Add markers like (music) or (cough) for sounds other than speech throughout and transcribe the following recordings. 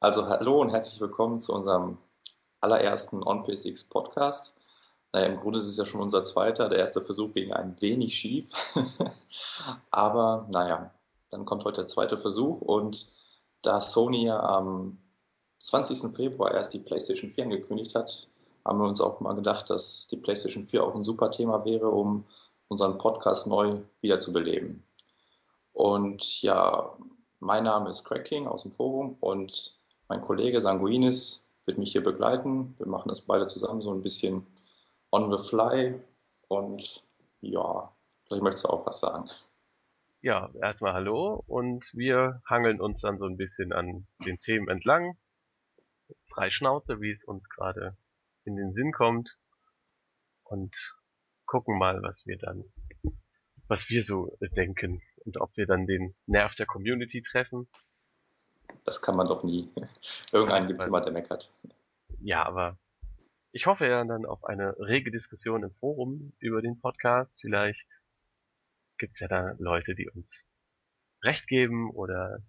Also hallo und herzlich willkommen zu unserem allerersten OnPSX Podcast. Naja, im Grunde ist es ja schon unser zweiter. Der erste Versuch ging ein wenig schief. (laughs) Aber naja, dann kommt heute der zweite Versuch und da Sony ja am 20. Februar erst die PlayStation 4 angekündigt hat, haben wir uns auch mal gedacht, dass die PlayStation 4 auch ein super Thema wäre, um unseren Podcast neu wiederzubeleben. Und ja, mein Name ist Craig King aus dem Forum und mein Kollege Sanguinis wird mich hier begleiten. Wir machen das beide zusammen so ein bisschen on the fly. Und ja, vielleicht möchtest du auch was sagen. Ja, erstmal hallo und wir hangeln uns dann so ein bisschen an den Themen entlang. Frei Schnauze, wie es uns gerade in den Sinn kommt. Und gucken mal, was wir dann, was wir so denken und ob wir dann den Nerv der Community treffen. Das kann man doch nie. (laughs) Irgendeinen gibt es immer, der meckert. Ja, aber ich hoffe ja dann auf eine rege Diskussion im Forum über den Podcast. Vielleicht gibt es ja da Leute, die uns Recht geben oder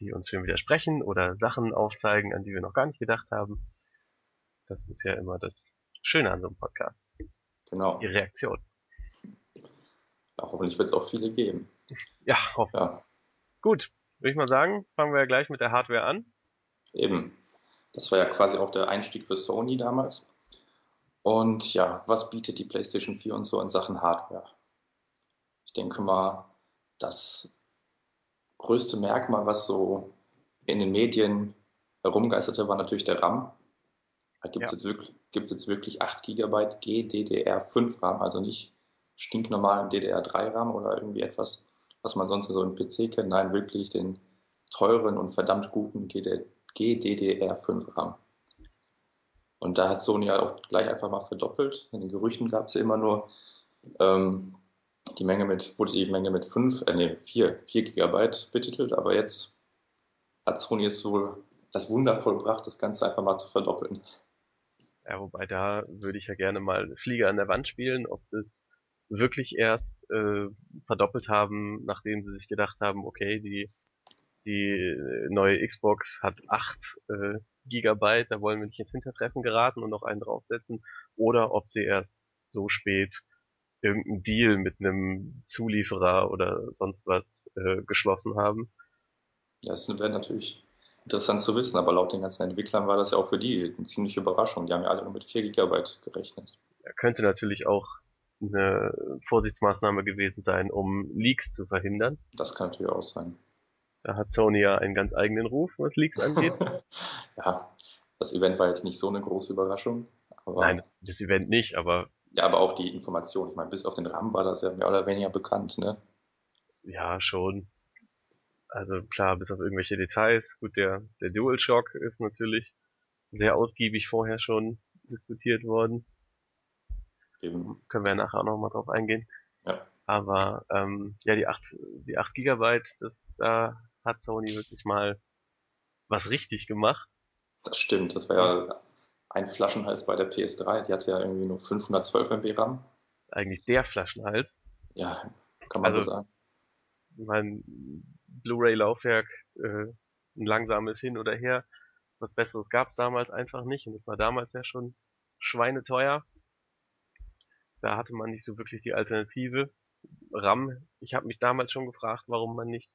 die uns schon widersprechen oder Sachen aufzeigen, an die wir noch gar nicht gedacht haben. Das ist ja immer das Schöne an so einem Podcast. Genau. Die Reaktion. Ja, hoffentlich wird es auch viele geben. Ja, hoffentlich. Ja. Gut, würde ich mal sagen, fangen wir ja gleich mit der Hardware an. Eben. Das war ja quasi auch der Einstieg für Sony damals. Und ja, was bietet die PlayStation 4 und so in Sachen Hardware? Ich denke mal, das größte Merkmal, was so in den Medien herumgeisterte, war natürlich der RAM. Da gibt es ja. jetzt, wirklich, jetzt wirklich 8 GB GDDR5 RAM, also nicht stinknormalen DDR3 RAM oder irgendwie etwas, was man sonst so im PC kennt. Nein, wirklich den teuren und verdammt guten GDDR5 RAM. Und da hat Sony halt auch gleich einfach mal verdoppelt. In den Gerüchten gab es ja immer nur ähm, die Menge mit, wurde die Menge mit 5, äh, nee, 4, 4 GB betitelt, aber jetzt hat Sony es wohl das Wunder vollbracht, das Ganze einfach mal zu verdoppeln. Ja, wobei da würde ich ja gerne mal Flieger an der Wand spielen, ob es wirklich erst äh, verdoppelt haben, nachdem sie sich gedacht haben, okay, die, die neue Xbox hat 8 äh, Gigabyte, da wollen wir nicht ins Hintertreffen geraten und noch einen draufsetzen, oder ob sie erst so spät irgendeinen Deal mit einem Zulieferer oder sonst was äh, geschlossen haben. Das wäre natürlich interessant zu wissen, aber laut den ganzen Entwicklern war das ja auch für die eine ziemliche Überraschung. Die haben ja alle nur mit 4 GB gerechnet. Er könnte natürlich auch eine Vorsichtsmaßnahme gewesen sein, um Leaks zu verhindern. Das kann natürlich auch sein. Da hat Sony ja einen ganz eigenen Ruf, was Leaks angeht. (laughs) ja, das Event war jetzt nicht so eine große Überraschung. Nein, das Event nicht, aber. Ja, aber auch die Information. Ich meine, bis auf den RAM war das ja mehr oder weniger bekannt, ne? Ja, schon. Also klar, bis auf irgendwelche Details. Gut, der, der DualShock ist natürlich sehr ausgiebig vorher schon diskutiert worden. Eben. Können wir ja nachher auch nochmal drauf eingehen. Ja. Aber ähm, ja, die 8, die 8 Gigabyte, das, da hat Sony wirklich mal was richtig gemacht. Das stimmt, das war ja ein Flaschenhals bei der PS3, die hatte ja irgendwie nur 512 MB RAM. Eigentlich der Flaschenhals. Ja, kann man also, so sagen. Mein Blu-ray-Laufwerk, äh, ein langsames Hin oder Her, was Besseres gab es damals einfach nicht und das war damals ja schon schweineteuer. Da hatte man nicht so wirklich die Alternative. RAM, ich habe mich damals schon gefragt, warum man nicht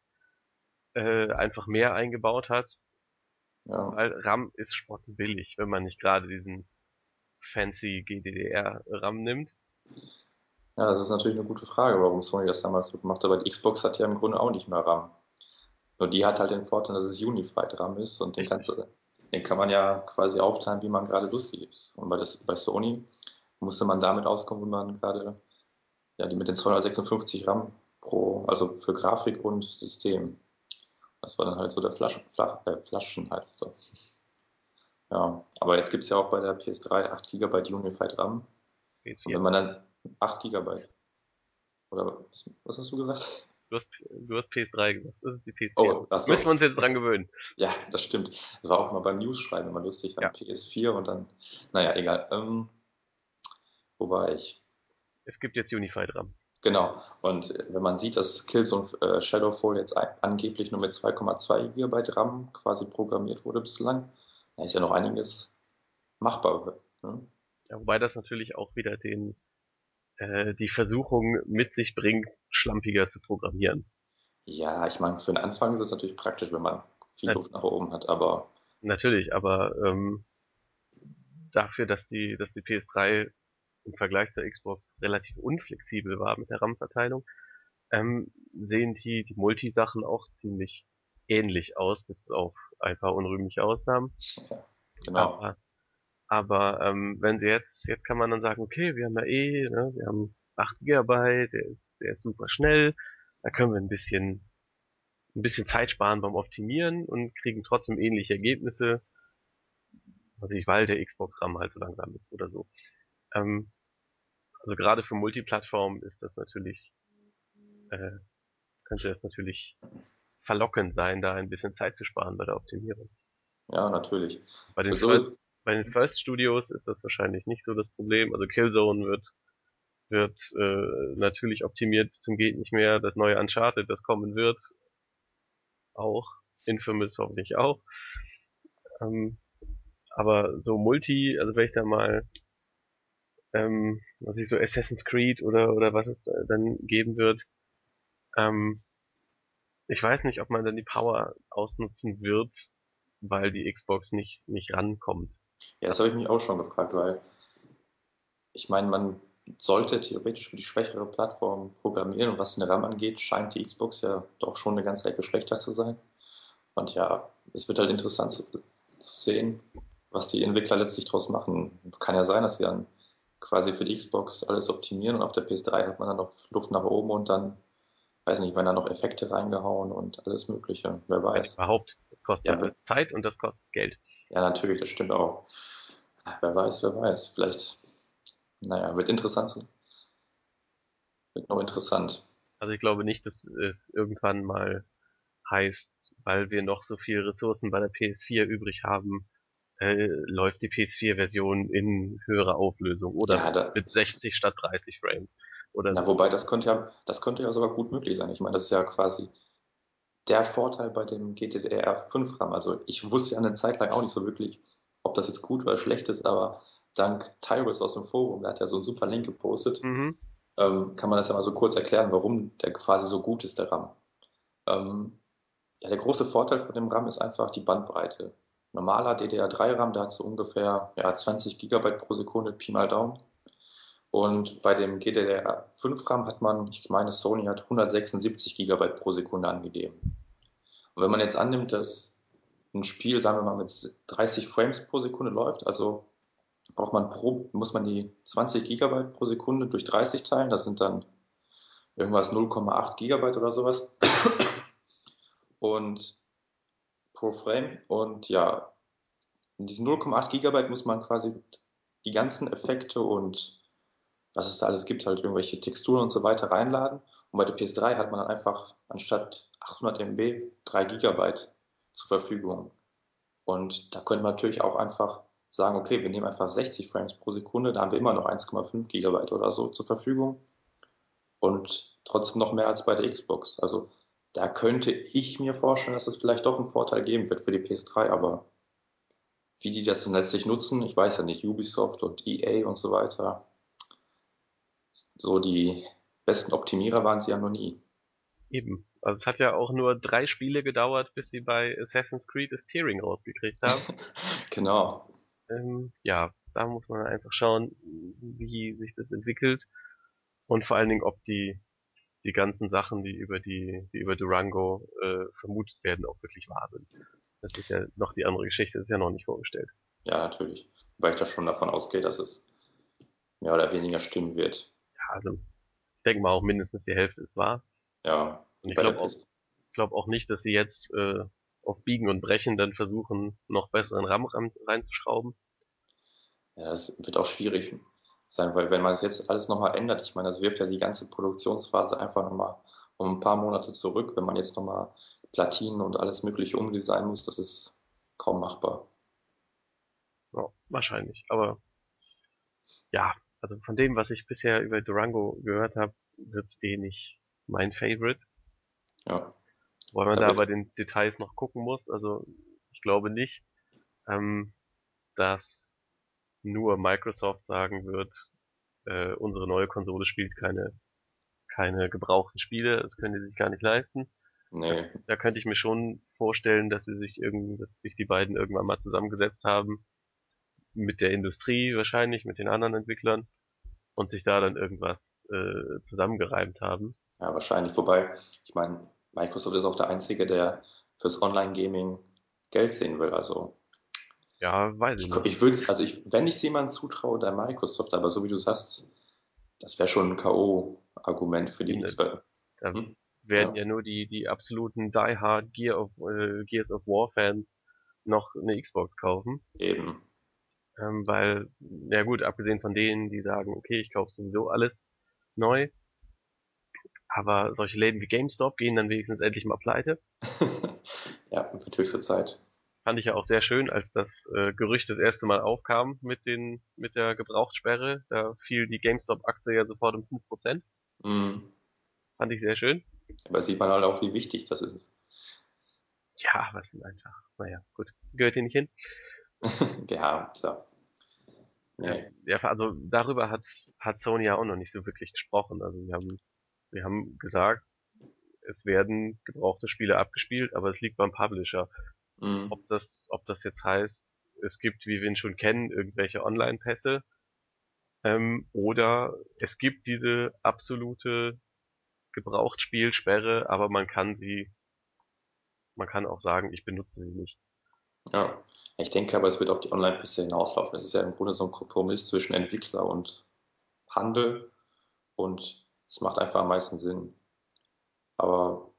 äh, einfach mehr eingebaut hat. Ja. Weil RAM ist spottenbillig, wenn man nicht gerade diesen fancy GDDR-RAM nimmt. Ja, das ist natürlich eine gute Frage, warum Sony das damals so gemacht hat. Aber die Xbox hat ja im Grunde auch nicht mehr RAM. Nur die hat halt den Vorteil, dass es Unified RAM ist und den, kannst du, den kann man ja quasi aufteilen, wie man gerade lustig ist. Und bei, das, bei Sony musste man damit auskommen, wenn man gerade ja, die mit den 256 RAM pro, also für Grafik und System. Das war dann halt so der Flaschen, Flach, äh, Flaschenhals. So. Ja, aber jetzt gibt es ja auch bei der PS3 8 GB Unified RAM. PS4. Und wenn man dann 8 GB. Oder was, was hast du gesagt? Du hast, du hast PS3 gesagt. Das ist die PS4. Oh, so. Müssen wir uns jetzt dran gewöhnen. Ja, das stimmt. Das war auch mal beim News-Schreiben immer lustig. Dann ja. PS4 und dann, naja, egal. Ähm, wo war ich? Es gibt jetzt Unified RAM. Genau. Und wenn man sieht, dass Killzone äh, Shadowfall jetzt angeblich nur mit 2,2 GB RAM quasi programmiert wurde bislang, da ist ja noch einiges machbar. Ne? Ja, wobei das natürlich auch wieder den äh, die Versuchung mit sich bringt, schlampiger zu programmieren. Ja, ich meine, für den Anfang ist es natürlich praktisch, wenn man viel Luft nach oben hat, aber. Natürlich, aber ähm, dafür, dass die, dass die PS3 im Vergleich zur Xbox relativ unflexibel war mit der RAM-Verteilung, ähm, sehen die, die Multi-Sachen auch ziemlich ähnlich aus, bis auf ein paar unrühmliche Ausnahmen. Genau. Aber, aber ähm, wenn sie jetzt, jetzt kann man dann sagen, okay, wir haben ja eh, ne, wir haben 8 GB, der ist, der ist super schnell, da können wir ein bisschen, ein bisschen Zeit sparen beim Optimieren und kriegen trotzdem ähnliche Ergebnisse. Also ich, weil der Xbox-RAM halt so langsam ist oder so. Ähm, also gerade für Multiplattformen ist das natürlich, äh, könnte das natürlich verlockend sein, da ein bisschen Zeit zu sparen bei der Optimierung. Ja, natürlich. Bei den, First, bei den First Studios ist das wahrscheinlich nicht so das Problem. Also Killzone wird wird äh, natürlich optimiert zum geht nicht mehr. Das neue Uncharted, das kommen wird, auch. Infamous hoffentlich auch. Ähm, aber so Multi, also wenn ich da mal, ähm, was ich so Assassin's Creed oder oder was es dann geben wird, ähm, ich weiß nicht, ob man dann die Power ausnutzen wird, weil die Xbox nicht nicht rankommt. Ja, das habe ich mich auch schon gefragt, weil ich meine, man sollte theoretisch für die schwächere Plattform programmieren und was den RAM angeht, scheint die Xbox ja doch schon eine ganze Ecke schlechter zu sein. Und ja, es wird halt interessant zu sehen, was die Entwickler letztlich draus machen. Kann ja sein, dass sie dann quasi für die Xbox alles optimieren und auf der PS3 hat man dann noch Luft nach oben und dann, weiß nicht, werden da noch Effekte reingehauen und alles Mögliche. Wer weiß. Überhaupt. Das kostet ja, Zeit und das kostet Geld. Ja, natürlich, das stimmt auch. Wer weiß, wer weiß. Vielleicht naja, wird interessant. Wird noch interessant. Also ich glaube nicht, dass es irgendwann mal heißt, weil wir noch so viele Ressourcen bei der PS4 übrig haben, äh, läuft die PS4-Version in höherer Auflösung oder ja, da, mit 60 statt 30 Frames. Oder na, so. Wobei das könnte ja, das könnte ja sogar gut möglich sein. Ich meine, das ist ja quasi der Vorteil bei dem GTDR 5 RAM. Also ich wusste ja eine Zeit lang auch nicht so wirklich, ob das jetzt gut oder schlecht ist, aber dank Tyrus aus dem Forum, der hat ja so einen super Link gepostet, mhm. ähm, kann man das ja mal so kurz erklären, warum der quasi so gut ist, der RAM. Ähm, ja, der große Vorteil von dem RAM ist einfach die Bandbreite. Normaler DDR3-RAM, der hat so ungefähr ja, 20 GB pro Sekunde, Pi mal Daumen. Und bei dem GDDR5-RAM hat man, ich meine, Sony hat 176 GB pro Sekunde angegeben. Und wenn man jetzt annimmt, dass ein Spiel, sagen wir mal, mit 30 Frames pro Sekunde läuft, also braucht man pro, muss man die 20 Gigabyte pro Sekunde durch 30 teilen. Das sind dann irgendwas 0,8 Gigabyte oder sowas. Und pro Frame. Und ja, in diesen 0,8 Gigabyte muss man quasi die ganzen Effekte und was es da alles gibt, halt irgendwelche Texturen und so weiter reinladen. Und bei der PS3 hat man dann einfach anstatt 800 MB 3 Gigabyte zur Verfügung. Und da könnte man natürlich auch einfach sagen, okay, wir nehmen einfach 60 Frames pro Sekunde, da haben wir immer noch 1,5 Gigabyte oder so zur Verfügung und trotzdem noch mehr als bei der Xbox. Also da könnte ich mir vorstellen, dass es vielleicht doch einen Vorteil geben wird für die PS3, aber wie die das dann letztlich nutzen, ich weiß ja nicht, Ubisoft und EA und so weiter. So die besten Optimierer waren sie ja noch nie. Eben. Also es hat ja auch nur drei Spiele gedauert, bis sie bei Assassin's Creed das Tearing rausgekriegt (laughs) haben. genau ähm, ja, da muss man einfach schauen, wie sich das entwickelt und vor allen Dingen, ob die die ganzen Sachen, die über die, die über Durango äh, vermutet werden, auch wirklich wahr sind. Das ist ja noch die andere Geschichte, das ist ja noch nicht vorgestellt. Ja, natürlich. Weil ich da schon davon ausgehe, dass es mehr oder weniger stimmen wird. Ja, also ich denke mal auch mindestens die Hälfte ist wahr. Ja. Und ich glaube auch, glaub auch nicht, dass sie jetzt äh, auf Biegen und Brechen dann versuchen, noch besseren RAM reinzuschrauben. Ja, das wird auch schwierig sein, weil wenn man es jetzt alles nochmal ändert, ich meine, das wirft ja die ganze Produktionsphase einfach nochmal um ein paar Monate zurück. Wenn man jetzt nochmal Platinen und alles Mögliche umdesignen muss, das ist kaum machbar. Ja, wahrscheinlich. Aber ja, also von dem, was ich bisher über Durango gehört habe, wird's eh nicht mein Favorite. Ja. Weil man Da da wird- bei den Details noch gucken muss. Also ich glaube nicht, ähm, dass nur Microsoft sagen wird, äh, unsere neue Konsole spielt keine, keine gebrauchten Spiele, das können die sich gar nicht leisten. Nee, Da könnte ich mir schon vorstellen, dass sie sich irgendwie, dass sich die beiden irgendwann mal zusammengesetzt haben, mit der Industrie wahrscheinlich, mit den anderen Entwicklern und sich da dann irgendwas äh, zusammengereimt haben. ja, wahrscheinlich. Wobei, ich meine, Microsoft ist auch der Einzige, der fürs Online-Gaming Geld sehen will. Also Ja, weiß ich ich, nicht. ich würde, also ich, wenn ich es jemandem zutraue, dann Microsoft, aber so wie du sagst, das wäre schon ein K.O.-Argument für die. Xbox. Da Hm? werden Ja. ja nur die, die absoluten Die Hard Gear of, äh, Gears of War Fans noch eine Xbox kaufen. Eben. Ähm, weil, ja gut, abgesehen von denen, die sagen, okay, ich kaufe sowieso alles neu. Aber solche Läden wie GameStop gehen dann wenigstens endlich mal pleite. (laughs) ja, wird höchste Zeit. Fand ich ja auch sehr schön, als das äh, Gerücht das erste Mal aufkam mit den, mit der Gebrauchtssperre. Da fiel die GameStop-Aktie ja sofort um 5%. Mhm. Fand ich sehr schön. Aber sieht man halt auch, wie wichtig das ist. Ja, was sind einfach. Naja, gut. Gehört hier nicht hin. (laughs) ja, so. Nee. ja, also darüber hat, hat Sony ja auch noch nicht so wirklich gesprochen. Also sie haben, sie haben gesagt, es werden gebrauchte Spiele abgespielt, aber es liegt beim Publisher. Mhm. Ob das, ob das jetzt heißt, es gibt, wie wir ihn schon kennen, irgendwelche Online-Pässe, ähm, oder es gibt diese absolute Gebrauchtspielsperre, aber man kann sie, man kann auch sagen, ich benutze sie nicht. Ja. Ich denke aber, es wird auf die Online-Piste hinauslaufen. Es ist ja im Grunde so ein Kompromiss zwischen Entwickler und Handel und es macht einfach am meisten Sinn. Aber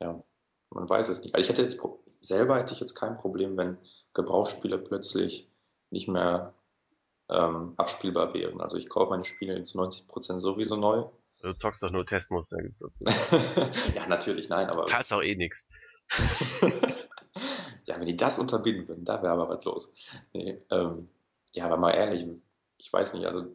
ja, man weiß es nicht. Also ich hätte jetzt selber hätte ich jetzt kein Problem, wenn Gebrauchsspiele plötzlich nicht mehr ähm, abspielbar wären. Also ich kaufe meine Spiele zu 90% sowieso neu. Du zockst doch nur Testmuster, (laughs) ja, natürlich, nein, aber Zahlst auch eh nix. (laughs) ja, wenn die das unterbinden würden, da wäre aber was los. Nee, ähm, ja, aber mal ehrlich, ich weiß nicht, also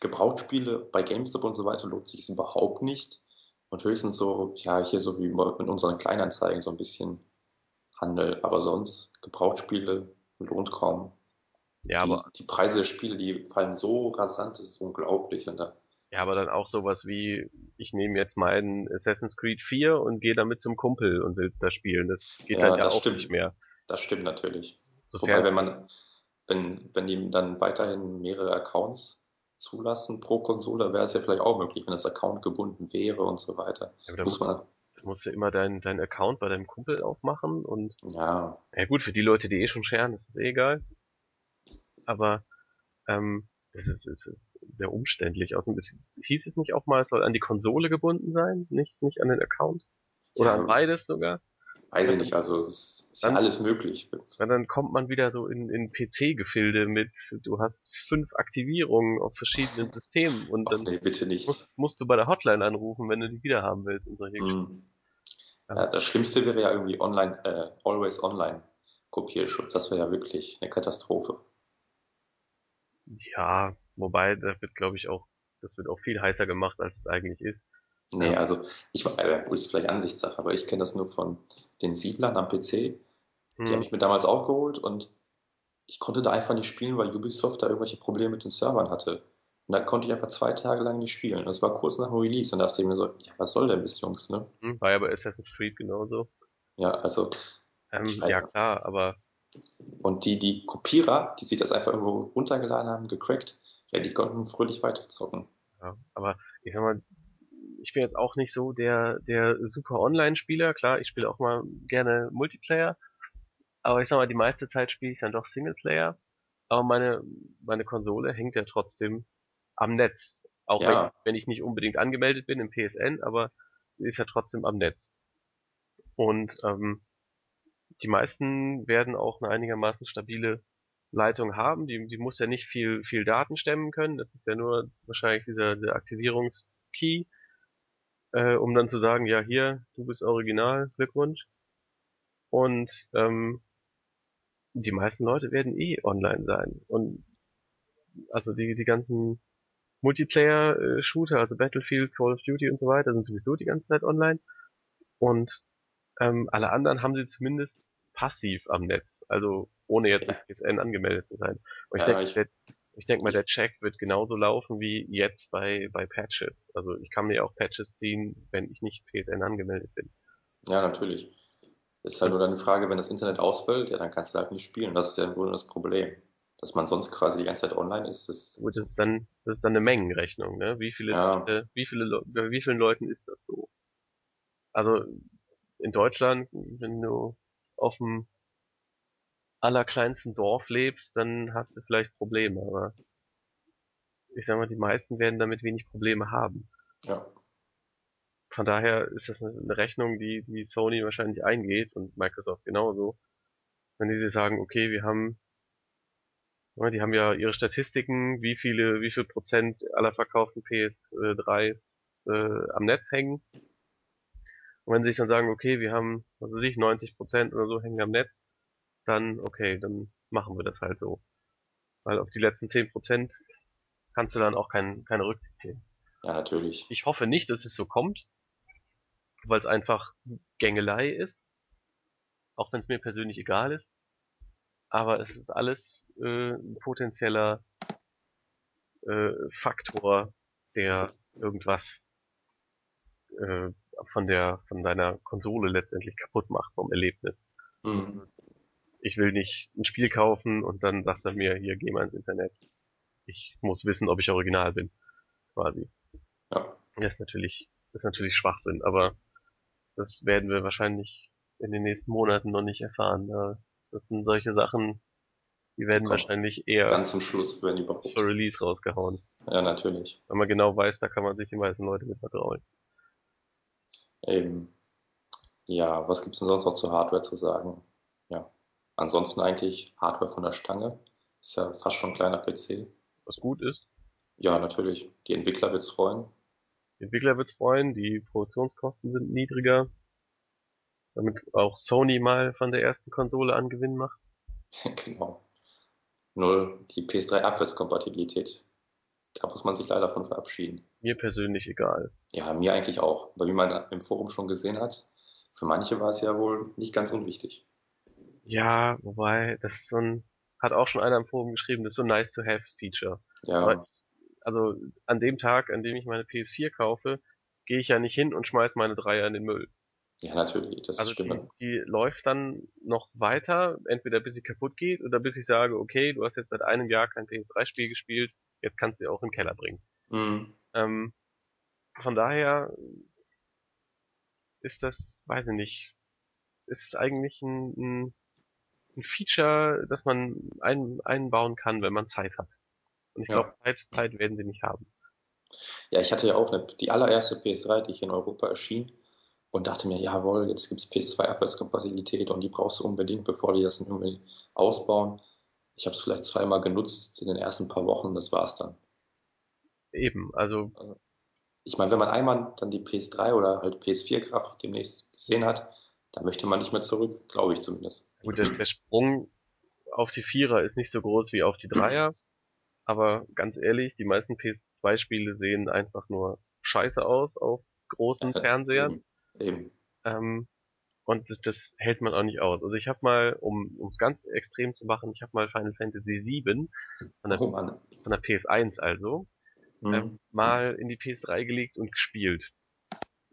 Gebrauchtspiele bei GameStop und so weiter lohnt sich überhaupt nicht. Und höchstens so, ja, hier so wie in unseren Kleinanzeigen so ein bisschen Handel, aber sonst Gebrauchtspiele lohnt kaum. Ja, die, aber die Preise der Spiele, die fallen so rasant, das ist unglaublich. Und da, Ja, aber dann auch sowas wie, ich nehme jetzt meinen Assassin's Creed 4 und gehe damit zum Kumpel und will das spielen. Das geht Ja, dann ja das auch stimmt. nicht mehr. das stimmt natürlich. Sofern, Wobei, wenn man, wenn, wenn die dann weiterhin mehrere Accounts zulassen pro Konsole, wäre es ja vielleicht auch möglich, wenn das Account gebunden wäre und so weiter. ja, aber da Muss man, du musst ja immer deinen dein Account bei deinem Kumpel aufmachen und, ja, ja gut, für die Leute, die eh schon scheren, ist es eh egal. Aber, ähm, das ist, es ist sehr umständlich. Außerdem ist, hieß es nicht auch mal, es soll an die Konsole gebunden sein, nicht, nicht an den Account? Oder Ja. an beides sogar? Weiß ich nicht, also es ist, ja Dann- alles möglich. Weil dann kommt man wieder so in, in PC-Gefilde mit, du hast fünf Aktivierungen auf verschiedenen (laughs) Systemen und Ach dann nee, bitte nicht. musst, musst du bei der Hotline anrufen, wenn du die wieder haben willst und solche Geschichten. Mhm. Ja, das Schlimmste wäre ja irgendwie online, äh, always online Kopierschutz. Das wäre ja wirklich eine Katastrophe. Ja, wobei, da wird, glaube ich, auch, das wird auch viel heißer gemacht, als es eigentlich ist. Nee, Ja. also ich äh, gut, ist vielleicht Ansichtssache, aber ich kenne das nur von den Siedlern am PC. Die habe Hm. ich mir damals auch geholt und ich konnte da einfach nicht spielen, weil Ubisoft da irgendwelche Probleme mit den Servern hatte. Und da konnte ich einfach zwei Tage lang nicht spielen. Das war kurz nach dem Release und da dachte ich mir so, ja, was soll denn das, Jungs, ne? Hm, War ja bei Assassin's Creed genauso. Ja, also, Ähm, ja klar, aber und die, die Kopierer, die sich das einfach irgendwo runtergeladen haben, gecrackt, ja, die konnten fröhlich weiterzocken. Ja, aber ich sag mal, ich bin jetzt auch nicht so der, der super Online-Spieler. Klar, ich spiele auch mal gerne Multiplayer. Aber ich sag mal, die meiste Zeit spiele ich dann doch Singleplayer. Aber meine, meine Konsole hängt ja trotzdem am Netz. Auch Ja. wenn, wenn ich nicht unbedingt angemeldet bin im PSN, aber sie ist ja trotzdem am Netz. Und ähm, die meisten werden auch eine einigermaßen stabile Leitung haben. Die, die muss ja nicht viel, viel Daten stemmen können. Das ist ja nur wahrscheinlich dieser, der Aktivierungskey, äh, um dann zu sagen, ja hier, du bist original, Glückwunsch. Und ähm, die meisten Leute werden eh online sein. Und also die, die ganzen Multiplayer-Shooter, also Battlefield, Call of Duty und so weiter, sind sowieso die ganze Zeit online. Und ähm, alle anderen haben sie zumindest passiv am Netz, also ohne jetzt Ja. PSN angemeldet zu sein. Und ich Ja, denke, ich- der, ich denke mal, der Check wird genauso laufen wie jetzt bei, bei Patches. Also ich kann mir auch Patches ziehen, wenn ich nicht PSN angemeldet bin. Ja, natürlich. Ist halt nur dann die Frage, wenn das Internet ausfällt, ja, dann kannst du halt nicht spielen. Das ist ja im Grunde das Problem. Dass man sonst quasi die ganze Zeit online ist, ist Gut, das ist dann, das ist dann eine Mengenrechnung, ne? Wie viele Ja. Leute, wie viele bei wie vielen Leuten ist das so? Also in Deutschland, wenn du auf dem allerkleinsten Dorf lebst, dann hast du vielleicht Probleme, aber ich sag mal, die meisten werden damit wenig Probleme haben. ja, Von daher ist das eine Rechnung, die, die Sony wahrscheinlich eingeht und Microsoft genauso. Wenn die sagen, okay, wir haben, die haben ja ihre Statistiken, wie viele, wie viel Prozent aller verkauften PS3s äh, am Netz hängen. Und wenn sie sich dann sagen, okay, wir haben, was weiß ich, 90 Prozent oder so hängen am Netz, dann, okay, dann machen wir das halt so. Weil auf die letzten 10 Prozent kannst du dann auch kein, keine Rücksicht nehmen. ja, natürlich. Ich hoffe nicht, dass es so kommt, weil es einfach Gängelei ist, auch wenn es mir persönlich egal ist. Aber es ist alles äh, ein potenzieller äh, Faktor, der irgendwas äh, von der von deiner Konsole letztendlich kaputt macht vom Erlebnis. Mhm. Ich will nicht ein Spiel kaufen und dann sagt er mir, hier geh mal ins Internet. Ich muss wissen, ob ich original bin, quasi. Ja, Das ist natürlich, das ist natürlich Schwachsinn, aber das werden wir wahrscheinlich in den nächsten Monaten noch nicht erfahren. Da- Das sind solche Sachen, die werden Komm, wahrscheinlich eher ganz zum Schluss, wenn überhaupt. zur Release rausgehauen. Ja, natürlich. Wenn man genau weiß, da kann man sich die meisten Leute mit vertrauen. Eben. Ja, was gibt's denn sonst noch zur Hardware zu sagen? Ja, ansonsten eigentlich Hardware von der Stange. Ist ja fast schon ein kleiner PC. Was gut ist. Ja, natürlich. Die Entwickler wird's freuen. Die Entwickler wird's freuen, die Produktionskosten sind niedriger. Damit auch Sony mal von der ersten Konsole an Gewinn macht. (laughs) Genau. Null, die PS3 Abwärtskompatibilität. Da muss man sich leider von verabschieden. Mir persönlich egal. Ja, mir eigentlich auch. Aber wie man im Forum schon gesehen hat, für manche war es ja wohl nicht ganz unwichtig. Ja, wobei, das ist so ein, hat auch schon einer im Forum geschrieben, das ist so ein nice to have Feature. Ja, Aber also an dem Tag, an dem ich meine PS4 kaufe, gehe ich ja nicht hin und schmeiß meine Dreier in den Müll. ja, natürlich, das Also die, stimmt. die läuft dann noch weiter, entweder bis sie kaputt geht oder bis ich sage, okay, du hast jetzt seit einem Jahr kein PS3-Spiel gespielt, jetzt kannst du sie auch in den Keller bringen. Mhm. Ähm, von daher ist das, weiß ich nicht, ist eigentlich ein, ein, ein Feature, das man ein, einbauen kann, wenn man Zeit hat. Und ich Ja. glaube, Zeit, Zeit werden sie nicht haben. Ja, ich hatte ja auch eine, die allererste PS3, die hier in Europa erschien und dachte mir, jawohl, jetzt gibt's PS2 Abwärtskompatibilität und die brauchst du unbedingt, bevor die das irgendwie ausbauen. Ich habe es vielleicht zweimal genutzt in den ersten paar Wochen, das war's dann. Eben, also Ich meine, wenn man einmal dann die PS3 oder halt PS4-Grafik demnächst gesehen hat, dann möchte man nicht mehr zurück, glaube ich zumindest. gut, der, der Sprung auf die Vierer ist nicht so groß wie auf die Dreier, aber ganz ehrlich, die meisten PS2-Spiele sehen einfach nur scheiße aus auf großen (laughs) Fernsehern. Eben. Eben. Ähm, und das, das hält man auch nicht aus. Also ich habe mal, um es ganz extrem zu machen, ich habe mal Final Fantasy VII von der, Oh von der PS1 also Mhm. ähm, mal in die PS3 gelegt und gespielt.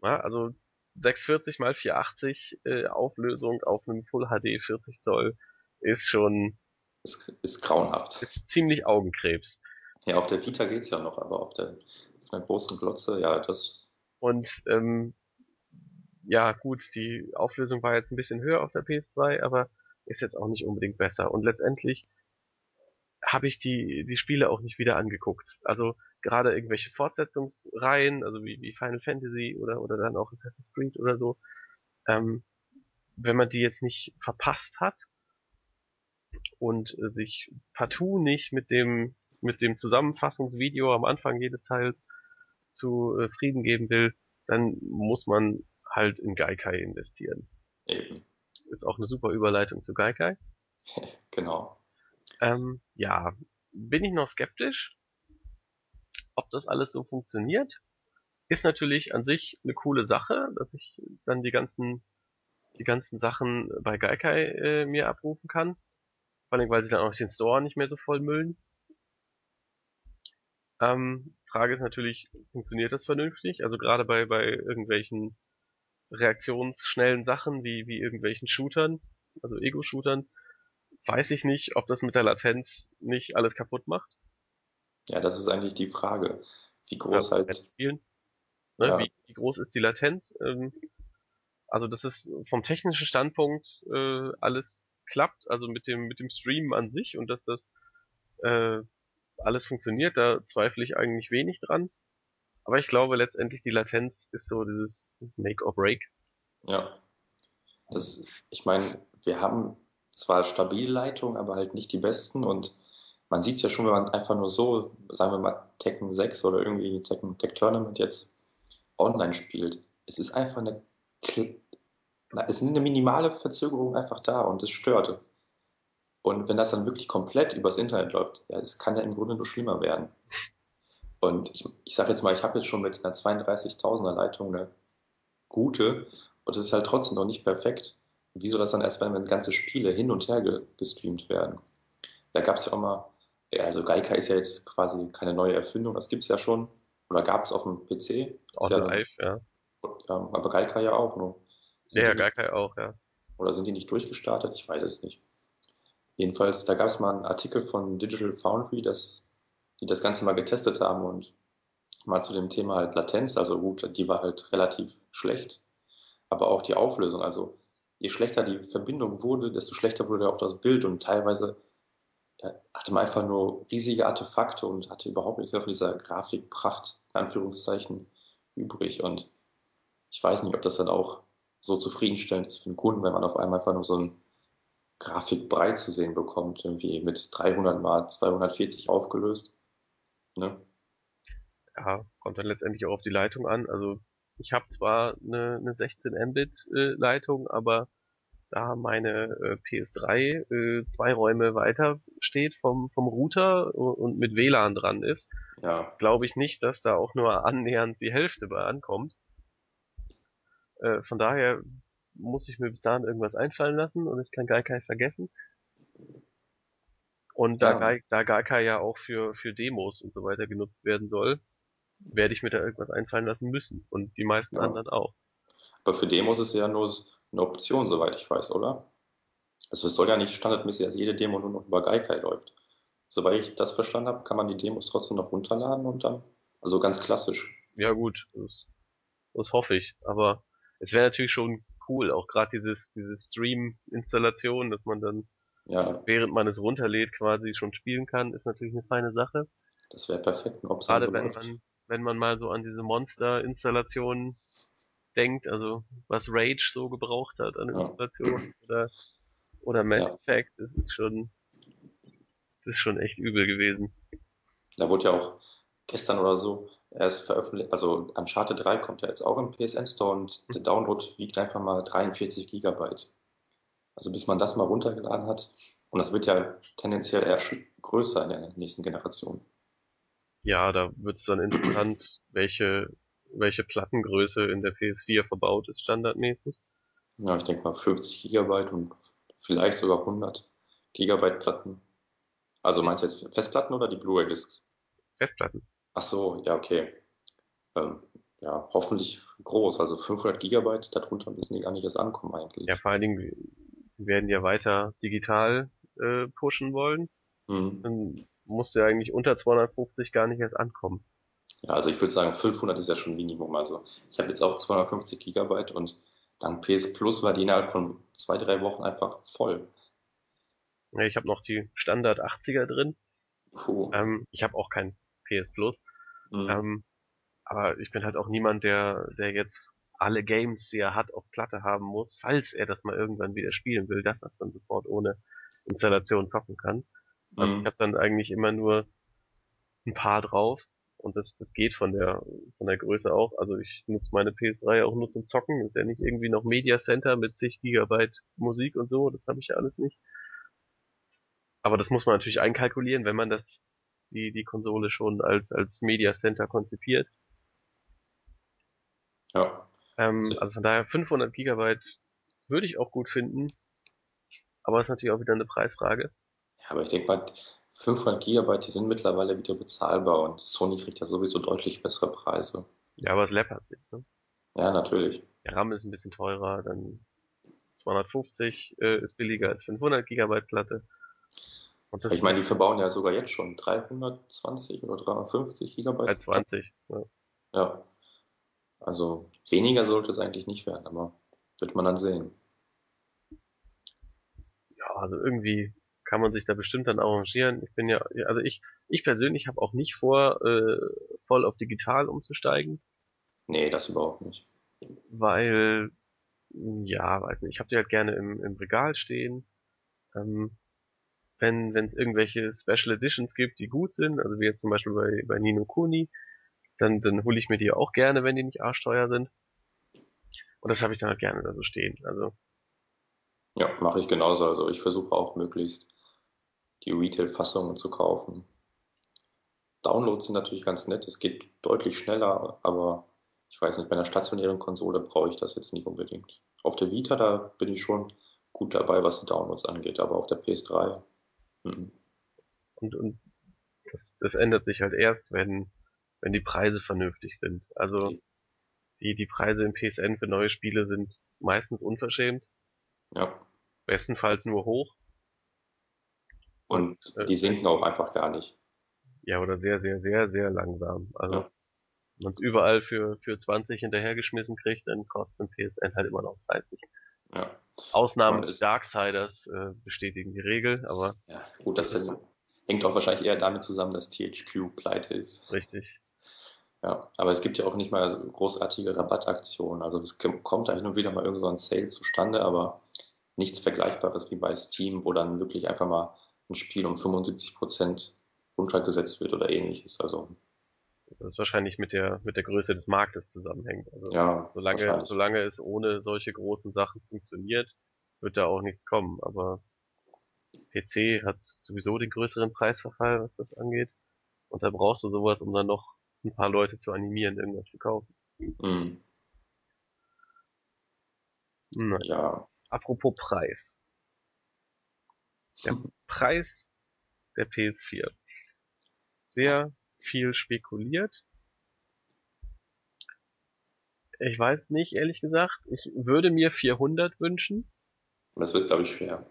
Ja, also 640 mal 480 äh, Auflösung auf einem Full HD 40 Zoll ist schon Ist, ist grauenhaft. ist ziemlich Augenkrebs. Ja, auf der Vita geht's ja noch, aber auf der, auf der großen Glotze, ja, das, Und ähm, ja, gut, die Auflösung war jetzt ein bisschen höher auf der PS2, aber ist jetzt auch nicht unbedingt besser. Und letztendlich habe ich die, die Spiele auch nicht wieder angeguckt. Also gerade irgendwelche Fortsetzungsreihen, also wie, wie Final Fantasy oder, oder dann auch Assassin's Creed oder so, ähm, wenn man die jetzt nicht verpasst hat und äh, sich partout nicht mit dem, mit dem Zusammenfassungsvideo am Anfang jedes Teils zu äh, Frieden geben will, dann muss man halt in Gaikai investieren. eben, Ist auch eine super Überleitung zu Gaikai. (laughs) genau. Ähm, ja, bin ich noch skeptisch? Ob das alles so funktioniert. Ist natürlich an sich eine coole Sache, dass ich dann die ganzen, die ganzen Sachen bei Gaikai äh, mir abrufen kann. Vor allem, weil sie dann auch den Store nicht mehr so voll müllen. Ähm, Frage ist natürlich, funktioniert das vernünftig? Also gerade bei, bei irgendwelchen reaktionsschnellen Sachen wie, wie irgendwelchen Shootern, also Ego-Shootern, weiß ich nicht, ob das mit der Latenz nicht alles kaputt macht. Ja, das ist eigentlich die Frage. Wie groß ja, halt. Spielen. Ne, ja. wie, wie, groß ist die Latenz? Ähm, also, dass es vom technischen Standpunkt äh, alles klappt, also mit dem, mit dem Streamen an sich und dass das äh, alles funktioniert, da zweifle ich eigentlich wenig dran. Aber ich glaube letztendlich die Latenz ist so dieses, dieses Make or Break. Ja. Das, ich meine, wir haben zwar stabile Leitungen, aber halt nicht die besten und man sieht es ja schon, wenn man einfach nur so, sagen wir mal Tekken 6 oder irgendwie Tekken Tech Tournament jetzt online spielt. Es ist einfach eine, es ist eine minimale Verzögerung einfach da und es stört. Und wenn das dann wirklich komplett übers Internet läuft, ja, das kann ja im Grunde nur schlimmer werden. Und ich, ich sage jetzt mal, ich habe jetzt schon mit einer 32.000er Leitung eine gute und es ist halt trotzdem noch nicht perfekt. Wie soll das dann erst wenn ganze Spiele hin und her ge gestreamt werden? Da gab es ja auch mal, ja, also Geika ist ja jetzt quasi keine neue Erfindung, das gibt es ja schon. Oder gab es auf dem PC? Auch ja, live, ja. ja. Aber Geika ja auch. Nur. Ja, Geika auch, ja. Oder sind die nicht durchgestartet? Ich weiß es nicht. Jedenfalls, da gab es mal einen Artikel von Digital Foundry, das, die das Ganze mal getestet haben und mal zu dem Thema halt Latenz, also gut, die war halt relativ schlecht, aber auch die Auflösung, also je schlechter die Verbindung wurde, desto schlechter wurde auch das Bild und teilweise hatte man einfach nur riesige Artefakte und hatte überhaupt nichts mehr von dieser Grafikpracht, in Anführungszeichen, übrig und ich weiß nicht, ob das dann auch so zufriedenstellend ist für den Kunden, wenn man auf einmal einfach nur so ein Grafik breit zu sehen bekommt, irgendwie mit 300 mal 240 aufgelöst. Ne? Ja, kommt dann letztendlich auch auf die Leitung an. Also ich habe zwar eine, eine 16 Mbit äh, Leitung, aber da meine äh, PS3 äh, zwei Räume weiter steht vom, vom Router und mit WLAN dran ist, ja. glaube ich nicht, dass da auch nur annähernd die Hälfte bei ankommt. Äh, von daher muss ich mir bis dahin irgendwas einfallen lassen und ich kann Gaikai vergessen. Und da, ja. Gai, da Gaikai ja auch für, für Demos und so weiter genutzt werden soll, werde ich mir da irgendwas einfallen lassen müssen. Und die meisten ja. anderen auch. Aber für Demos ist ja nur eine Option, soweit ich weiß, oder? Also es soll ja nicht standardmäßig, dass jede Demo nur noch über Gaikai läuft. Soweit ich das verstanden habe, kann man die Demos trotzdem noch runterladen und dann, also ganz klassisch. Ja gut, das, das hoffe ich. Aber es wäre natürlich schon cool. Auch gerade dieses, diese Stream-Installation, dass man dann, ja. während man es runterlädt, quasi schon spielen kann, ist natürlich eine feine Sache. Das wäre perfekt, ob Gerade so wenn man, wenn man mal so an diese Monster-Installationen denkt, also was Rage so gebraucht hat an ja. Installationen oder, oder Mass Effect, das ist schon, das ist schon echt übel gewesen. Da wurde ja auch gestern oder so er ist veröffentlicht, also Uncharted 3 kommt ja jetzt auch im PSN Store und der Download wiegt einfach mal 43 Gigabyte. Also bis man das mal runtergeladen hat. Und das wird ja tendenziell eher größer in der nächsten Generation. Ja, da wird es dann interessant, welche, welche Plattengröße in der PS4 verbaut ist, standardmäßig. Ja, ich denke mal 50 Gigabyte und vielleicht sogar 100 Gigabyte Platten. Also meinst du jetzt Festplatten oder die Blu-ray-Discs? Festplatten. Ach so, ja, okay. Ähm, ja, hoffentlich groß. Also 500 Gigabyte, darunter müssen die gar nicht erst ankommen eigentlich. Ja, vor allen Dingen, wir werden ja weiter digital äh, pushen wollen. Mhm. Dann muss ja eigentlich unter 250 gar nicht erst ankommen. Ja, also ich würde sagen, 500 ist ja schon Minimum. Also ich habe jetzt auch 250 Gigabyte und dann PS Plus war die innerhalb von zwei, drei Wochen einfach voll. Ja, ich habe noch die Standard 80er drin. Puh. Ähm, ich habe auch kein PS Plus. Mhm. Ähm, aber ich bin halt auch niemand, der, der jetzt alle Games, die er hat, auf Platte haben muss, falls er das mal irgendwann wieder spielen will, dass er dann sofort ohne Installation zocken kann. Also mhm. ich habe dann eigentlich immer nur ein paar drauf und das, das geht von der von der Größe auch. Also ich nutze meine PS3 auch nur zum Zocken. Das ist ja nicht irgendwie noch Media Center mit zig Gigabyte Musik und so. Das habe ich ja alles nicht. Aber das muss man natürlich einkalkulieren, wenn man das die, die Konsole schon als, als Media Center konzipiert. Ja. Ähm, also von daher 500 Gigabyte würde ich auch gut finden. Aber ist natürlich auch wieder eine Preisfrage. Ja, aber ich denke mal, 500 Gigabyte, die sind mittlerweile wieder bezahlbar und Sony kriegt ja sowieso deutlich bessere Preise. Ja, aber es läppert sich. Ne? Ja, natürlich. Der RAM ist ein bisschen teurer, dann 250 äh, ist billiger als 500 Gigabyte Platte. Ich meine, die verbauen ja sogar jetzt schon 320 oder 350 Gigabyte. 320, ja. Ja. Also weniger sollte es eigentlich nicht werden, aber wird man dann sehen. Ja, also irgendwie kann man sich da bestimmt dann arrangieren. Ich bin ja, also ich, ich persönlich habe auch nicht vor, äh, voll auf digital umzusteigen. Nee, das überhaupt nicht. Weil, ja, weiß nicht, ich habe die halt gerne im, im Regal stehen. Ähm, wenn es irgendwelche Special Editions gibt, die gut sind, also wie jetzt zum Beispiel bei, bei Nino Kuni, dann, dann hole ich mir die auch gerne, wenn die nicht arschteuer sind. Und das habe ich dann halt gerne da so stehen. Also ja, mache ich genauso. Also ich versuche auch möglichst die Retail-Fassungen zu kaufen. Downloads sind natürlich ganz nett, es geht deutlich schneller, aber ich weiß nicht, bei einer stationären Konsole brauche ich das jetzt nicht unbedingt. Auf der Vita, da bin ich schon gut dabei, was die Downloads angeht, aber auf der PS3. Mhm. Und, und das, das ändert sich halt erst, wenn, wenn die Preise vernünftig sind. Also die, die Preise im PSN für neue Spiele sind meistens unverschämt. Ja. Bestenfalls nur hoch. Und, die sinken auch einfach gar nicht. Ja, oder sehr, sehr, sehr, sehr langsam. Also ja. wenn man es überall für, für 20 hinterhergeschmissen kriegt, dann kostet ein PSN halt immer noch 30. Ja. Ausnahmen des Darksiders äh, bestätigen die Regel, aber. Ja, gut, das hängt auch wahrscheinlich eher damit zusammen, dass THQ pleite ist. Richtig. Ja, aber es gibt ja auch nicht mal so großartige Rabattaktionen. Also es kommt da hin und wieder mal irgend so ein Sale zustande, aber nichts Vergleichbares wie bei Steam, wo dann wirklich einfach mal ein Spiel um 75 Prozent runtergesetzt wird oder ähnliches. Also das ist wahrscheinlich mit der mit der Größe des Marktes zusammenhängt. Also ja, solange solange es ohne solche großen Sachen funktioniert, wird da auch nichts kommen. Aber PC hat sowieso den größeren Preisverfall, was das angeht. Und da brauchst du sowas, um dann noch ein paar Leute zu animieren, irgendwas zu kaufen. Mhm. Ja. Apropos Preis. Der Preis der PS4. Sehr viel spekuliert. Ich weiß nicht, ehrlich gesagt. Ich würde mir 400 wünschen. Das wird, glaube ich, schwer.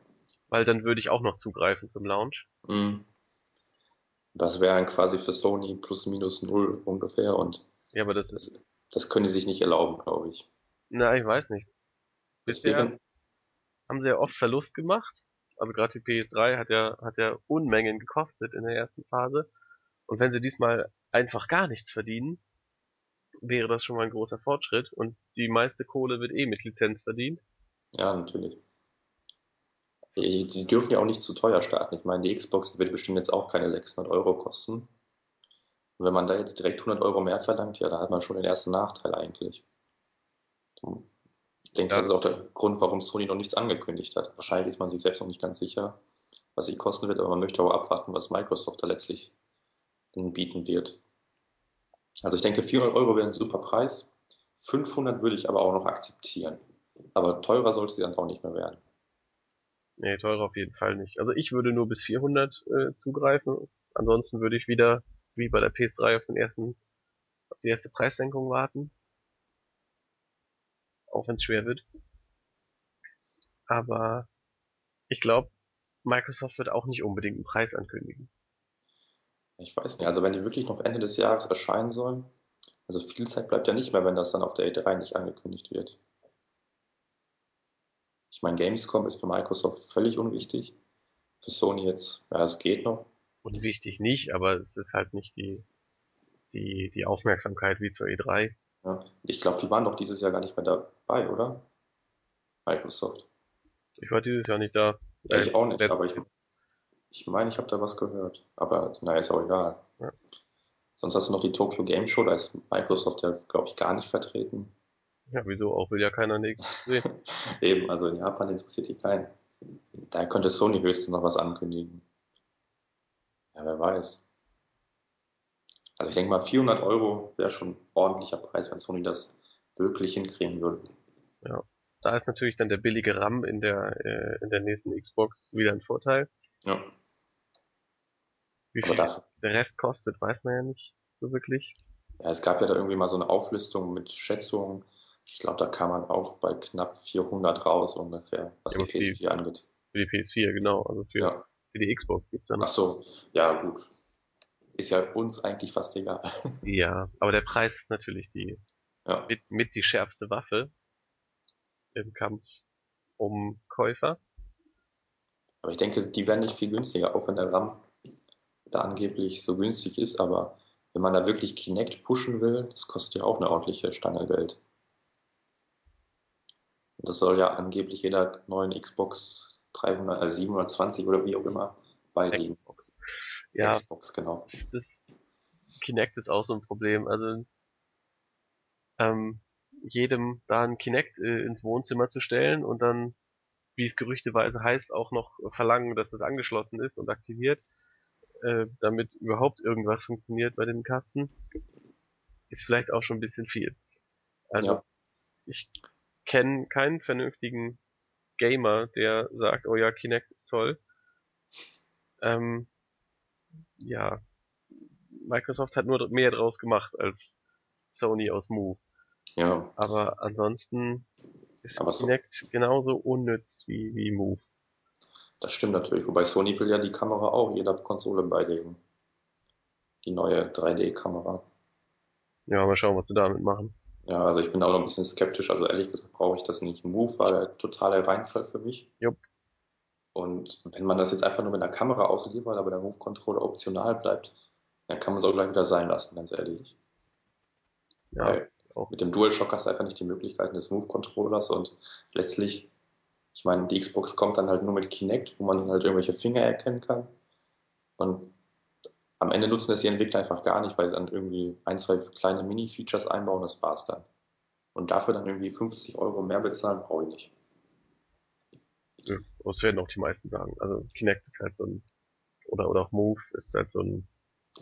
Weil dann würde ich auch noch zugreifen zum Launch. Mhm. Das wäre dann quasi für Sony plus minus null ungefähr und ja, aber das, ist, das, das können die sich nicht erlauben, glaube ich. Na, ich weiß nicht. Bisher Deswegen, haben sie ja oft Verlust gemacht. Also gerade die PS3 hat ja, hat ja Unmengen gekostet in der ersten Phase. Und wenn sie diesmal einfach gar nichts verdienen, wäre das schon mal ein großer Fortschritt. Und die meiste Kohle wird eh mit Lizenz verdient. Ja, natürlich. Die dürfen ja auch nicht zu teuer starten. Ich meine, die Xbox wird bestimmt jetzt auch keine 600 Euro kosten. Und wenn man da jetzt direkt 100 Euro mehr verlangt, ja, da hat man schon den ersten Nachteil eigentlich. Ich denke, das ist auch der Grund, warum Sony noch nichts angekündigt hat. Wahrscheinlich ist man sich selbst noch nicht ganz sicher, was sie kosten wird, aber man möchte auch abwarten, was Microsoft da letztlich bieten wird. Also ich denke, 400 Euro wäre ein super Preis. 500 würde ich aber auch noch akzeptieren. Aber teurer sollte sie dann auch nicht mehr werden. Nee, teurer auf jeden Fall nicht. Also ich würde nur bis 400 äh, zugreifen. Ansonsten würde ich wieder, wie bei der PS3, auf den ersten, auf die erste Preissenkung warten. Auch wenn es schwer wird. Aber ich glaube, Microsoft wird auch nicht unbedingt einen Preis ankündigen. Ich weiß nicht, also wenn die wirklich noch Ende des Jahres erscheinen sollen, also viel Zeit bleibt ja nicht mehr, wenn das dann auf der E3 nicht angekündigt wird. Ich meine, Gamescom ist für Microsoft völlig unwichtig. Für Sony jetzt, ja, es geht noch. Unwichtig nicht, aber es ist halt nicht die, die, die Aufmerksamkeit wie zur E3. Ja, ich glaube, die waren doch dieses Jahr gar nicht mehr dabei, oder? Microsoft. Ich war dieses Jahr nicht da. Ja, ich auch nicht, aber ich, ich meine, ich habe da was gehört. Aber naja, ist auch egal. Ja. Sonst hast du noch die Tokyo Game Show, da ist Microsoft ja, glaube ich, gar nicht vertreten. Ja, wieso auch? Will ja keiner nichts sehen. (laughs) Eben, also in Japan interessiert die keinen. Da könnte Sony höchstens noch was ankündigen. Ja, wer weiß. Also ich denke mal, 400 Euro wäre schon ein ordentlicher Preis, wenn Sony das wirklich hinkriegen würde. Ja, da ist natürlich dann der billige RAM in der, äh, in der nächsten Xbox wieder ein Vorteil. Ja. Wie viel der Rest kostet, weiß man ja nicht so wirklich. Ja, es gab ja da irgendwie mal so eine Auflistung mit Schätzungen. Ich glaube, da kam man auch bei knapp 400 raus ungefähr, was ja, die PS4 angeht. Für die PS4, genau. Also für, ja. für die Xbox gibt's dann. Ach so, ja gut. Ist ja uns eigentlich fast egal. (laughs) Ja, aber der Preis ist natürlich die ja. mit, mit die schärfste Waffe im Kampf um Käufer. Aber ich denke, die werden nicht viel günstiger, auch wenn der RAM da angeblich so günstig ist, aber wenn man da wirklich Kinect pushen will, das kostet ja auch eine ordentliche Stange Geld. Und das soll ja angeblich jeder neuen Xbox 300, also 720 oder wie auch immer beiliegen. Xbox. Ja, Xbox, genau. Das Kinect ist auch so ein Problem. Also ähm, jedem da ein Kinect äh, ins Wohnzimmer zu stellen und dann, wie es gerüchteweise heißt, auch noch verlangen, dass das angeschlossen ist und aktiviert, äh, damit überhaupt irgendwas funktioniert bei dem Kasten, ist vielleicht auch schon ein bisschen viel. Also ja. ich kenne keinen vernünftigen Gamer, der sagt, oh ja, Kinect ist toll. Ähm, ja, Microsoft hat nur mehr draus gemacht als Sony aus Move. Ja. Aber ansonsten ist Aber Kinect so. genauso unnütz wie, wie Move. Das stimmt natürlich. Wobei Sony will ja die Kamera auch jeder Konsole beilegen. Die neue 3D-Kamera. Ja, mal schauen, was sie damit machen. Ja, also ich bin auch noch ein bisschen skeptisch. Also ehrlich gesagt brauche ich das nicht. Move war der totale Reinfall für mich. Jupp. Und wenn man das jetzt einfach nur mit einer Kamera ausliefert, aber der Move-Controller optional bleibt, dann kann man es auch gleich wieder sein lassen, ganz ehrlich. Ja. Weil auch mit dem DualShock hast du einfach nicht die Möglichkeiten des Move-Controllers und letztlich, ich meine, die Xbox kommt dann halt nur mit Kinect, wo man halt irgendwelche Finger erkennen kann. Und am Ende nutzen das die Entwickler einfach gar nicht, weil sie dann irgendwie ein, zwei kleine Mini-Features einbauen, das war's dann. Und dafür dann irgendwie 50 Euro mehr bezahlen, brauche ich nicht. Ja, das werden auch die meisten sagen. Also Kinect ist halt so ein, oder, oder auch Move ist halt so ein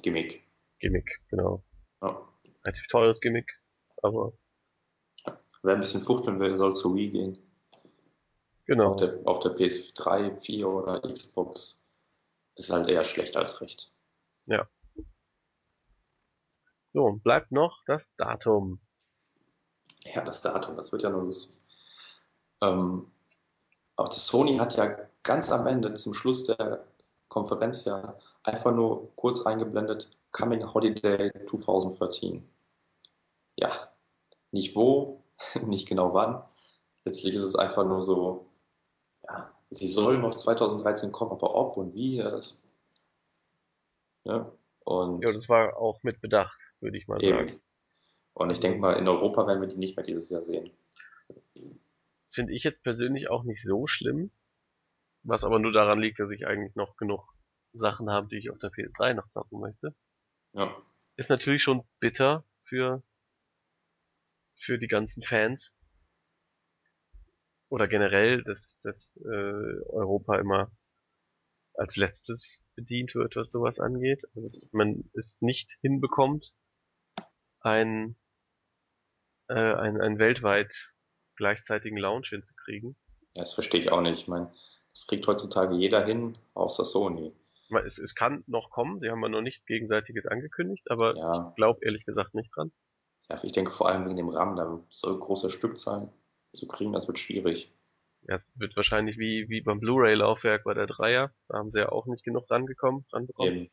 Gimmick. Gimmick, genau. Ja. Relativ teures Gimmick, aber. Wer ein bisschen fuchteln will, soll zu Wii gehen. Genau. Auf der, auf der PS3, 4 oder Xbox ist halt eher schlecht als recht. Ja. So, bleibt noch das Datum. Ja, das Datum, das wird ja nur lustig. Ähm, auch das Sony hat ja ganz am Ende, zum Schluss der Konferenz ja einfach nur kurz eingeblendet, Coming Holiday 2013. Ja, nicht wo, (laughs) nicht genau wann. Letztlich ist es einfach nur so, ja, sie soll noch 2013 kommen, aber ob und wie, das, ja, und ja, das war auch mit Bedacht, würde ich mal eben. sagen. Und ich denke mal, in Europa werden wir die nicht mehr dieses Jahr sehen. Finde ich jetzt persönlich auch nicht so schlimm, was aber nur daran liegt, dass ich eigentlich noch genug Sachen habe, die ich auf der PS3 noch zocken möchte. Ja. Ist natürlich schon bitter für für die ganzen Fans. Oder generell, dass, dass äh, Europa immer als letztes bedient wird, was sowas angeht. Also, dass man es nicht hinbekommt, ein, äh, ein, ein weltweit gleichzeitigen Launch hinzukriegen. Das verstehe ich auch nicht. Ich meine, das kriegt heutzutage jeder hin, außer Sony. Es, es kann noch kommen, sie haben ja noch nichts Gegenseitiges angekündigt, aber ja. ich glaube ehrlich gesagt nicht dran. Ja, ich denke vor allem wegen dem RAM, da so große Stückzahlen zu kriegen, das wird schwierig. Ja, es wird wahrscheinlich wie, wie beim Blu-ray-Laufwerk bei der Dreier, da haben sie ja auch nicht genug rangekommen, ranbekommen. Eben.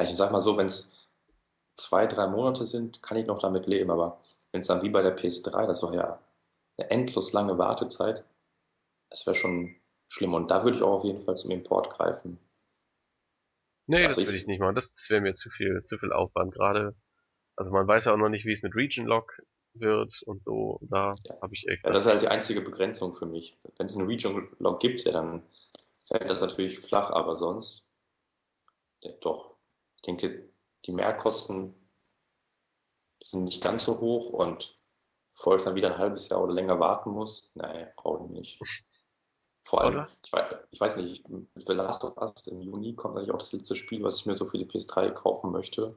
Ich sag mal so, wenn es zwei, drei Monate sind, kann ich noch damit leben, aber wenn es dann wie bei der PS3, das war ja eine endlos lange Wartezeit, das wäre schon schlimm. Und da würde ich auch auf jeden Fall zum Import greifen. Nee, also das würde ich nicht machen. Das, das wäre mir zu viel, zu viel Aufwand. Gerade also man weiß ja auch noch nicht, wie es mit Region Lock wird und so. Da ja. habe ich extra. Ja, das ist halt die einzige Begrenzung für mich. Wenn es einen Region Lock gibt, ja, dann fällt das natürlich flach, aber sonst ja, doch. Ich denke, die Mehrkosten sind nicht ganz so hoch und bevor ich dann wieder ein halbes Jahr oder länger warten muss, nein, brauche ich nicht. Vor allem, ich weiß, ich weiß, nicht, The Last of Us im Juni kommt natürlich auch das letzte Spiel, was ich mir so für die PS3 kaufen möchte.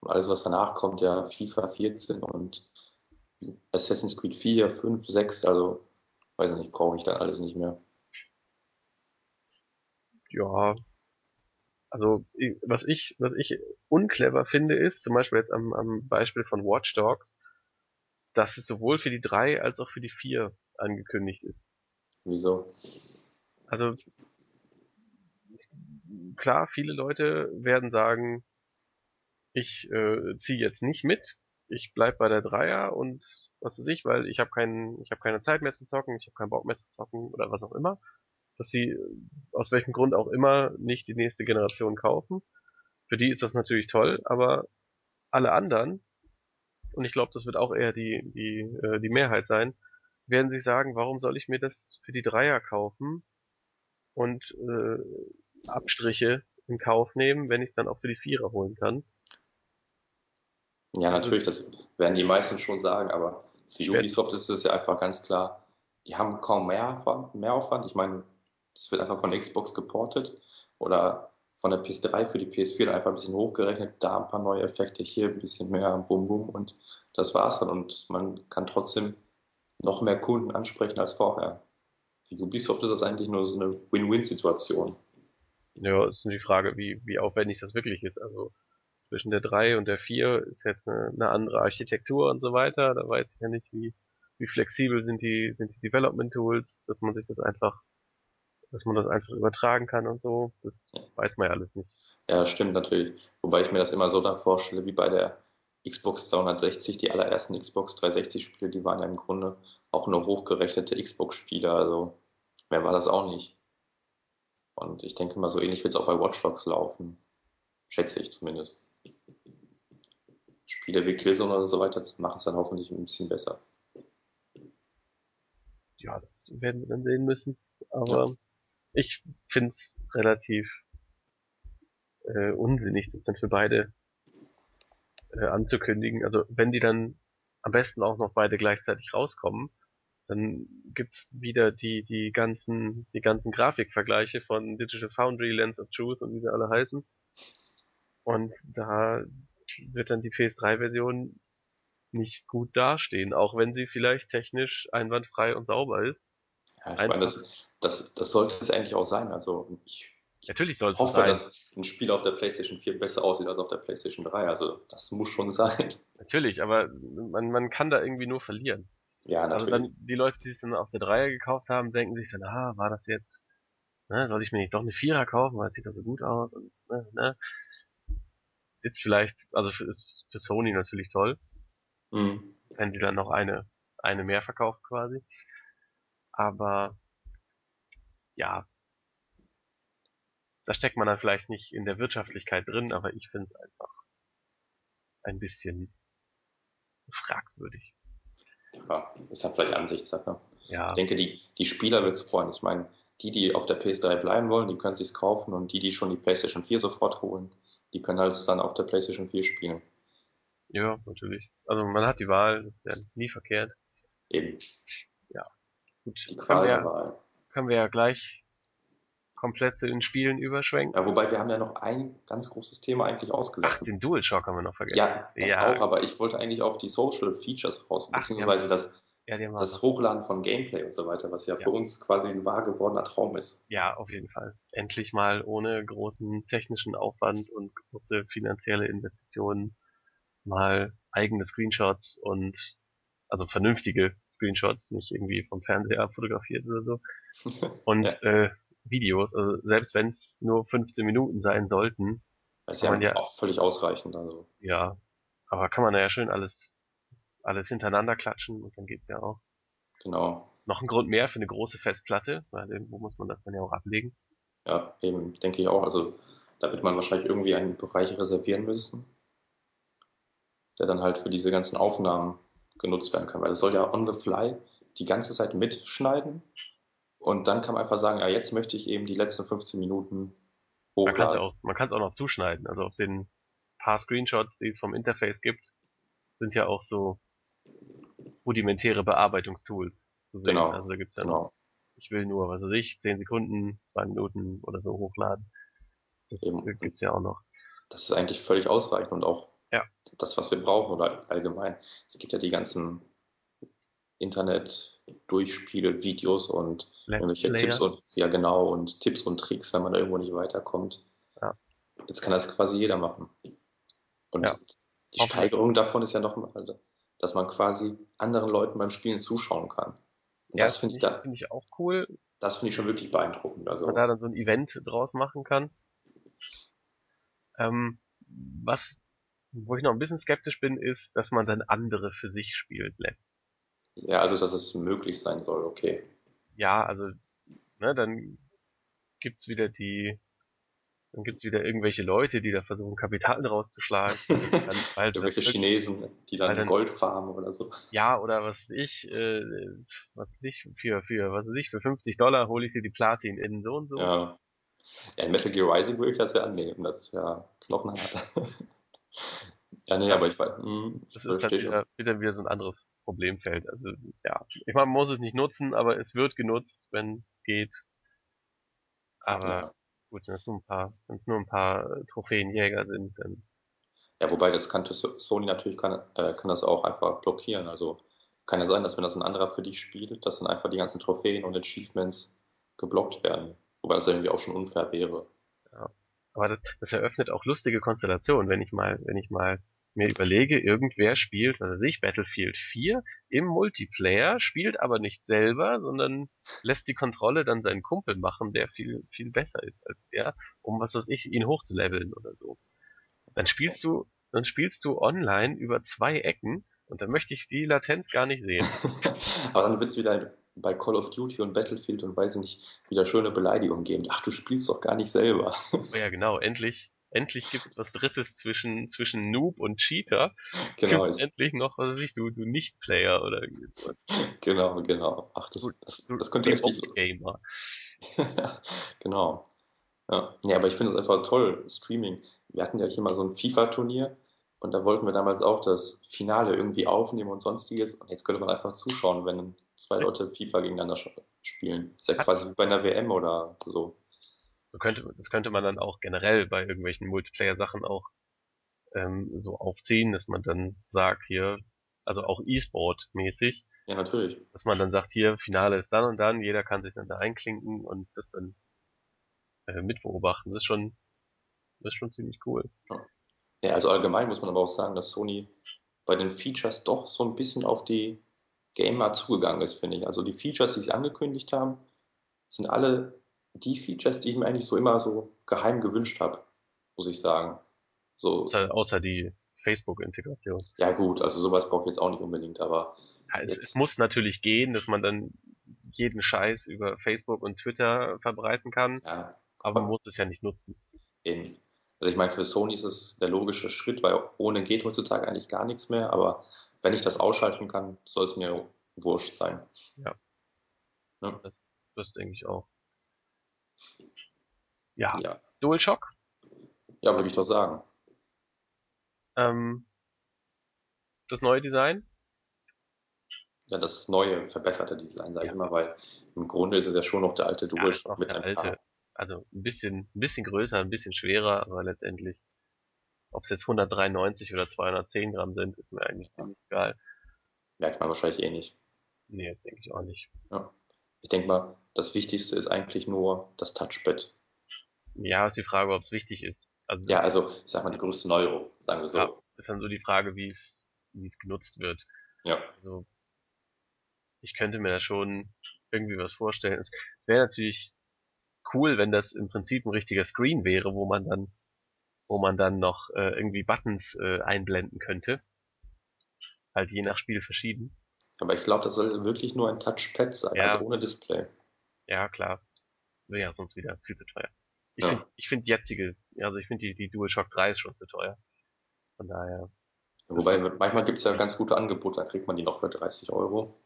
Und alles, was danach kommt, ja FIFA 14 und Assassin's Creed 4, 5, 6, also weiß ich nicht, brauche ich dann alles nicht mehr. Ja, also was ich, was ich unclever finde, ist, zum Beispiel jetzt am, am Beispiel von Watch Dogs, dass es sowohl für die 3 als auch für die 4 angekündigt ist. Wieso? Also klar, viele Leute werden sagen, ich äh, ziehe jetzt nicht mit, ich bleib bei der Dreier und was weiß ich, weil ich habe keinen, ich habe keine Zeit mehr zu zocken, ich habe keinen Bock mehr zu zocken oder was auch immer, dass sie aus welchem Grund auch immer nicht die nächste Generation kaufen. Für die ist das natürlich toll, aber alle anderen, und ich glaube, das wird auch eher die die äh, die Mehrheit sein, werden sich sagen, warum soll ich mir das für die Dreier kaufen und äh, Abstriche in Kauf nehmen, wenn ich dann auch für die Vierer holen kann. Ja, natürlich, das werden die meisten schon sagen, aber für Ubisoft ist es ja einfach ganz klar, die haben kaum mehr Mehraufwand. Ich meine, das wird einfach von Xbox geportet oder von der PS3 für die PS4 einfach ein bisschen hochgerechnet, da ein paar neue Effekte, hier ein bisschen mehr, bum bum und das war's dann und man kann trotzdem noch mehr Kunden ansprechen als vorher. Für Ubisoft ist das eigentlich nur so eine Win-Win-Situation. Ja, ist nur die Frage, wie, wie aufwendig das wirklich ist. Also zwischen der 3 und der 4 ist jetzt eine, eine andere Architektur und so weiter. Da weiß ich ja nicht, wie, wie flexibel sind die, sind die Development Tools, dass man sich das einfach, dass man das einfach übertragen kann und so. Das weiß man ja alles nicht. Ja, stimmt natürlich. Wobei ich mir das immer so dann vorstelle, wie bei der Xbox 360, die allerersten Xbox 360 Spiele, die waren ja im Grunde auch nur hochgerechnete Xbox Spiele, also mehr war das auch nicht. Und ich denke mal, so ähnlich wird es auch bei Watch Dogs laufen. Schätze ich zumindest. Spiele wie Killzone oder so weiter machen es dann hoffentlich ein bisschen besser. Ja, das werden wir dann sehen müssen. Aber ja. Ich finde es relativ äh, unsinnig, das dann für beide äh, anzukündigen. Also wenn die dann am besten auch noch beide gleichzeitig rauskommen, dann gibt's wieder die, die ganzen, die ganzen Grafikvergleiche von Digital Foundry, Lens of Truth und wie sie alle heißen. Und da wird dann die PS3-Version nicht gut dastehen, auch wenn sie vielleicht technisch einwandfrei und sauber ist. Ja, ich meine, das, das, das sollte es eigentlich auch sein. Also ich, Natürlich soll es hoffe, sein. dass ein Spiel auf der PlayStation 4 besser aussieht als auf der PlayStation 3. Also das muss schon sein. Natürlich, aber man, man kann da irgendwie nur verlieren. Ja, natürlich. Also dann die Leute, die es dann auf der Dreier gekauft haben, denken sich dann, ah, war das jetzt, ne, soll ich mir nicht doch eine Vierer kaufen, weil es sieht doch so gut aus und, ne, ne ist vielleicht, also für, ist für Sony natürlich toll, mhm. wenn sie dann noch eine, eine mehr verkauft quasi. Aber ja, da steckt man dann vielleicht nicht in der Wirtschaftlichkeit drin, aber ich finde es einfach ein bisschen fragwürdig. Ja, ist ja vielleicht Ansichtssache. Ja. Ich denke, die, die Spieler wird es freuen. Ich meine, die, die auf der PS3 bleiben wollen, die können sich kaufen und die, die schon die PlayStation 4 sofort holen, die können halt dann auf der PlayStation 4 spielen. Ja, natürlich. Also man hat die Wahl, das ist ja nie verkehrt. Eben. Ja. Gut. Die Qual der Wahl. Können wir ja gleich komplett zu den Spielen überschwenken. Ja, wobei wir haben ja noch ein ganz großes Thema eigentlich ausgelassen. Ach, den DualShock haben wir noch vergessen. Ja, das ja. auch, aber ich wollte eigentlich auf die Social Features raus, beziehungsweise das ja, das Hochladen von Gameplay und so weiter, was ja, ja, für uns quasi ein wahr gewordener Traum ist. Ja, auf jeden Fall. Endlich mal ohne großen technischen Aufwand und große finanzielle Investitionen mal eigene Screenshots und also vernünftige Screenshots, nicht irgendwie vom Fernseher (laughs) fotografiert oder so. (laughs) Und ja. äh, Videos, also selbst wenn es nur 15 Minuten sein sollten. Das ist ja, ja auch völlig ausreichend. Also. Ja, aber kann man da ja schön alles alles hintereinander klatschen und dann geht's ja auch. Genau. Noch ein Grund mehr für eine große Festplatte, weil irgendwo muss man das dann ja auch ablegen. Ja, eben, denke ich auch. Also da wird man wahrscheinlich irgendwie einen Bereich reservieren müssen, der dann halt für diese ganzen Aufnahmen genutzt werden kann, weil es soll ja on the fly die ganze Zeit mitschneiden und dann kann man einfach sagen, ja, jetzt möchte ich eben die letzten 15 Minuten hochladen. Man kann es auch, auch noch zuschneiden. Also auf den paar Screenshots, die es vom Interface gibt, sind ja auch so rudimentäre Bearbeitungstools zu sehen. Genau. Also da gibt's ja genau. noch ich will nur, was weiß ich, 10 Sekunden, 2 Minuten oder so hochladen. Das Eben. gibt's ja auch noch. Das ist eigentlich völlig ausreichend und auch Ja. das, was wir brauchen oder allgemein. Es gibt ja die ganzen Internet-Durchspiele, Videos und Let's irgendwelche Player. Tipps und ja genau und Tipps und Tricks, wenn man da irgendwo nicht weiterkommt. Ja. Jetzt kann das quasi jeder machen. Und Ja. die Hoffentlich. Steigerung davon ist ja noch, mal, also, dass man quasi anderen Leuten beim Spielen zuschauen kann. Und Ja, das finde ich, da- finde ich auch cool, das finde ich schon wirklich beeindruckend. dass Also, man da dann so ein Event draus machen kann. Ähm, was, wo ich noch ein bisschen skeptisch bin, ist, dass man dann andere für sich spielen lässt. ja, also, dass es möglich sein soll, okay. Ja, also, ne, dann gibt's wieder die, dann gibt's wieder irgendwelche Leute, die da versuchen, Kapital draus zu schlagen. (laughs) Dann, weil Irgendwelche Chinesen, die dann, dann- Gold farmen oder so. Ja, oder was ich, äh, was weiß ich, für, für, was weiß ich, für 50 Dollar hole ich dir die Platin in so und so. Ja. ja, in Metal Gear Rising würde ich das ja annehmen. Das ist ja knochenhart. (laughs) ja, nee, aber ich weiß, hm, Das ist dann wieder, wieder, wieder so ein anderes Problemfeld. Also, ja, ich meine, man muss es nicht nutzen, aber es wird genutzt, wenn es geht. Aber Ja. gut, wenn es nur ein paar, wenn es nur ein paar äh, Trophäenjäger sind, dann Ja, wobei das kann So- Sony natürlich kann, äh, kann das auch einfach blockieren. Also kann ja sein, dass wenn das ein anderer für dich spielt, dass dann einfach die ganzen Trophäen und Achievements geblockt werden. Wobei das irgendwie auch schon unfair wäre. Aber das, eröffnet auch lustige Konstellationen, wenn ich mal, wenn ich mal mir überlege, irgendwer spielt, was weiß ich, Battlefield 4 im Multiplayer, spielt aber nicht selber, sondern lässt die Kontrolle dann seinen Kumpel machen, der viel, viel besser ist als er, um was weiß ich, ihn hochzuleveln oder so. Dann spielst du, dann spielst du online über zwei Ecken und dann möchte ich die Latenz gar nicht sehen. (laughs) Aber dann wird es wieder bei Call of Duty und Battlefield und weiß ich nicht, wieder schöne Beleidigungen geben. Ach, du spielst doch gar nicht selber. Aber ja, genau, endlich, endlich gibt's was Drittes zwischen, zwischen Noob und Cheater. genau, Gibt's endlich noch, was weiß ich, du, du Nicht-Player oder irgendwie so. genau, genau. Ach, das, das, das könnte richtig, Gamer. (laughs) genau. Ja. ja, aber ich finde es einfach toll, Streaming. Wir hatten ja hier mal so ein FIFA-Turnier und da wollten wir damals auch das Finale irgendwie aufnehmen und sonstiges. Und jetzt könnte man einfach zuschauen, wenn zwei Leute FIFA gegeneinander spielen. Ist ja quasi wie bei einer WM oder so. So könnte, das könnte man dann auch generell bei irgendwelchen Multiplayer-Sachen auch ähm, so aufziehen, dass man dann sagt, hier, also auch E-Sport-mäßig, Ja, natürlich. dass man dann sagt, hier, Finale ist dann und dann, jeder kann sich dann da einklinken und das dann äh, mitbeobachten. Das ist schon, das ist schon ziemlich cool. Ja, also allgemein muss man aber auch sagen, dass Sony bei den Features doch so ein bisschen auf die Gamer zugegangen ist, finde ich. Also die Features, die sie angekündigt haben, sind alle die Features, die ich mir eigentlich so immer so geheim gewünscht habe, muss ich sagen. So, Außer, außer die Facebook-Integration. ja gut, also sowas brauche ich jetzt auch nicht unbedingt, aber Ja, es, es muss natürlich gehen, dass man dann jeden Scheiß über Facebook und Twitter verbreiten kann, ja, aber man muss es ja nicht nutzen. eben. Also ich meine, für Sony ist es der logische Schritt, weil ohne geht heutzutage eigentlich gar nichts mehr, aber wenn ich das ausschalten kann, soll es mir wurscht sein. Das, das denke ich auch. Ja, Ja, DualShock. ja würde ich doch sagen. Ähm, das neue Design. Ja, das neue, verbesserte Design, sage Ja. ich mal, weil im Grunde ist es ja schon noch der alte Ja, DualShock noch mit alte. paar. Also ein bisschen, ein bisschen größer, ein bisschen schwerer, aber letztendlich, ob es jetzt 193 oder 210 Gramm sind, ist mir eigentlich ziemlich egal. Merkt man wahrscheinlich eh nicht. Nee, das denke ich auch nicht. Ja. Ich denke mal, das Wichtigste ist eigentlich nur das Touchpad. Ja, ist die Frage, ob es wichtig ist. Also Ja, also ich sag mal die größte Neuerung, sagen wir so. Ja. ist dann so die Frage, wie es, wie es genutzt wird. Ja. Also ich könnte mir da schon irgendwie was vorstellen. Es, es wäre natürlich cool, wenn das im Prinzip ein richtiger Screen wäre, wo man dann, wo man dann noch äh, irgendwie Buttons äh, einblenden könnte. Halt je nach Spiel verschieden. Aber ich glaube, das soll wirklich nur ein Touchpad sein, Ja. also ohne Display. Ja, klar. Ja sonst wieder viel zu teuer. Ich Ja. finde find jetzige, also ich finde die, die DualShock 3 ist schon zu teuer. Von daher, Wobei, manchmal gibt es ja ganz gute Angebote, da kriegt man die noch für 30 Euro.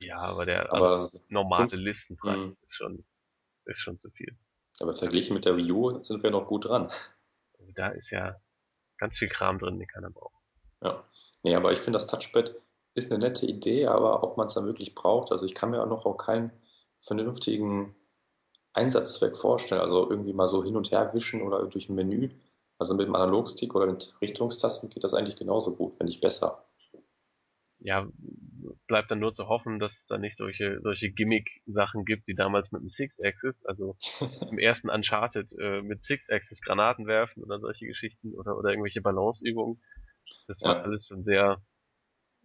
ja, aber der Aber, also normale fünf- Listenpreis Mhm. ist schon, ist schon zu viel. aber verglichen mit der Wii U sind wir noch gut dran. Also da ist ja ganz viel Kram drin, den keiner braucht. Ja. Nee, aber ich finde, das Touchpad ist eine nette Idee, aber ob man es dann wirklich braucht, also ich kann mir auch noch auch kein vernünftigen Einsatzzweck vorstellen. Also irgendwie mal so hin und her wischen oder durch ein Menü. Also mit dem Analogstick oder mit Richtungstasten geht das eigentlich genauso gut, wenn nicht besser. Ja, bleibt dann nur zu hoffen, dass es da nicht solche, solche Gimmick-Sachen gibt, wie damals mit dem Six-Axis, also (laughs) im ersten Uncharted äh, mit Six-Axis Granaten werfen oder solche Geschichten oder, oder irgendwelche Balanceübungen. Das war ja. alles sehr,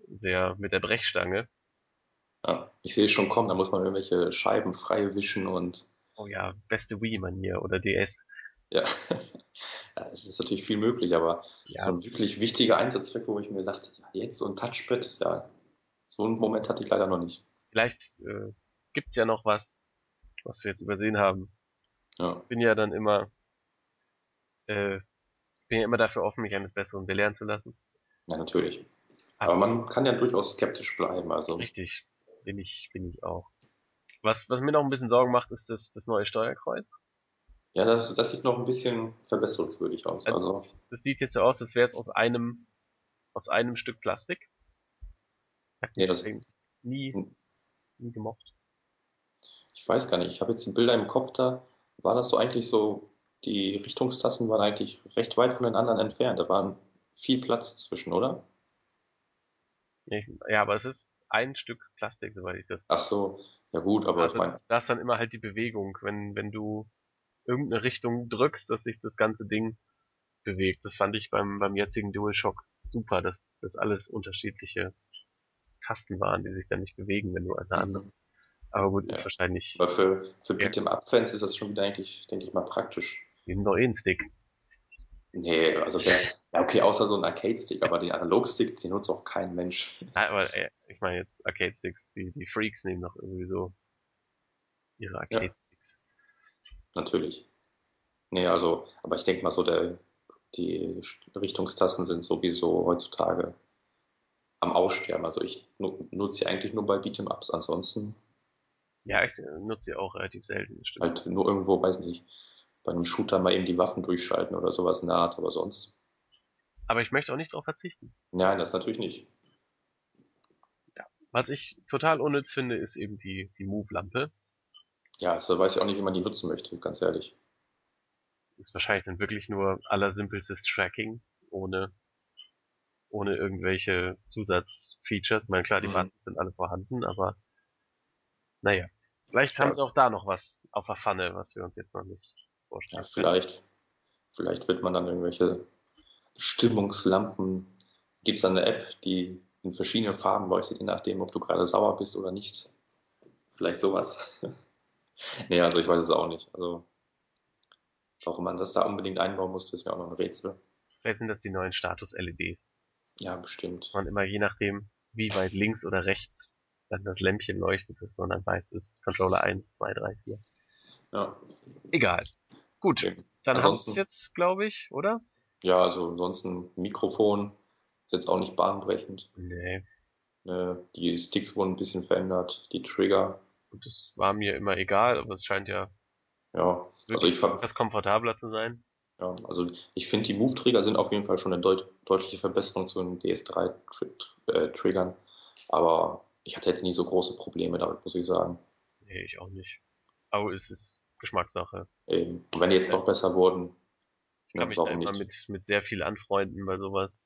sehr mit der Brechstange. Ja, ich sehe es schon kommen, da muss man irgendwelche Scheiben frei wischen und Oh ja, beste Wii-Manier oder DS. Ja. (laughs) ja, es ist natürlich viel möglich, aber ja. so ein wirklich wichtiger Einsatzzweck, wo ich mir dachte, ja, jetzt so ein Touchpad, ja, so einen Moment hatte ich leider noch nicht. Vielleicht äh, es ja noch was, was wir jetzt übersehen haben. Ja. Ich bin ja dann immer, äh, bin ja immer dafür offen, mich eines Besseren belehren zu lassen. Ja, natürlich. Aber, aber man kann ja durchaus skeptisch bleiben, also. Richtig, bin ich, bin ich auch. Was, was mir noch ein bisschen Sorgen macht, ist das, das neue Steuerkreuz. Ja, das, das sieht noch ein bisschen verbesserungswürdig aus. Also, also das sieht jetzt so aus, als wäre es aus einem, aus einem Stück Plastik. Nee, das nie, nie gemocht. Ich weiß gar nicht. Ich habe jetzt die Bilder im Kopf da. War das so eigentlich so, die Richtungstasten waren eigentlich recht weit von den anderen entfernt. Da war viel Platz zwischen, oder? Ja, aber es ist ein Stück Plastik, soweit ich das. Ach so, ja gut, aber also, ich meine. Da ist dann immer halt die Bewegung, wenn, wenn du irgendeine Richtung drückst, dass sich das ganze Ding bewegt. Das fand ich beim, beim jetzigen DualShock super, dass das alles unterschiedliche Tasten waren, die sich dann nicht bewegen, wenn du eine mhm. andere. Aber gut, ja. ist wahrscheinlich. Aber für, für Beat'em Up-Fans ist das schon wieder eigentlich, denke ich mal, praktisch. Nehmen doch eh einen Stick. Nee, also der, ja okay, außer so ein Arcade-Stick, aber den Analog-Stick, den nutzt auch kein Mensch. Nein, aber ey, ich meine jetzt Arcade-Sticks, die, die Freaks nehmen doch irgendwie so ihre Arcade-Sticks. Ja, natürlich. Nee, also, aber ich denke mal so, der, die Richtungstasten sind sowieso heutzutage am Aussterben. Also ich nutze sie eigentlich nur bei Beat'em-Ups, ansonsten. Ja, ich nutze sie auch relativ selten. Stimmt. Halt nur irgendwo, weiß nicht, bei einem Shooter mal eben die Waffen durchschalten oder sowas in der Art, aber sonst. Aber ich möchte auch nicht darauf verzichten. Nein, das natürlich nicht. Ja. Was ich total unnütz finde, ist eben die, die Move-Lampe. Ja, also weiß ich auch nicht, wie man die nutzen möchte, ganz ehrlich. Ist wahrscheinlich dann wirklich nur allersimpelstes Tracking, ohne, ohne irgendwelche Zusatzfeatures. Ich meine, klar, die mhm. Buttons sind alle vorhanden, aber naja. Vielleicht haben sie auch da noch was auf der Pfanne, was wir uns jetzt noch nicht vorstellen. Ja, vielleicht, vielleicht wird man dann irgendwelche Stimmungslampen. Gibt es eine App, die in verschiedenen Farben leuchtet, je nachdem, ob du gerade sauer bist oder nicht. Vielleicht sowas. (laughs) nee, also ich weiß es auch nicht. Also, warum man das da unbedingt einbauen musste, ist mir auch noch ein Rätsel. Vielleicht sind das die neuen Status-LEDs. Ja, bestimmt. Man immer je nachdem, wie weit links oder rechts dann das Lämpchen leuchtet, dass man dann weiß, es ist Controller 1, 2, 3, 4. Ja. Egal. Gut, okay. dann haben wir es jetzt, glaube ich, oder? Ja, also ansonsten Mikrofon ist jetzt auch nicht bahnbrechend. Nee. Äh, die Sticks wurden ein bisschen verändert, die Trigger. Und das war mir immer egal, aber es scheint ja, ja also ich etwas komfortabler zu sein. Ja, also ich finde, die Move-Trigger sind auf jeden Fall schon eine deut deutliche Verbesserung zu den DS3-Triggern. Äh, aber ich hatte jetzt nie so große Probleme damit, muss ich sagen. Nee, ich auch nicht. Aber es ist Geschmackssache. Eben. Und wenn die jetzt ja. noch besser wurden, ich kann mich da immer mit, mit sehr viel anfreunden bei sowas.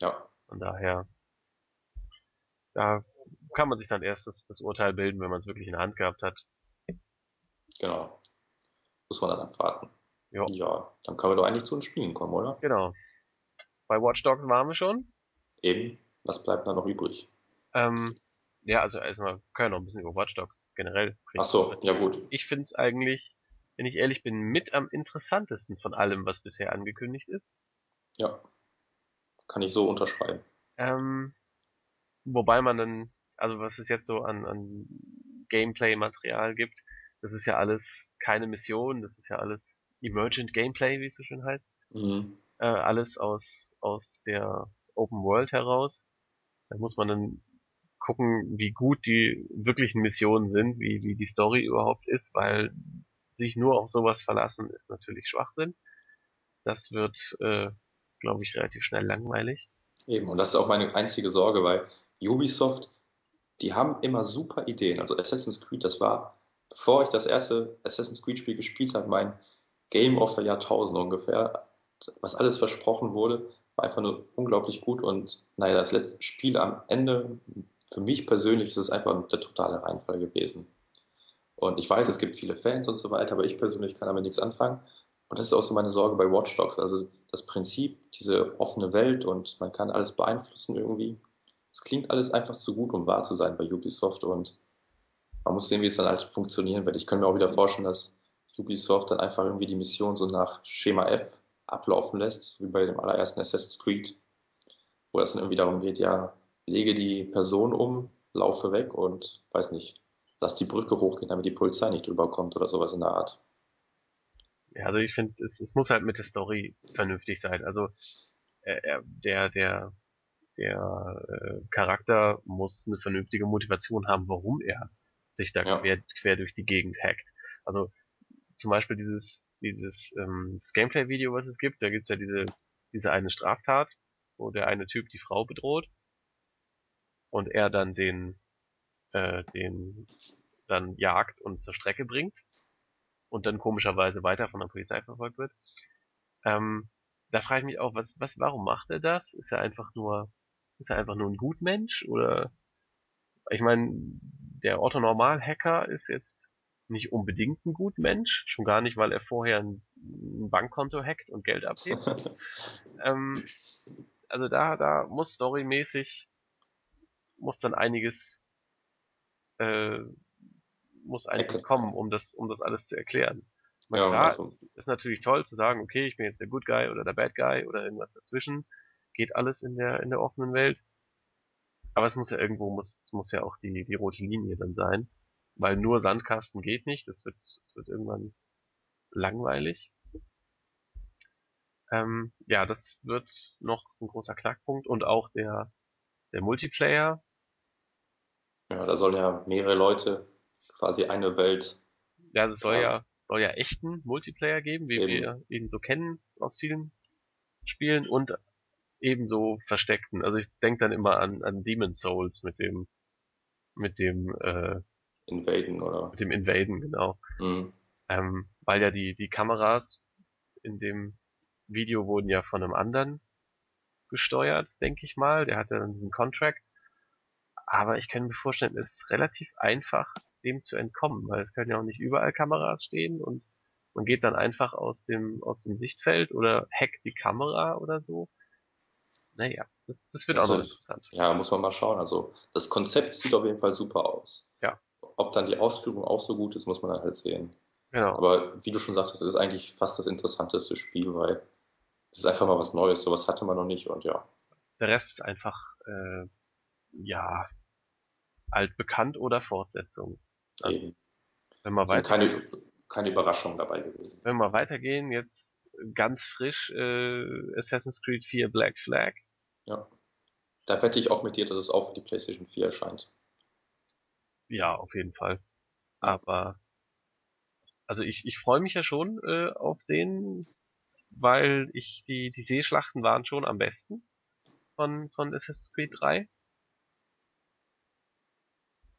Ja. Von daher, da kann man sich dann erst das, das Urteil bilden, wenn man es wirklich in der Hand gehabt hat. Genau. Muss man dann abwarten. Jo. Ja, dann können wir doch eigentlich zu den Spielen kommen, oder? Genau. Bei Watch Dogs waren wir schon. Eben. Was bleibt da noch übrig? Ähm, ja, also erstmal können wir noch ein bisschen über Watch Dogs generell reden. Ach so, ja gut. Ich finde es eigentlich, wenn ich ehrlich bin, mit am interessantesten von allem, was bisher angekündigt ist. Ja, kann ich so unterschreiben. Ähm, wobei man dann, also was es jetzt so an, an Gameplay-Material gibt, das ist ja alles keine Mission, das ist ja alles Emergent Gameplay, wie es so schön heißt. Mhm. Äh, alles aus, aus der Open World heraus. Da muss man dann gucken, wie gut die wirklichen Missionen sind, wie, wie die Story überhaupt ist, weil sich nur auf sowas verlassen ist natürlich Schwachsinn. Das wird, äh, glaube ich, relativ schnell langweilig. Eben, und das ist auch meine einzige Sorge, weil Ubisoft die haben immer super Ideen. Also Assassin's Creed, das war, bevor ich das erste Assassin's Creed-Spiel gespielt habe, mein Game of the Jahrtausend ungefähr. Was alles versprochen wurde, war einfach nur unglaublich gut. Und naja, das letzte Spiel am Ende, für mich persönlich, ist es einfach der totale Reinfall gewesen. Und ich weiß, es gibt viele Fans und so weiter, aber ich persönlich kann damit nichts anfangen. Und das ist auch so meine Sorge bei Watch Dogs. Also das Prinzip, diese offene Welt und man kann alles beeinflussen irgendwie. Es klingt alles einfach zu gut, um wahr zu sein bei Ubisoft und man muss sehen, wie es dann halt funktionieren wird. Ich kann mir auch wieder vorstellen, dass Ubisoft dann einfach irgendwie die Mission so nach Schema F ablaufen lässt, wie bei dem allerersten Assassin's Creed, wo es dann irgendwie darum geht, ja, lege die Person um, laufe weg und weiß nicht, lass die Brücke hochgehen, damit die Polizei nicht drüber kommt oder sowas in der Art. Ja, also ich finde, es, es muss halt mit der Story vernünftig sein. Also äh, der, der, der äh, Charakter muss eine vernünftige Motivation haben, warum er sich da ja. quer, quer durch die Gegend hackt. Also zum Beispiel dieses, dieses ähm, Gameplay-Video, was es gibt, da gibt's ja diese, diese eine Straftat, wo der eine Typ die Frau bedroht und er dann den, äh, den dann jagt und zur Strecke bringt und dann komischerweise weiter von der Polizei verfolgt wird. Ähm, da frage ich mich auch, was, was, warum macht er das? Ist er einfach nur, ist er einfach nur ein Gutmensch oder? Ich meine, der Otto Normal Hacker ist jetzt nicht unbedingt ein Gutmensch, schon gar nicht, weil er vorher ein, Bankkonto hackt und Geld abhebt. (laughs) ähm, also da, da muss storymäßig muss dann einiges äh, muss einiges kommen, um das, um das alles zu erklären. Ja, klar, also. ist, ist natürlich toll zu sagen, okay, ich bin jetzt der Good Guy oder der Bad Guy oder irgendwas dazwischen. Geht alles in der, in der offenen Welt. Aber es muss ja irgendwo, muss, muss ja auch die, die rote Linie dann sein. Weil nur Sandkasten geht nicht. Das wird, das wird irgendwann langweilig. Ähm, ja, das wird noch ein großer Knackpunkt und auch der, der Multiplayer. Ja, da sollen ja mehrere Leute quasi eine Welt. Ja, es soll ja, ja soll ja echten Multiplayer geben, wie Eben. wir ihn so kennen aus vielen Spielen und ebenso versteckten. Also ich denke dann immer an, an Demon Souls mit dem mit dem äh, Invaden oder mit dem Invaden genau, mhm. ähm, weil ja die die Kameras in dem Video wurden ja von einem anderen gesteuert, denke ich mal. Der hatte dann diesen Contract. Aber ich kann mir vorstellen, es ist relativ einfach, dem zu entkommen, weil es können ja auch nicht überall Kameras stehen und man geht dann einfach aus dem, aus dem Sichtfeld oder hackt die Kamera oder so. Naja, das, das wird das auch noch interessant. Ja, muss man mal schauen. Also das Konzept sieht auf jeden Fall super aus. Ja. Ob dann die Ausführung auch so gut ist, muss man dann halt sehen. Genau. Aber wie du schon sagtest, es ist eigentlich fast das interessanteste Spiel, weil es ist einfach mal was Neues. Sowas hatte man noch nicht und ja. Der Rest ist einfach, äh, ja, altbekannt oder Fortsetzung. Also, wenn wir weiter keine, keine Überraschung dabei gewesen. Wenn wir weitergehen, jetzt ganz frisch äh, Assassin's Creed 4 Black Flag. Ja. Da wette ich auch mit dir, dass es auch für die PlayStation 4 erscheint. Ja, auf jeden Fall. Aber also ich, ich freue mich ja schon äh, auf den, weil ich die, die Seeschlachten waren schon am besten von, von Assassin's Creed 3.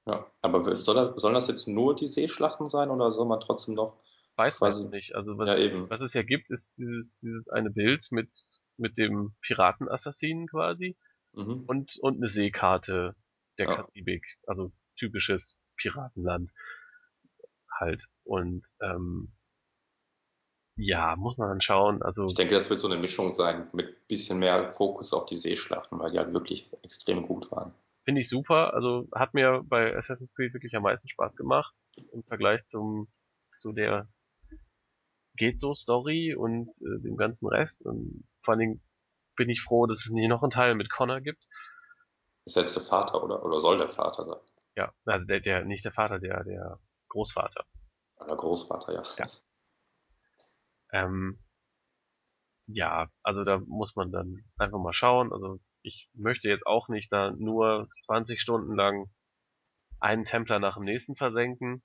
Ja, aber soll, sollen das jetzt nur die Seeschlachten sein oder soll man trotzdem noch Weiß man quasi... nicht. Also was, ja, was es ja gibt, ist dieses, dieses eine Bild mit, mit dem Piratenassassinen quasi mhm. und, und eine Seekarte der ja. Karibik. Also typisches Piratenland halt. Und ähm, ja, muss man dann schauen. Also ich denke, das wird so eine Mischung sein mit bisschen mehr Fokus auf die Seeschlachten, weil die halt wirklich extrem gut waren. Finde ich super. Also hat mir bei Assassin's Creed wirklich am meisten Spaß gemacht im Vergleich zum zu der geht so Story und äh, dem ganzen Rest. Und vor allen Dingen bin ich froh, dass es nicht noch einen Teil mit Connor gibt. Ist jetzt der Vater oder oder soll der Vater sein? Ja, also der, der nicht der Vater, der der Großvater. Der Großvater, ja. Ja. Ähm, ja, also da muss man dann einfach mal schauen. Also ich möchte jetzt auch nicht da nur 20 Stunden lang einen Templer nach dem nächsten versenken.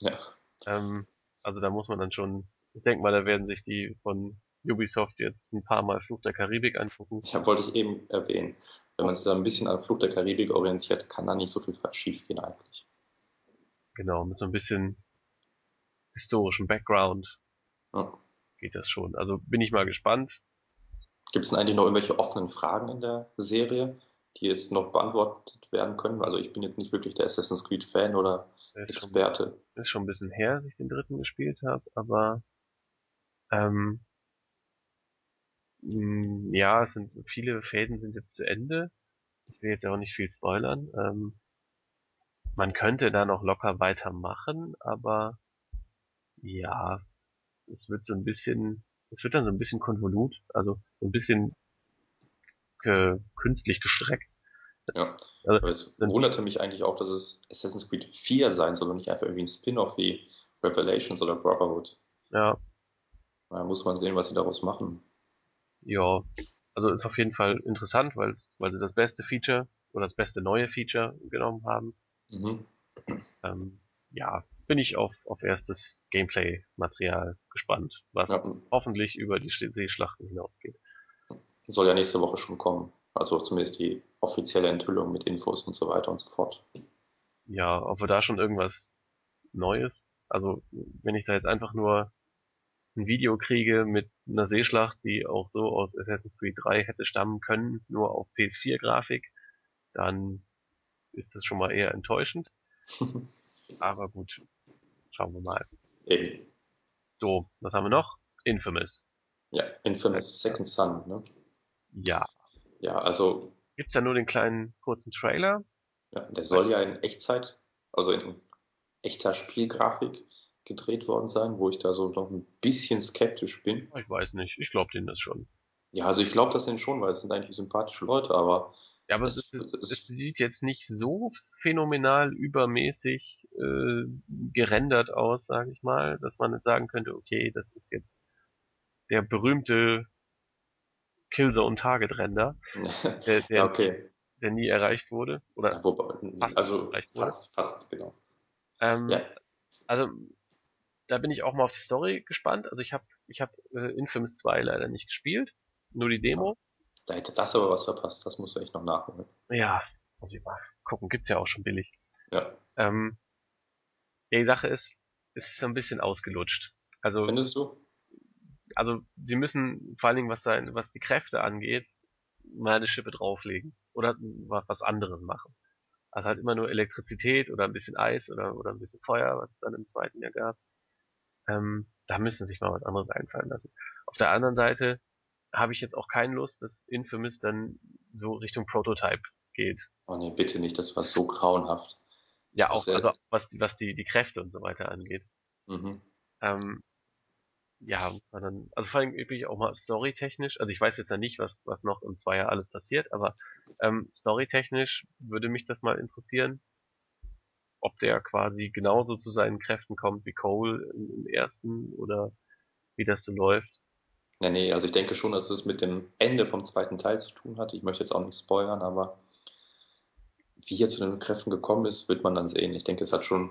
Ja. Ähm, also da muss man dann schon, ich denke mal, da werden sich die von Ubisoft jetzt ein paar Mal Fluch der Karibik angucken. Ja, wollte ich eben erwähnen. Wenn man sich da ein bisschen an Flucht der Karibik orientiert, kann da nicht so viel schief gehen eigentlich. Genau, mit so ein bisschen historischem Background Ja. geht das schon. Also bin ich mal gespannt. Gibt es denn eigentlich noch irgendwelche offenen Fragen in der Serie, die jetzt noch beantwortet werden können? Also ich bin jetzt nicht wirklich der Assassin's Creed Fan oder Ist schon, Experte. ist schon ein bisschen her, dass ich den dritten gespielt habe, aber ähm, ja, es sind viele Fäden sind jetzt zu Ende. Ich will jetzt auch nicht viel spoilern. Ähm, man könnte da noch locker weitermachen, aber ja, es wird so ein bisschen, es wird dann so ein bisschen konvolut, also so ein bisschen ge künstlich gestreckt. Ja. Also, Aber es wunderte mich eigentlich auch, dass es Assassin's Creed 4 sein soll und nicht einfach irgendwie ein Spin-off wie Revelations oder Brotherhood. ja, Da muss man sehen, was sie daraus machen. Ja, also ist auf jeden Fall interessant, weil weil sie das beste Feature oder das beste neue Feature genommen haben. Mhm. Ähm, ja, bin ich auf, auf erstes Gameplay-Material gespannt, was Ja, hoffentlich über die Sch- Seeschlachten hinausgeht. soll ja nächste Woche schon kommen. Also zumindest die offizielle Enthüllung mit Infos und so weiter und so fort. Ja, ob wir da schon irgendwas Neues, also wenn ich da jetzt einfach nur ein Video kriege mit einer Seeschlacht, die auch so aus Assassin's Creed 3 hätte stammen können, nur auf PS4-Grafik, dann ist das schon mal eher enttäuschend. (laughs) Aber gut, schauen wir mal. Eben. So, was haben wir noch? Infamous. Ja, Infamous Second Son. Ne? Ja. Ja, also Gibt's ja nur den kleinen kurzen Trailer. ja, der soll ja in Echtzeit, also in echter Spielgrafik gedreht worden sein, wo ich da so noch ein bisschen skeptisch bin. Ich weiß nicht, ich glaube denen das schon. Ja, also ich glaube das denn schon, weil es sind eigentlich sympathische Leute, aber Ja, aber Es- es, es, es- sieht jetzt nicht so phänomenal übermäßig äh, gerendert aus, sage ich mal, dass man jetzt sagen könnte, okay, das ist jetzt der berühmte Killzone Target Render, (laughs) der, der, okay. der nie erreicht wurde. Oder Ja, wobei, Fast also oder? fast, fast, genau. ähm, Ja. also da bin ich auch mal auf die Story gespannt. Also ich habe ich hab, äh, Infamous 2 leider nicht gespielt, nur die Demo. Da hätte das aber was verpasst, das muss echt noch nachholen. Ja, muss ich mal gucken, gibt's ja auch schon billig. Ja. Ähm, die Sache ist, es ist so ein bisschen ausgelutscht. Also, Findest du? also sie müssen vor allen Dingen, was sein, was die Kräfte angeht, mal eine Schippe drauflegen oder wa- was anderes machen. Also halt immer nur Elektrizität oder ein bisschen Eis oder oder ein bisschen Feuer, was es dann im zweiten Jahr gab. Ähm, da müssen sich mal was anderes einfallen lassen. Auf der anderen Seite habe ich jetzt auch keine Lust, dass Infamous dann so Richtung Prototype geht. Oh nee, bitte nicht, das war so grauenhaft. Ja, auch also was die was die die Kräfte und so weiter angeht. Mhm. Ähm, ja, dann, also vor allem bin ich auch mal storytechnisch, also ich weiß jetzt ja nicht, was, was noch im Zweier alles passiert, aber ähm, storytechnisch würde mich das mal interessieren, ob der quasi genauso zu seinen Kräften kommt wie Cole im, im ersten oder wie das so läuft. Nee, nee, also ich denke schon, dass es mit dem Ende vom zweiten Teil zu tun hat. Ich möchte jetzt auch nicht spoilern, aber wie er zu den Kräften gekommen ist, wird man dann sehen. Ich denke, es hat schon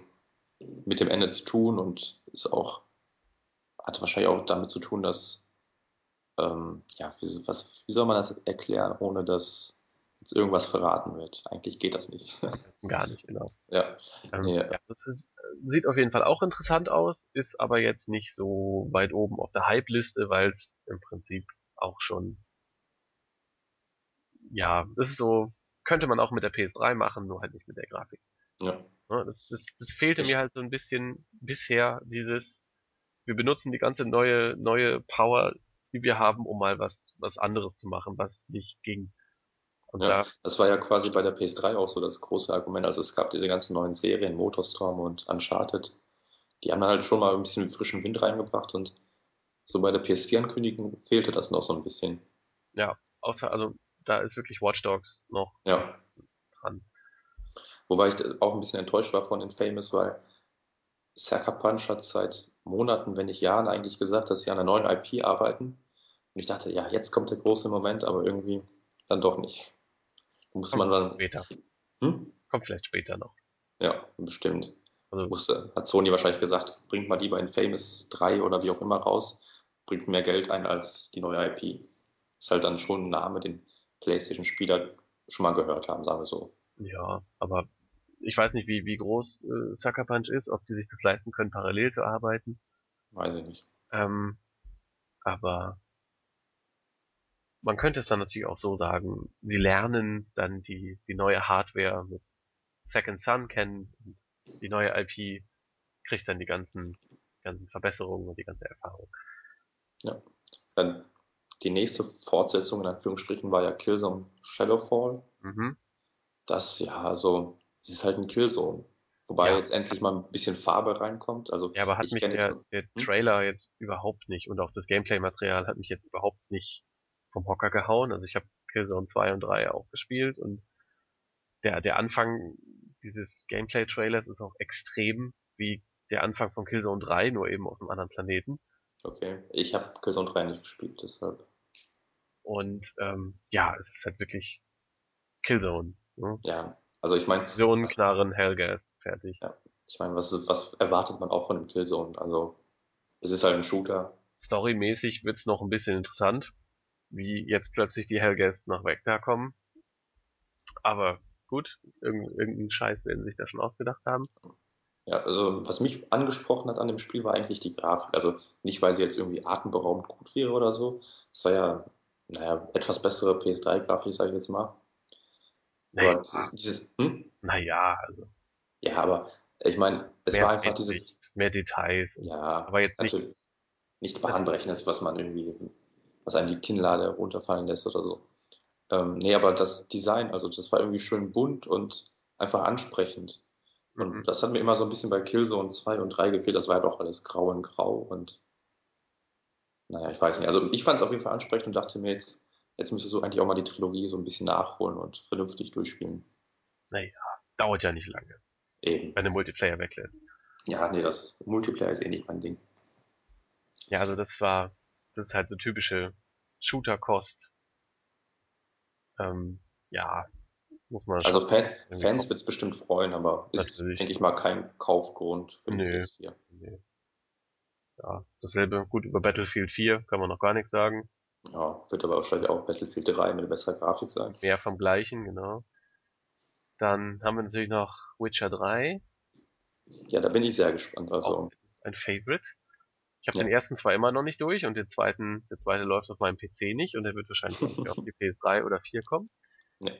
mit dem Ende zu tun und ist auch, hat wahrscheinlich auch damit zu tun, dass, ähm, ja, wie, was, wie soll man das erklären, ohne dass jetzt irgendwas verraten wird? Eigentlich geht das nicht. Gar nicht, genau. (laughs) ja, Ähm, Nee. ja, das ist, sieht auf jeden Fall auch interessant aus, ist aber jetzt nicht so weit oben auf der Hype-Liste, weil es im Prinzip auch schon, ja, das ist so, könnte man auch mit der PS3 machen, nur halt nicht mit der Grafik. ja, Ne, Das, das, das fehlte Ich- mir halt so ein bisschen bisher dieses, wir benutzen die ganze neue, neue Power, die wir haben, um mal was, was anderes zu machen, was nicht ging. Und ja. da, Das war ja quasi bei der PS3 auch so das große Argument. Also es gab diese ganzen neuen Serien, Motorstorm und Uncharted. Die haben halt schon mal ein bisschen frischen Wind reingebracht und so bei der PS4-Ankündigung fehlte das noch so ein bisschen. außer, also, da ist wirklich Watch Dogs noch Ja. dran. Wobei ich auch ein bisschen enttäuscht war von Infamous, weil Sucker Punch hat seit Monaten, wenn nicht Jahren eigentlich gesagt, dass sie an einer neuen IP arbeiten. Und ich dachte, ja, jetzt kommt der große Moment, aber irgendwie dann doch nicht. Muss man dann. Später. Hm? Kommt vielleicht später noch. Ja, bestimmt. Also, Musste, hat Sony wahrscheinlich gesagt, bringt mal lieber Infamous 3 oder wie auch immer raus, bringt mehr Geld ein als die neue IP. Ist halt dann schon ein Name, den PlayStation-Spieler schon mal gehört haben, sagen wir so. Ja, aber ich weiß nicht, wie, wie groß äh, Sucker Punch ist, ob die sich das leisten können, parallel zu arbeiten. Weiß ich nicht. Ähm, aber man könnte es dann natürlich auch so sagen, sie lernen dann die, die neue Hardware mit Second Sun kennen und die neue IP kriegt dann die ganzen, ganzen Verbesserungen und die ganze Erfahrung. Ja. Dann die nächste Fortsetzung in Anführungsstrichen war ja Killzone Shadowfall. Mhm. Das, ja, also, es ist halt ein Killzone. Wobei Ja. jetzt endlich mal ein bisschen Farbe reinkommt. Also, Ja, aber hat ich mich der, jetzt, der Hm? Trailer jetzt überhaupt nicht und auch das Gameplay-Material hat mich jetzt überhaupt nicht vom Hocker gehauen. Also ich habe Killzone 2 und 3 auch gespielt und der, der Anfang dieses Gameplay-Trailers ist auch extrem wie der Anfang von Killzone 3, nur eben auf einem anderen Planeten. okay, ich habe Killzone 3 nicht gespielt, deshalb. Und ähm, ja, es ist halt wirklich Killzone. Ne? Ja, also ich meine, Visionen, was- Knarren, Hellgas, fertig. ich meine, was, was erwartet man auch von einem Killzone? Also, es ist halt ein Shooter. Storymäßig wird's noch ein bisschen interessant, wie jetzt plötzlich die Hellgas nach Vector kommen. Aber gut, irgend, irgendeinen Scheiß werden sie sich da schon ausgedacht haben. Ja, also was mich angesprochen hat an dem Spiel war eigentlich die Grafik. Also nicht, weil sie jetzt irgendwie atemberaubend gut wäre oder so. Es war ja, naja, etwas bessere PS3-Grafik, sage ich jetzt mal. Naja, Aber dieses, dieses hm? naja also ja, aber ich meine, es mehr war einfach dieses, mehr Details. Ja, aber jetzt nicht, natürlich nichts Bahnbrechendes, was man irgendwie, was einem die Kinnlade runterfallen lässt oder so. Ähm, nee, aber das Design, also das war irgendwie schön bunt und einfach ansprechend. Und Mhm. das hat mir immer so ein bisschen bei Killzone 2 und 3 gefehlt. Das war halt auch alles grau in grau und naja, ich weiß nicht. Also ich fand es auf jeden Fall ansprechend und dachte mir jetzt, jetzt müsstest du eigentlich auch mal die Trilogie so ein bisschen nachholen und vernünftig durchspielen. dauert ja nicht lange, Eben. wenn der Multiplayer weglässt. Ja, nee, das Multiplayer ist eh nicht mein Ding. Ja, also das war, das ist halt so typische Shooter-Kost. Ähm, ja, muss man Also Fan, Fans wird es bestimmt freuen, aber ist, Natürlich. denke ich mal, kein Kaufgrund für die Nö. PS4. Nee. Ja, dasselbe, gut, über Battlefield 4 kann man noch gar nichts sagen. Ja, wird aber wahrscheinlich auch Battlefield 3 mit besserer Grafik sein. Mehr vom Gleichen, genau. Dann haben wir natürlich noch Witcher 3, Ja, da bin ich sehr gespannt. Also, auch ein Favorite. Ich habe Ja. den ersten zwar immer noch nicht durch und den zweiten, der zweite läuft auf meinem PC nicht und der wird wahrscheinlich auch nicht auf die PS3 oder 4 kommen. nee.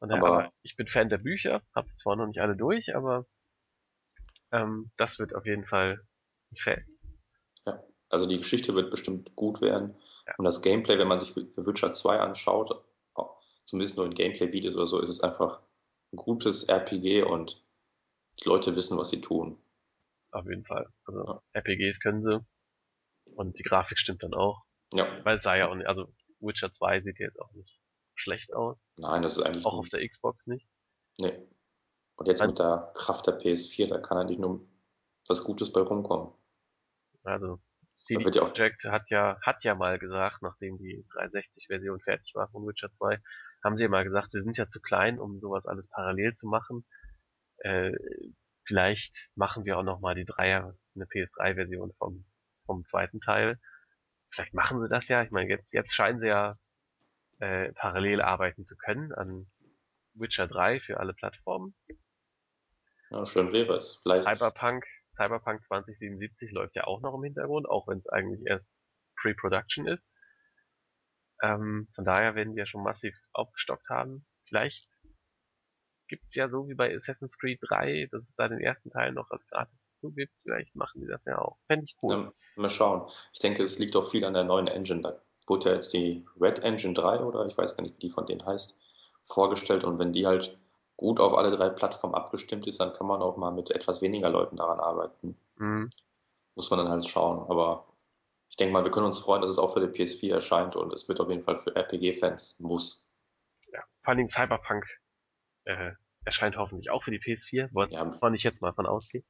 Und daher, Aber- aber ich bin Fan der Bücher, hab's zwar noch nicht alle durch, aber ähm, das wird auf jeden Fall ein Fest. Also die Geschichte wird bestimmt gut werden. Ja. Und das Gameplay, wenn man sich für Witcher 2 anschaut, auch zumindest nur in Gameplay-Videos oder so, ist es einfach ein gutes RPG und die Leute wissen, was sie tun. Auf jeden Fall. Also. RPGs können sie. Und die Grafik stimmt dann auch. Ja, Weil es sah ja auch nicht, also Witcher 2 sieht jetzt auch nicht schlecht aus. nein, das ist eigentlich Auch auf der Xbox nicht. nee. Und jetzt Nein. mit der Kraft der PS4, da kann eigentlich nur was Gutes bei rumkommen. Also CD ja auch- Projekt hat ja, hat ja mal gesagt, nachdem die 360-Version fertig war von Witcher 2, haben sie ja mal gesagt, wir sind ja zu klein, um sowas alles parallel zu machen. Äh, vielleicht machen wir auch noch mal die Dreier, eine PS3-Version vom, vom zweiten Teil. Vielleicht machen sie das ja. Ich meine, jetzt, jetzt scheinen sie ja äh, parallel arbeiten zu können an Witcher 3 für alle Plattformen. Ja, schön wäre es. Vielleicht, Cyberpunk, Cyberpunk 2077 läuft ja auch noch im Hintergrund, auch wenn es eigentlich erst Pre-Production ist. Ähm, von daher werden die ja schon massiv aufgestockt haben. Vielleicht gibt's ja so wie bei Assassin's Creed 3, dass es da den ersten Teil noch als gratis dazu gibt. Vielleicht machen die das ja auch. Fände ich cool. ja, mal schauen. Ich denke, es liegt auch viel an der neuen Engine. Da wurde ja jetzt die Red Engine 3 oder ich weiß gar nicht, wie die von denen heißt, vorgestellt. Und wenn die halt gut auf alle drei Plattformen abgestimmt ist, dann kann man auch mal mit etwas weniger Leuten daran arbeiten. Mhm. Muss man dann halt schauen. Aber ich denke mal, wir können uns freuen, dass es auch für die PS4 erscheint und es wird auf jeden Fall für RPG-Fans ein Muss. Ja. Vor allen Dingen Cyberpunk äh, erscheint hoffentlich auch für die PS4, wo- Ja, wovon ich jetzt mal von ausgehe.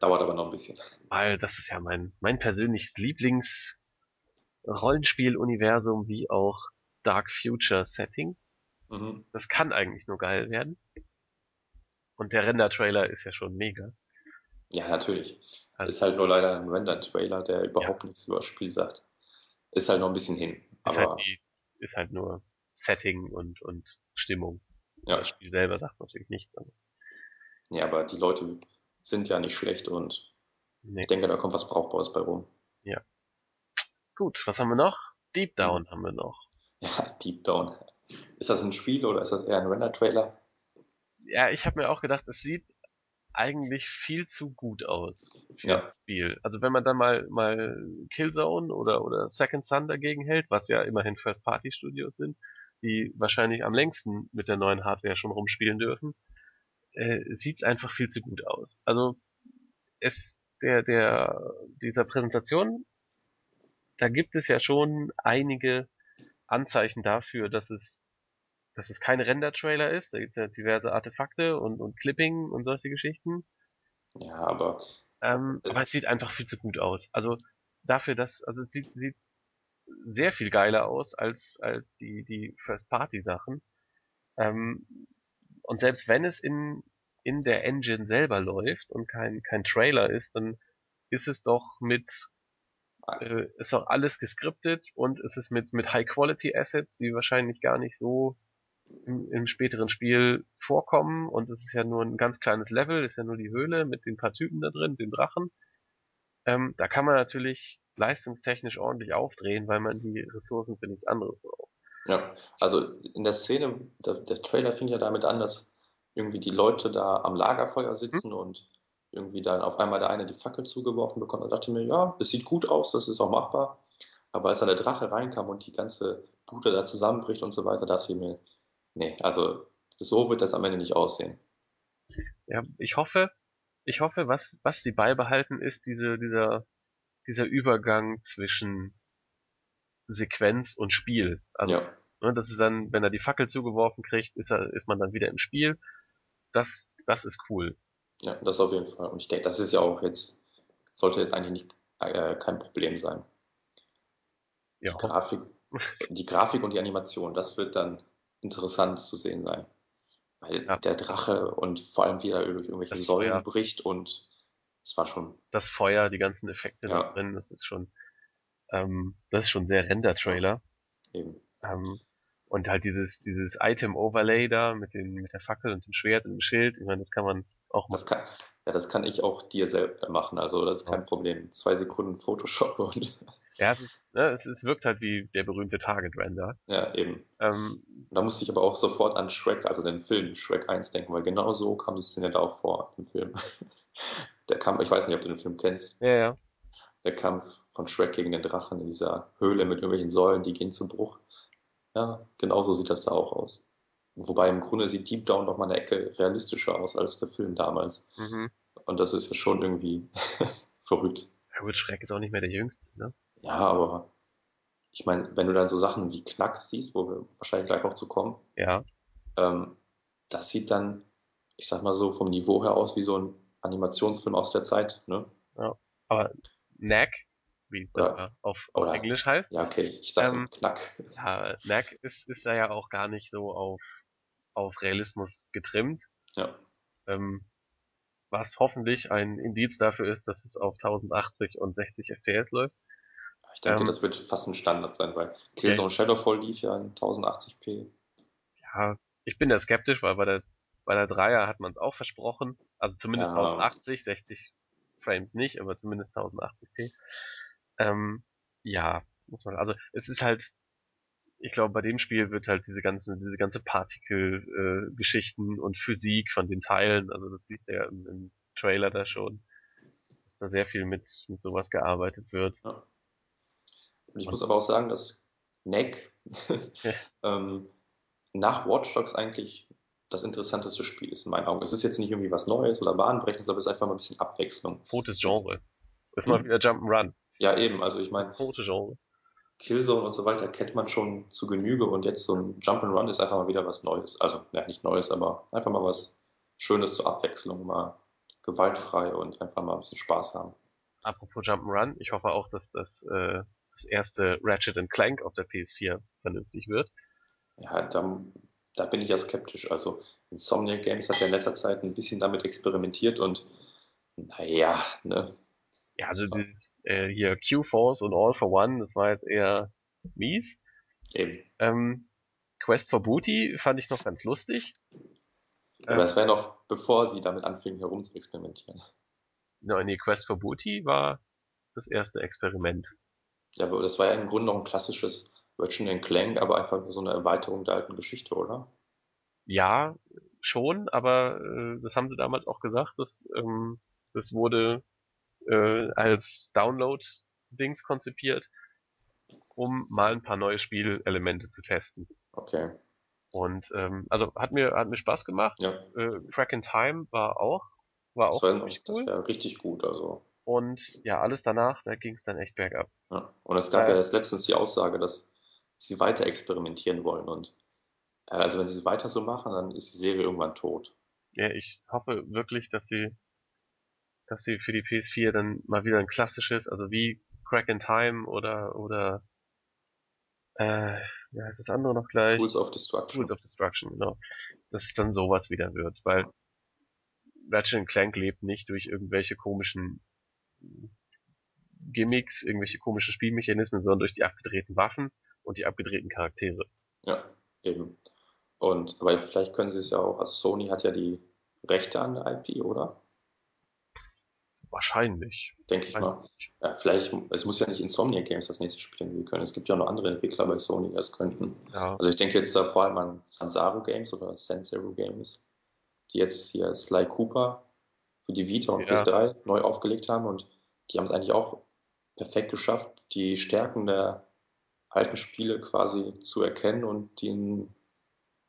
dauert aber noch ein bisschen. weil das ist ja mein, mein persönliches Lieblings-Rollenspiel-Universum wie auch Dark Future Setting. Mhm. Das kann eigentlich nur geil werden. Und der Render-Trailer ist ja schon mega. Ja, natürlich. Also- ist halt nur leider ein Render-Trailer, der überhaupt nichts über das Spiel sagt. Ist halt noch ein bisschen hin. Ist Aber halt, die, ist halt nur Setting und, und Stimmung. Ja. Das Spiel selber sagt natürlich nichts. Ja, aber die Leute sind ja nicht schlecht und nee. ich denke, da kommt was Brauchbares bei rum. Gut, was haben wir noch? Deep Down haben wir noch. Ja, (laughs) Deep Down. Ist das ein Spiel oder ist das eher ein Render-Trailer? Ja, ich habe mir auch gedacht, es sieht eigentlich viel zu gut aus für Ja. das Spiel. Also wenn man dann mal mal Killzone oder oder Second Sun dagegen hält, was ja immerhin First Party Studios sind, die wahrscheinlich am längsten mit der neuen Hardware schon rumspielen dürfen, äh, sieht's einfach viel zu gut aus. Also es der der dieser Präsentation, da gibt es ja schon einige Anzeichen dafür, dass es dass es kein Render-Trailer ist. Da gibt's ja diverse Artefakte und, und Clipping und solche Geschichten. Ja, aber Ähm, Äh. aber es sieht einfach viel zu gut aus. Also dafür, dass, also es sieht, sieht sehr viel geiler aus als, als die, die First-Party-Sachen. Ähm, und selbst wenn es in, in der Engine selber läuft und kein, kein Trailer ist, dann ist es doch mit, äh, ist doch alles geskriptet und es ist mit, mit High-Quality-Assets, die wahrscheinlich gar nicht so im, im späteren Spiel vorkommen und es ist ja nur ein ganz kleines Level, ist ja nur die Höhle mit den paar Typen da drin, den Drachen. Ähm, da kann man natürlich leistungstechnisch ordentlich aufdrehen, weil man die Ressourcen für nichts anderes braucht. ja, also in der Szene, der, der Trailer fing ja damit an, dass irgendwie die Leute da am Lagerfeuer sitzen und irgendwie dann auf einmal der eine die Fackel zugeworfen bekommt. Da dachte ich mir, ja, das sieht gut aus, das ist auch machbar. Aber als dann der Drache reinkam und die ganze Bude da zusammenbricht und so weiter, dachte ich mir, nee, also so wird das am Ende nicht aussehen. Ja, ich hoffe, ich hoffe, was, was sie beibehalten, ist diese, dieser, dieser Übergang zwischen Sequenz und Spiel. Also, Ja, ne, das ist dann, wenn er die Fackel zugeworfen kriegt, ist er, ist man dann wieder im Spiel. Das, das ist cool. ja, das auf jeden Fall. Und ich denke, das ist ja auch jetzt, sollte jetzt eigentlich nicht äh, kein Problem sein. Ja, Die Grafik, die Grafik und die Animation, das wird dann interessant zu sehen sein. Weil Ja. der Drache und vor allem wie er durch irgendwelche Säulen bricht und es war schon, das Feuer, die ganzen Effekte Ja. da drin, das ist schon, ähm, das ist schon sehr Render-Trailer. eben, Ähm, und halt dieses, dieses Item-Overlay da mit den, mit der Fackel und dem Schwert und dem Schild, ich meine, das kann man auch das machen. kann, ja, das kann ich auch dir selbst machen, also das ist kein Problem. Zwei Sekunden Photoshop und, (laughs) Ja, es ist, ne, es, es wirkt halt wie der berühmte Target-Render. ja, eben. Ähm, Da musste ich aber auch sofort an Shrek, also den Film Shrek 1 denken, weil genau so kam die Szene da auch vor im Film. (laughs) Der Kampf, ich weiß nicht, ob du den Film kennst, ja, ja. der Kampf von Shrek gegen den Drachen in dieser Höhle mit irgendwelchen Säulen, die gehen zu Bruch. Ja, genau so sieht das da auch aus. Wobei im Grunde sieht Deep Down noch mal eine Ecke realistischer aus als der Film damals. Mhm. Und das ist ja schon irgendwie (laughs) verrückt. Ja gut, Schreck ist auch nicht mehr der Jüngste, ne? Ja, aber ich meine, wenn du dann so Sachen wie Knack siehst, wo wir wahrscheinlich gleich noch zu kommen, Ja. ähm, das sieht dann, ich sag mal so, vom Niveau her aus wie so ein Animationsfilm aus der Zeit. Ne? Aber Knack, wie es Ja. auf, auf Oder- Englisch heißt, Ja, okay, ich sag Ähm, Knack. ja, Knack ist, ist da ja auch gar nicht so auf, auf Realismus getrimmt. Ja, Ähm, was hoffentlich ein Indiz dafür ist, dass es auf 1080 und 60 FPS läuft. ich denke, Ähm, das wird fast ein Standard sein, weil Killzone Shadowfall lief ja in 1080p. Ja, ich bin da skeptisch, weil bei der, bei der Dreier hat man es auch versprochen. Also zumindest Ja. 1080, 60 Frames nicht, aber zumindest 1080p. Ähm, ja, muss man, also es ist halt, ich glaube, bei dem Spiel wird halt diese ganze, diese ganze Partikel-Geschichten und Physik von den Teilen, also das siehst du ja im, im Trailer da schon, dass da sehr viel mit, mit sowas gearbeitet wird. Und ich muss aber auch sagen, dass Neck Ja. (laughs) ähm, nach Watch Dogs eigentlich das interessanteste Spiel ist in meinen Augen. Es ist jetzt nicht irgendwie was Neues oder Bahnbrechendes, aber es ist einfach mal ein bisschen Abwechslung. Totes Genre. Ist mal Hm. wieder Jump'n'Run. Ja, eben, also ich meine, Tote Genre. Killzone und so weiter kennt man schon zu Genüge und jetzt so ein Jump'n'Run ist einfach mal wieder was Neues. Also, ja, nicht Neues, aber einfach mal was Schönes zur Abwechslung, mal gewaltfrei und einfach mal ein bisschen Spaß haben. Apropos Jump'n'Run, ich hoffe auch, dass das, äh, das erste Ratchet Clank auf der PS4 vernünftig wird. Ja, da, da bin ich ja skeptisch. Also, Insomniac Games hat ja in letzter Zeit ein bisschen damit experimentiert und naja, ne, Ja, also dieses, äh, hier Q-Force und All for One, das war jetzt eher mies. eben. Ähm, Quest for Booty fand ich noch ganz lustig. Aber ähm, das wäre noch bevor sie damit anfingen herum zu experimentieren. No, nee, Quest for Booty war das erste Experiment. Ja, aber das war ja im Grunde noch ein klassisches Ratchet Clank, aber einfach so eine Erweiterung der alten Geschichte, oder? Ja, schon, aber äh, das haben sie damals auch gesagt, dass ähm, das wurde äh, als Download-Dings konzipiert, um mal ein paar neue Spielelemente zu testen. Okay. Und ähm, also hat mir hat mir Spaß gemacht. Ja. Äh, Crack in Time war auch war das auch war, cool. Das wäre richtig gut, also. Und ja, alles danach, da ging es dann echt bergab. Ja. Und es gab Weil, ja erst letztens die Aussage, dass sie weiter experimentieren wollen und äh, also wenn sie es weiter so machen, dann ist die Serie irgendwann tot. Ja, ich hoffe wirklich, dass sie dass sie für die PS4 dann mal wieder ein klassisches, also wie Crack in Time oder oder äh, wie heißt das andere noch gleich? Tools of Destruction. Tools of Destruction, genau. Dass es dann sowas wieder wird, weil Ratchet Clank lebt nicht durch irgendwelche komischen Gimmicks, irgendwelche komischen Spielmechanismen, sondern durch die abgedrehten Waffen und die abgedrehten Charaktere. Ja, eben. Und aber vielleicht können sie es ja auch, also Sony hat ja die Rechte an der IP, oder? Wahrscheinlich. Denke ich mal. Ja, vielleicht, es muss ja nicht Insomniac Games das nächste Spiel entwickeln können. Es gibt ja auch noch andere Entwickler bei Sony, die das könnten. Ja. Also ich denke jetzt da vor allem an Sansaro Games oder Sensero Games, die jetzt hier Sly Cooper für die Vita und ja. PS3 neu aufgelegt haben und die haben es eigentlich auch perfekt geschafft, die Stärken der alten Spiele quasi zu erkennen und die in,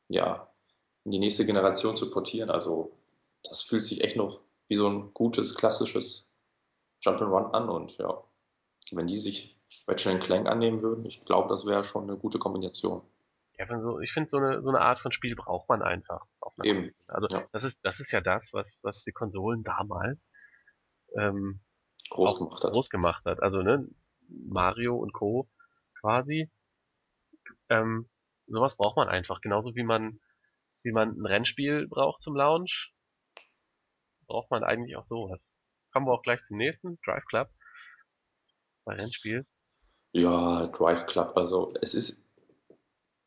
ja, in die nächste Generation zu portieren. Also das fühlt sich echt noch wie so ein gutes, klassisches Jump'n'Run an und ja, wenn die sich Ratchet Clank annehmen würden, ich glaube, das wäre schon eine gute Kombination. Ja, so, ich finde, so eine, so eine Art von Spiel braucht man einfach. Eben. Also ja. das ist, das ist ja das, was, was die Konsolen damals ähm, groß gemacht hat. Groß gemacht hat. Also ne, Mario und Co. quasi. Ähm, sowas braucht man einfach. Genauso wie man, wie man ein Rennspiel braucht zum Launch, braucht man eigentlich auch sowas. Kommen wir auch gleich zum nächsten, Drive Club. Bei Rennspiel. Ja, Drive Club, also es ist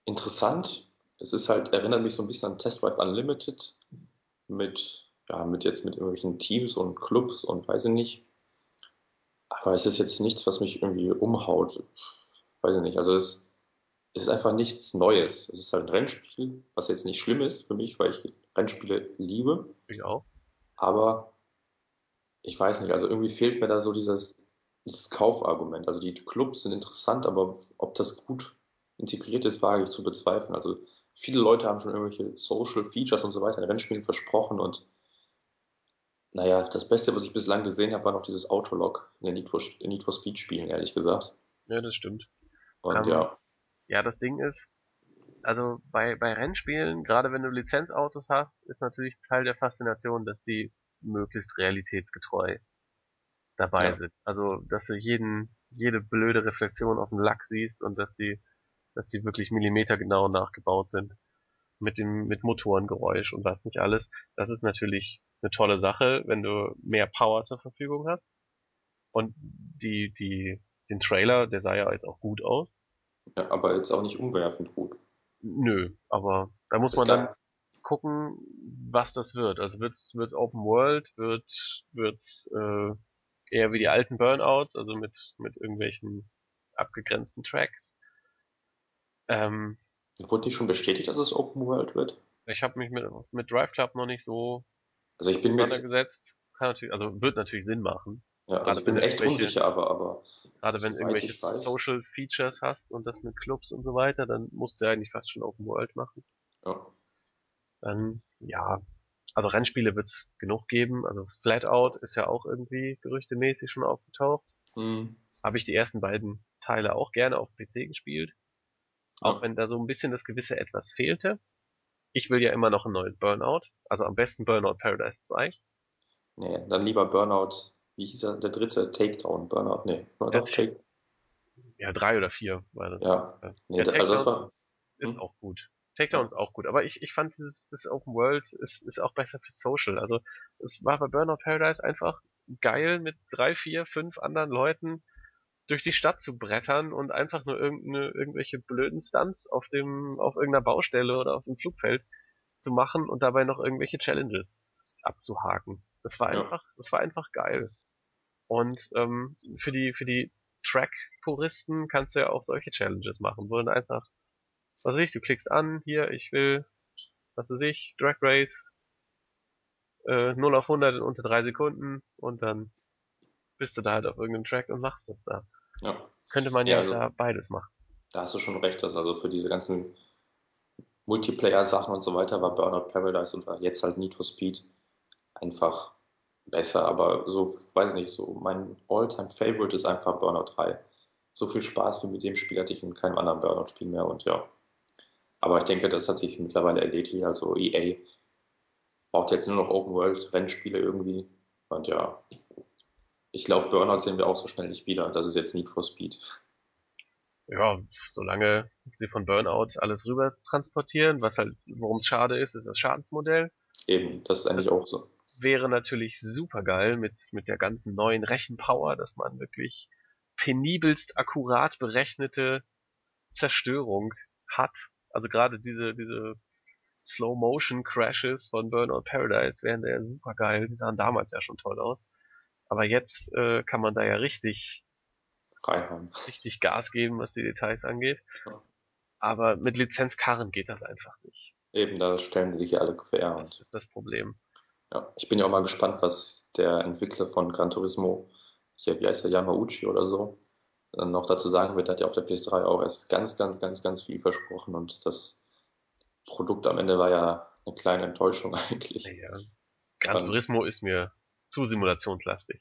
interessant. Es ist halt, erinnert mich so ein bisschen an Test Drive Unlimited mit, ja, mit jetzt mit irgendwelchen Teams und Clubs und weiß ich nicht. Aber es ist jetzt nichts, was mich irgendwie umhaut. Weiß ich nicht. Also es, es ist einfach nichts Neues. Es ist halt ein Rennspiel, was jetzt nicht schlimm ist für mich, weil ich Rennspiele liebe. Ich auch. Aber ich weiß nicht, also irgendwie fehlt mir da so dieses, dieses Kaufargument. Also die Clubs sind interessant, aber ob das gut integriert ist, wage ich zu bezweifeln. Also viele Leute haben schon irgendwelche Social Features und so weiter in Rennspielen versprochen und naja, das Beste, was ich bislang gesehen habe, war noch dieses Autolog in den Need for, Need for Speed Spielen, ehrlich gesagt. Ja, das stimmt. Und um, ähm, ja. Ja, das Ding ist, also bei, bei Rennspielen, gerade wenn du Lizenzautos hast, ist natürlich Teil der Faszination, dass die möglichst realitätsgetreu dabei ja. sind. Also, dass du jeden, jede blöde Reflexion auf dem Lack siehst und dass die, dass die wirklich millimetergenau nachgebaut sind. Mit dem, mit Motorengeräusch und was nicht alles. Das ist natürlich eine tolle Sache, wenn du mehr Power zur Verfügung hast. Und die, die, den Trailer, der sah ja jetzt auch gut aus. Ja, aber jetzt auch nicht umwerfend gut. Nö, aber da muss man dann gucken, was das wird. Also wird's wird's Open World, wird wird's äh, eher wie die alten Burnouts, also mit mit irgendwelchen abgegrenzten Tracks. Ähm, Wurde die schon bestätigt, dass es Open World wird? Ich habe mich mit mit Drive Club noch nicht so also ich bin mir gesetzt. Kann natürlich, also wird natürlich Sinn machen. Ja, also ich bin echt unsicher, aber, aber gerade wenn du irgendwelche Social Features hast und das mit Clubs und so weiter, dann musst du ja eigentlich fast schon Open World machen. Ja. Dann, ja, also Rennspiele wird es genug geben. Also Flatout ist ja auch irgendwie gerüchtemäßig schon aufgetaucht. Mhm. Habe ich die ersten beiden Teile auch gerne auf PC gespielt. Auch ja. wenn da so ein bisschen das gewisse Etwas fehlte. Ich will ja immer noch ein neues Burnout. Also am besten Burnout Paradise 2. Nee, dann lieber Burnout, wie hieß er, der dritte Takedown, Burnout, nee, Burnout Take. Ja, drei oder vier war das. Ja, nee, der also das war, ist hm? auch gut. Takedown ist auch gut, aber ich, ich fand dieses, das Open World ist, ist auch besser für Social. Also es war bei Burnout Paradise einfach geil mit drei, vier, fünf anderen Leuten durch die Stadt zu brettern und einfach nur irgendeine, irgendwelche blöden Stunts auf dem, auf irgendeiner Baustelle oder auf dem Flugfeld zu machen und dabei noch irgendwelche Challenges abzuhaken. Das war Ja. einfach, das war einfach geil. Und ähm, für die, für die Track-Puristen kannst du ja auch solche Challenges machen, wo dann einfach, was weiß ich, du klickst an, hier, ich will, was weiß ich, Drag Race, äh, 0 auf 100 in unter drei Sekunden und dann bist du da halt auf irgendeinem Track und machst das da. Ja, Könnte man ja, Ja, also- da beides machen. da hast du schon recht, dass also für diese ganzen Multiplayer-Sachen und so weiter war Burnout Paradise und jetzt halt Need for Speed einfach besser, aber so, weiß nicht, so mein All-Time-Favorite ist einfach Burnout 3. So viel Spaß wie mit dem Spiel hatte ich in keinem anderen Burnout-Spiel mehr und ja. Aber ich denke, das hat sich mittlerweile erledigt. Also EA baut jetzt nur noch Open-World-Rennspiele irgendwie und ja. Ich glaube, Burnout sehen wir auch so schnell nicht wieder. Das ist jetzt Need for Speed. Ja, solange sie von Burnout alles rüber transportieren, was halt, worum es schade ist, ist das Schadensmodell. Eben, das ist eigentlich Das- auch so. Wäre natürlich super geil mit, mit der ganzen neuen Rechenpower, dass man wirklich penibelst akkurat berechnete Zerstörung hat. Also gerade diese, diese Slow-Motion-Crashes von Burnout Paradise wären ja super geil. Die sahen damals ja schon toll aus. Aber jetzt äh, kann man da ja richtig Reinhauen. richtig Gas geben, was die Details angeht. Ja. Aber mit Lizenzkarren geht das einfach nicht. Eben, da stellen sich ja alle quer. Das ist das Problem. Ja, ich bin ja auch mal gespannt, was der Entwickler von Gran Turismo, hier, wie heißt der, Yamauchi oder so, dann noch dazu sagen wird. Der hat ja auf der PS3 auch erst ganz, ganz, ganz, ganz viel versprochen und das Produkt am Ende war ja eine kleine Enttäuschung (laughs) eigentlich. Ja. Gran Turismo ist mir zu simulationslastig.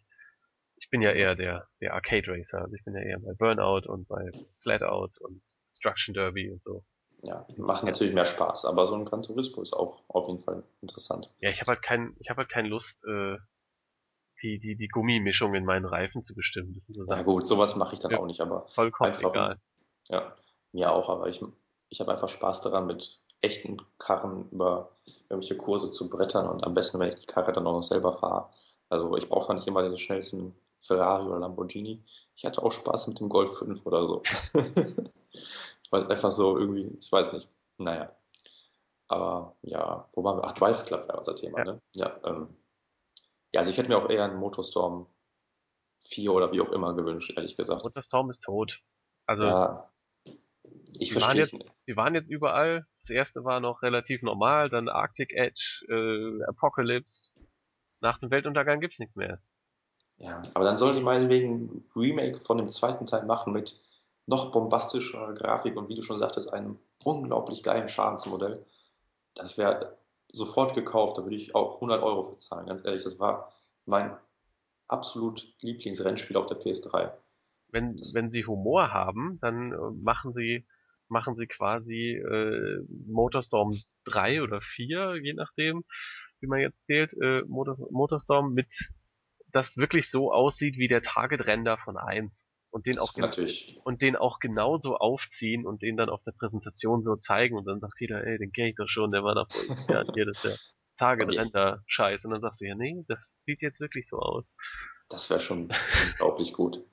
Ich bin ja eher der, der Arcade Racer. Also ich bin ja eher bei Burnout und bei Flatout und Destruction Derby und so. Ja, macht natürlich mehr Spaß, aber so ein Gran Turismo ist auch auf jeden Fall interessant. Ja, ich habe halt kein, ich habe halt keine Lust, äh, die, die, die Gummimischung in meinen Reifen zu bestimmen. So Na Sachen gut, sowas mache ich dann Ja. auch nicht, aber vollkommen einfach- egal. Ja, mir auch, aber ich, ich habe einfach Spaß daran, mit echten Karren über irgendwelche Kurse zu brettern und am besten, wenn ich die Karre dann auch noch selber fahre. Also ich brauche nicht immer den schnellsten Ferrari oder Lamborghini. Ich hatte auch Spaß mit dem Golf 5 oder so. (laughs) (laughs) Es einfach so irgendwie, ich weiß nicht. Naja. Aber ja, wo waren wir? Ach, Drive Club war unser Thema, Ja. ne? Ja, ähm, ja, also ich hätte mir auch eher einen Motorstorm 4 oder wie auch immer gewünscht, ehrlich gesagt. Motorstorm ist tot. Also Ja, ich verstehe es nicht. die waren jetzt überall. Das erste war noch relativ normal, dann Arctic Edge, äh, Apocalypse. Nach dem Weltuntergang gibt's nichts mehr. Ja, aber dann sollen die meinetwegen ein Remake von dem zweiten Teil machen mit noch bombastischer Grafik und wie du schon sagtest, einem unglaublich geilen Schadensmodell. Das wäre sofort gekauft, da würde ich auch 100 Euro für zahlen, ganz ehrlich. Das war mein absolut Lieblingsrennspiel auf der PS3. Wenn, wenn sie Humor haben, dann äh, machen sie, machen sie quasi äh, Motorstorm 3 oder 4, je nachdem, wie man jetzt zählt, äh, Motor, Motorstorm mit, das wirklich so aussieht wie der Target-Render von 1. Und den auch natürlich, und den auch genauso aufziehen und den dann auf der Präsentation so zeigen und dann sagt jeder, ey, den kenn ich doch schon, der war doch vor (laughs) Jahren hier, das ist der Target-Render-Scheiß. Und dann sagt sie, ja, nee, das sieht jetzt wirklich so aus. das wäre schon unglaublich gut.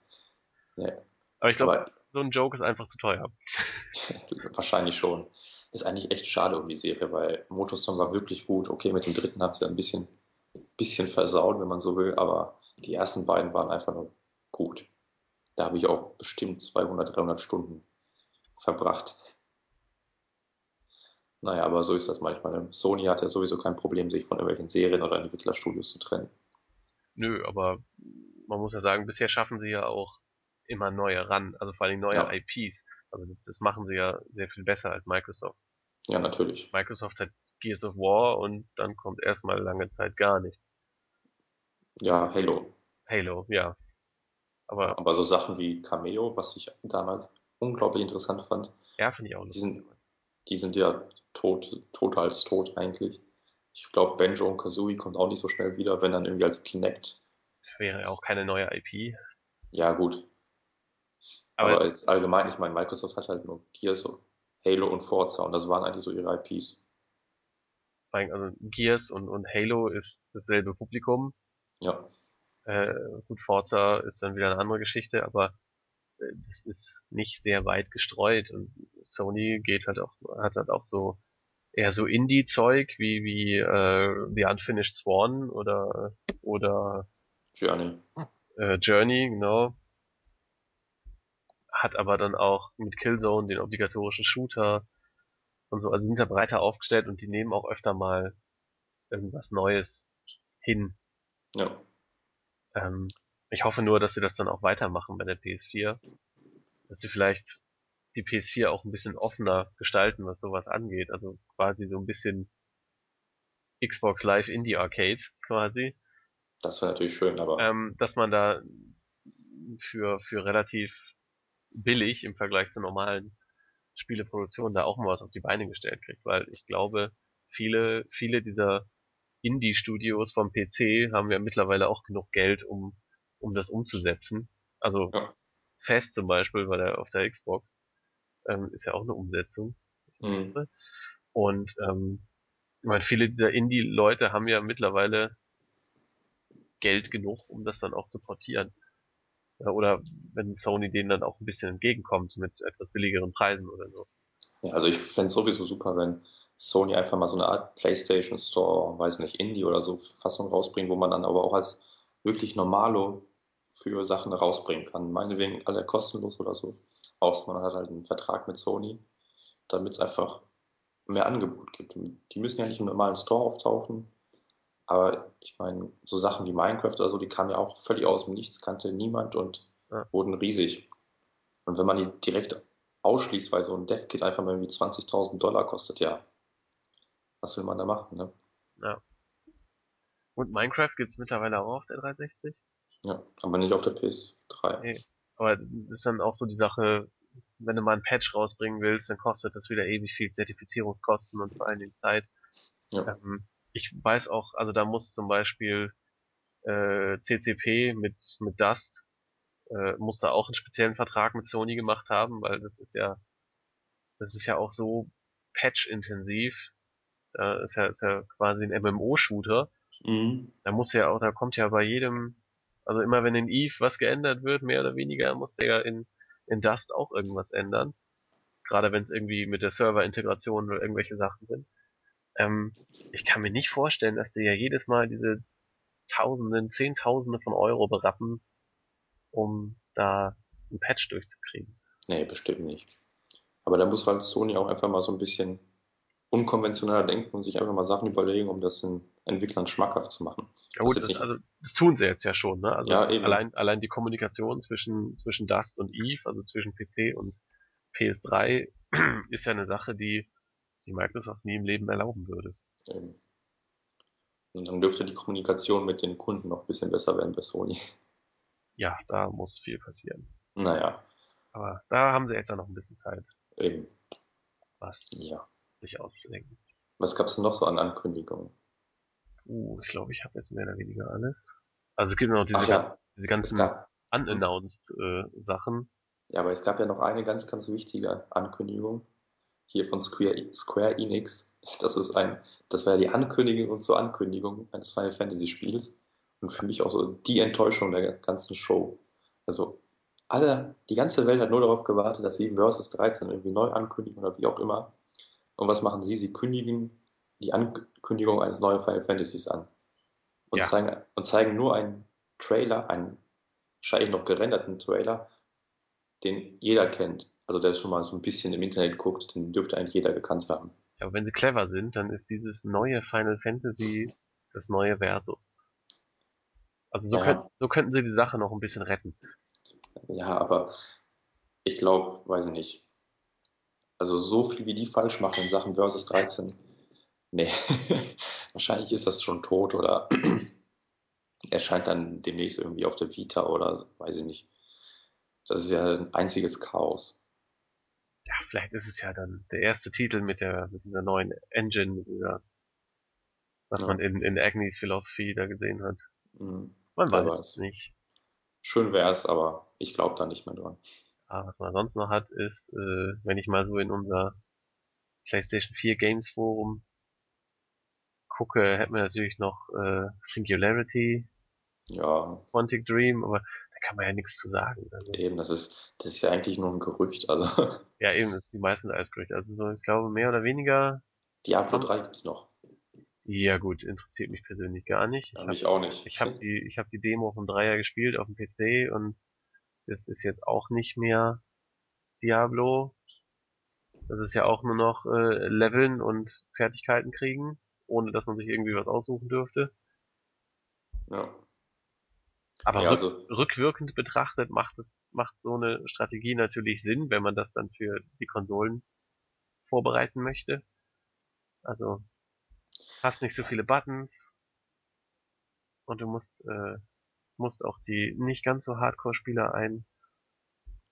Nee, Aber ich glaube, so ein Joke ist einfach zu teuer. (laughs) wahrscheinlich schon. Ist eigentlich echt schade um die Serie, weil Motorstorm war wirklich gut. Okay, mit dem dritten haben sie ein bisschen, bisschen versaut, wenn man so will, aber die ersten beiden waren einfach nur gut. Da habe ich auch bestimmt 200, 300 Stunden verbracht. Naja, aber so ist das manchmal. Sony hat ja sowieso kein Problem, sich von irgendwelchen Serien oder Entwicklerstudios zu trennen. Nö, aber man muss ja sagen, bisher schaffen sie ja auch immer neue ran, also vor allem neue Ja. IPs. Also das, das machen sie ja sehr viel besser als Microsoft. Ja, natürlich. Microsoft hat Gears of War und dann kommt erstmal lange Zeit gar nichts. Ja, Halo. Halo, ja. Aber Aber so Sachen wie Cameo, was ich damals unglaublich interessant fand, ja, finde ich auch Die sind, die sind ja tot, tot als tot eigentlich. Ich glaube, Benjo und Kazooie kommt auch nicht so schnell wieder, wenn dann irgendwie als Kinect. Wäre ja auch keine neue IP. Ja, gut. Aber, Aber als allgemein, ich meine, Microsoft hat halt nur Gears, Halo und Forza und das waren eigentlich so ihre IPs. also Gears und, und Halo ist dasselbe Publikum. Ja, Äh, gut, Forza ist dann wieder eine andere Geschichte, aber äh, das ist nicht sehr weit gestreut und Sony geht halt auch, hat halt auch so eher so Indie-Zeug wie wie äh, The Unfinished Swan oder oder Journey. Äh, Journey, genau. Hat aber dann auch mit Killzone den obligatorischen Shooter und so, also sind da breiter aufgestellt und die nehmen auch öfter mal irgendwas Neues hin. Ja. Ähm, ich hoffe nur, dass sie das dann auch weitermachen bei der PS4. Dass sie vielleicht die PS4 auch ein bisschen offener gestalten, was sowas angeht. Also quasi so ein bisschen Xbox Live Indie Arcade quasi. Das wäre natürlich schön, aber. Ähm, dass man da für, für relativ billig im Vergleich zur normalen Spieleproduktion da auch mal was auf die Beine gestellt kriegt, weil ich glaube, viele, viele dieser Indie-Studios vom PC haben ja mittlerweile auch genug Geld, um, um das umzusetzen. Also Ja. Fest zum Beispiel bei der, auf der Xbox ähm, ist ja auch eine Umsetzung. Mhm. Und ähm, ich meine, viele dieser Indie-Leute haben ja mittlerweile Geld genug, um das dann auch zu portieren. Oder wenn Sony denen dann auch ein bisschen entgegenkommt mit etwas billigeren Preisen oder so. Ja, also ich fände es sowieso super, wenn Sony einfach mal so eine Art PlayStation Store, weiß nicht, Indie oder so Fassung rausbringt, wo man dann aber auch als wirklich Normalo für Sachen rausbringen kann. Meinetwegen alle kostenlos oder so. Außer man hat halt einen Vertrag mit Sony, damit es einfach mehr Angebot gibt. Die müssen ja nicht im normalen Store auftauchen. Aber ich meine, so Sachen wie Minecraft oder so, die kamen ja auch völlig aus dem Nichts, kannte niemand und Ja. wurden riesig. Und wenn man die direkt ausschließt, weil so ein Dev-Kit einfach mal irgendwie 20.000 Dollar kostet, ja, was will man da machen, ne? Und Minecraft gibt's mittlerweile auch auf der 360. Ja, aber nicht auf der PS3. Nee. Aber das ist dann auch so die Sache, wenn du mal ein Patch rausbringen willst, dann kostet das wieder ewig viel Zertifizierungskosten und vor allen Dingen Zeit. Ja. Ähm, ich weiß auch, also da muss zum Beispiel äh, CCP mit, mit Dust äh, muss da auch einen speziellen Vertrag mit Sony gemacht haben, weil das ist ja das ist ja auch so patch-intensiv. Da ist ja, ist ja quasi ein MMO-Shooter. Mhm. Da muss ja auch, da kommt ja bei jedem, also immer wenn in Eve was geändert wird, mehr oder weniger, muss der ja in, in Dust auch irgendwas ändern. Gerade wenn es irgendwie mit der Server-Integration oder irgendwelche Sachen sind. Ähm, ich kann mir nicht vorstellen, dass sie ja jedes Mal diese Tausenden, Zehntausende von Euro berappen, um da ein Patch durchzukriegen. Nee, bestimmt nicht. Aber da muss halt Sony auch einfach mal so ein bisschen unkonventioneller denken und sich einfach mal Sachen überlegen, um das den Entwicklern schmackhaft zu machen. Ja Das gut, das, nicht- also, das tun sie jetzt ja schon, ne? Also Ja, eben. allein, allein die Kommunikation zwischen, zwischen Dust und Eve, also zwischen PC und PS3, (clears throat) ist ja eine Sache, die, die Microsoft nie im Leben erlauben würde. Ähm, Und dann dürfte die Kommunikation mit den Kunden noch ein bisschen besser werden bei Sony. Ja, da muss viel passieren. Naja, Aber da haben sie jetzt ja noch ein bisschen Zeit, eben, was ja. Sich auszudenken. Was gab es denn noch so an Ankündigungen? Uh, ich glaube, ich habe jetzt mehr oder weniger alles. Also es gibt noch diese, Ach ja, diese es ganzen gab, unannounced äh, Sachen. ja, aber es gab ja noch eine ganz, ganz wichtige Ankündigung hier von Square, Square Enix. (laughs) Das ist ein, das war ja die Ankündigung zur Ankündigung eines Final Fantasy Spiels und für mich auch so die Enttäuschung der ganzen Show. Also alle, die ganze Welt hat nur darauf gewartet, dass sie Versus 13 irgendwie neu ankündigen oder wie auch immer. Und was machen sie? Sie kündigen die Ankündigung eines neuen Final Fantasies an. Und, Ja. zeigen, und zeigen nur einen Trailer, einen wahrscheinlich noch gerenderten Trailer, den jeder kennt. Also der schon mal so ein bisschen im Internet guckt, den dürfte eigentlich jeder gekannt haben. Ja, aber wenn sie clever sind, dann ist dieses neue Final Fantasy das neue Versus. Also so, Ja. könnt, so könnten sie die Sache noch ein bisschen retten. Ja, aber ich glaube, weiß ich nicht. Also so viel wie die falsch machen in Sachen Versus 13. Nee, (laughs) wahrscheinlich ist das schon tot oder (clears throat) erscheint dann demnächst irgendwie auf der Vita oder weiß ich nicht. Das ist ja ein einziges Chaos. Ja, vielleicht ist es ja dann der erste Titel mit der mit dieser neuen Engine, mit dieser, was Ja. man in, in Agnes Philosophie da gesehen hat. Hm, Man weiß. es nicht. Schön wäre es, aber ich glaube da nicht mehr dran. Aber was man sonst noch hat, ist, äh, wenn ich mal so in unser PlayStation 4 Games Forum gucke, hätten wir natürlich noch äh, Singularity, Ja, Quantic Dream, aber da kann man ja nichts zu sagen. Also, Eben, das ist, das ist ja eigentlich nur ein Gerücht. Also (laughs) ja, eben, das ist die meisten als Gerüchte. Also so, ich glaube, mehr oder weniger, Diablo 3 gibt's noch. ja gut, interessiert mich persönlich gar nicht. Ich Ja, hab, mich auch nicht. ich habe die, ich habe die Demo vom Dreier gespielt auf dem PC und das ist jetzt auch nicht mehr Diablo. Das ist ja auch nur noch äh, Leveln und Fertigkeiten kriegen, ohne dass man sich irgendwie was aussuchen dürfte. Ja, Aber ja rück, also rückwirkend betrachtet macht es, macht so eine Strategie natürlich Sinn, wenn man das dann für die Konsolen vorbereiten möchte. Also hast nicht so viele Buttons und du musst äh, musst auch die nicht ganz so Hardcore-Spieler ein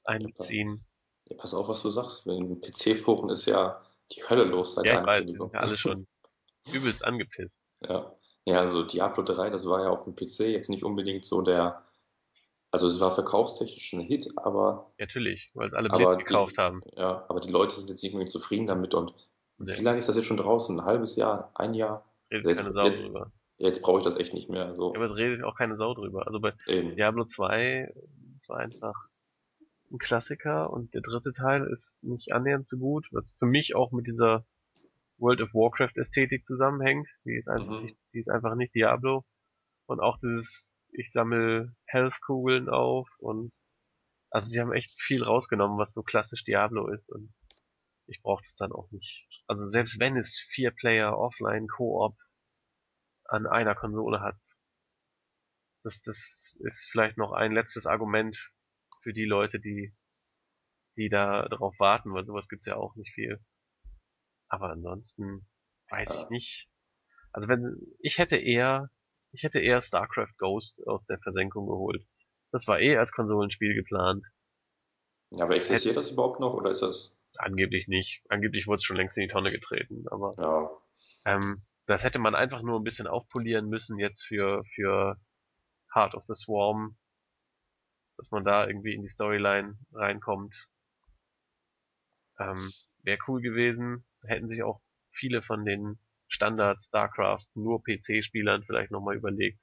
einbeziehen. Ja, pass auf, was du sagst. Wenn PC-Foren ist ja die Hölle los seit Ja, der Ankündigung. sind ja alle schon (laughs) übelst angepisst. Ja. Ja, also Diablo 3, das war ja auf dem PC jetzt nicht unbedingt so der, also es war verkaufstechnisch ein Hit, aber, Natürlich, weil es alle blind gekauft die, haben. ja, aber die Leute sind jetzt nicht unbedingt zufrieden damit und Nee, wie lange ist das jetzt schon draußen? Ein halbes Jahr? Ein Jahr? redet keine Sau drüber. Jetzt brauche ich das echt nicht mehr. So, Ja, aber es redet auch keine Sau drüber. Also bei eben. Diablo 2 ist einfach ein Klassiker und der dritte Teil ist nicht annähernd so gut, was für mich auch mit dieser World of Warcraft Ästhetik zusammenhängt. Die ist einfach Mhm. nicht, die ist einfach nicht Diablo. Und auch dieses, ich sammle Health-Kugeln auf und also sie haben echt viel rausgenommen, was so klassisch Diablo ist und ich brauche das dann auch nicht. Also selbst wenn es vier Player offline Koop an einer Konsole hat, das, das ist vielleicht noch ein letztes Argument für die Leute, die, die da drauf warten, weil sowas gibt's ja auch nicht viel. Aber ansonsten weiß ich Ja. nicht. Also wenn, ich hätte eher, ich hätte eher StarCraft Ghost aus der Versenkung geholt. Das war eh als Konsolenspiel geplant. Ja, aber existiert das überhaupt noch oder ist das, Angeblich nicht. Angeblich wurde es schon längst in die Tonne getreten, aber ja, ähm, das hätte man einfach nur ein bisschen aufpolieren müssen jetzt für, für Heart of the Swarm, dass man da irgendwie in die Storyline reinkommt. Ähm, Wäre cool gewesen. Hätten sich auch viele von den Standard StarCraft nur PC-Spielern vielleicht nochmal überlegt.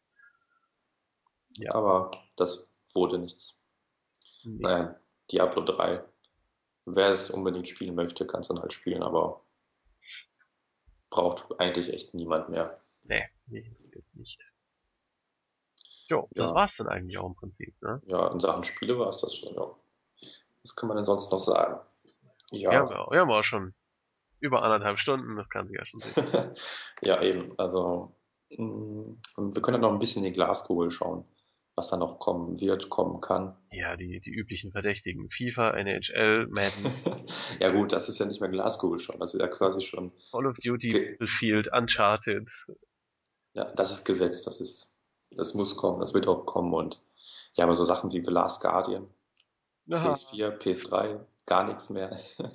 Ja. aber das wurde nichts. Nee. Naja, Diablo 3. Wer es unbedingt spielen möchte, kann es dann halt spielen, aber braucht eigentlich echt niemand mehr. Nee, interessiert nicht. Jo, das Ja. war's dann eigentlich auch im Prinzip, ne? Ja, in Sachen Spiele war es das schon, ja. Was kann man denn sonst noch sagen? Ja, Ja, wir, wir haben auch schon über anderthalb Stunden, das kann sich ja schon sehen. (laughs) ja, eben. Also, mh, und wir können ja noch ein bisschen in die Glaskugel schauen, was da noch kommen wird, kommen kann. Ja, die, die üblichen Verdächtigen. FIFA, NHL, Madden, (laughs) Ja, gut, das ist ja nicht mehr Glaskugel schon. Das ist ja quasi schon, Call of Duty, Battlefield, Uncharted. ja, das ist Gesetz, das ist, das muss kommen, das wird auch kommen. Und ja, aber so Sachen wie The Last Guardian, Aha. PS4, PS3, gar nichts mehr. (laughs)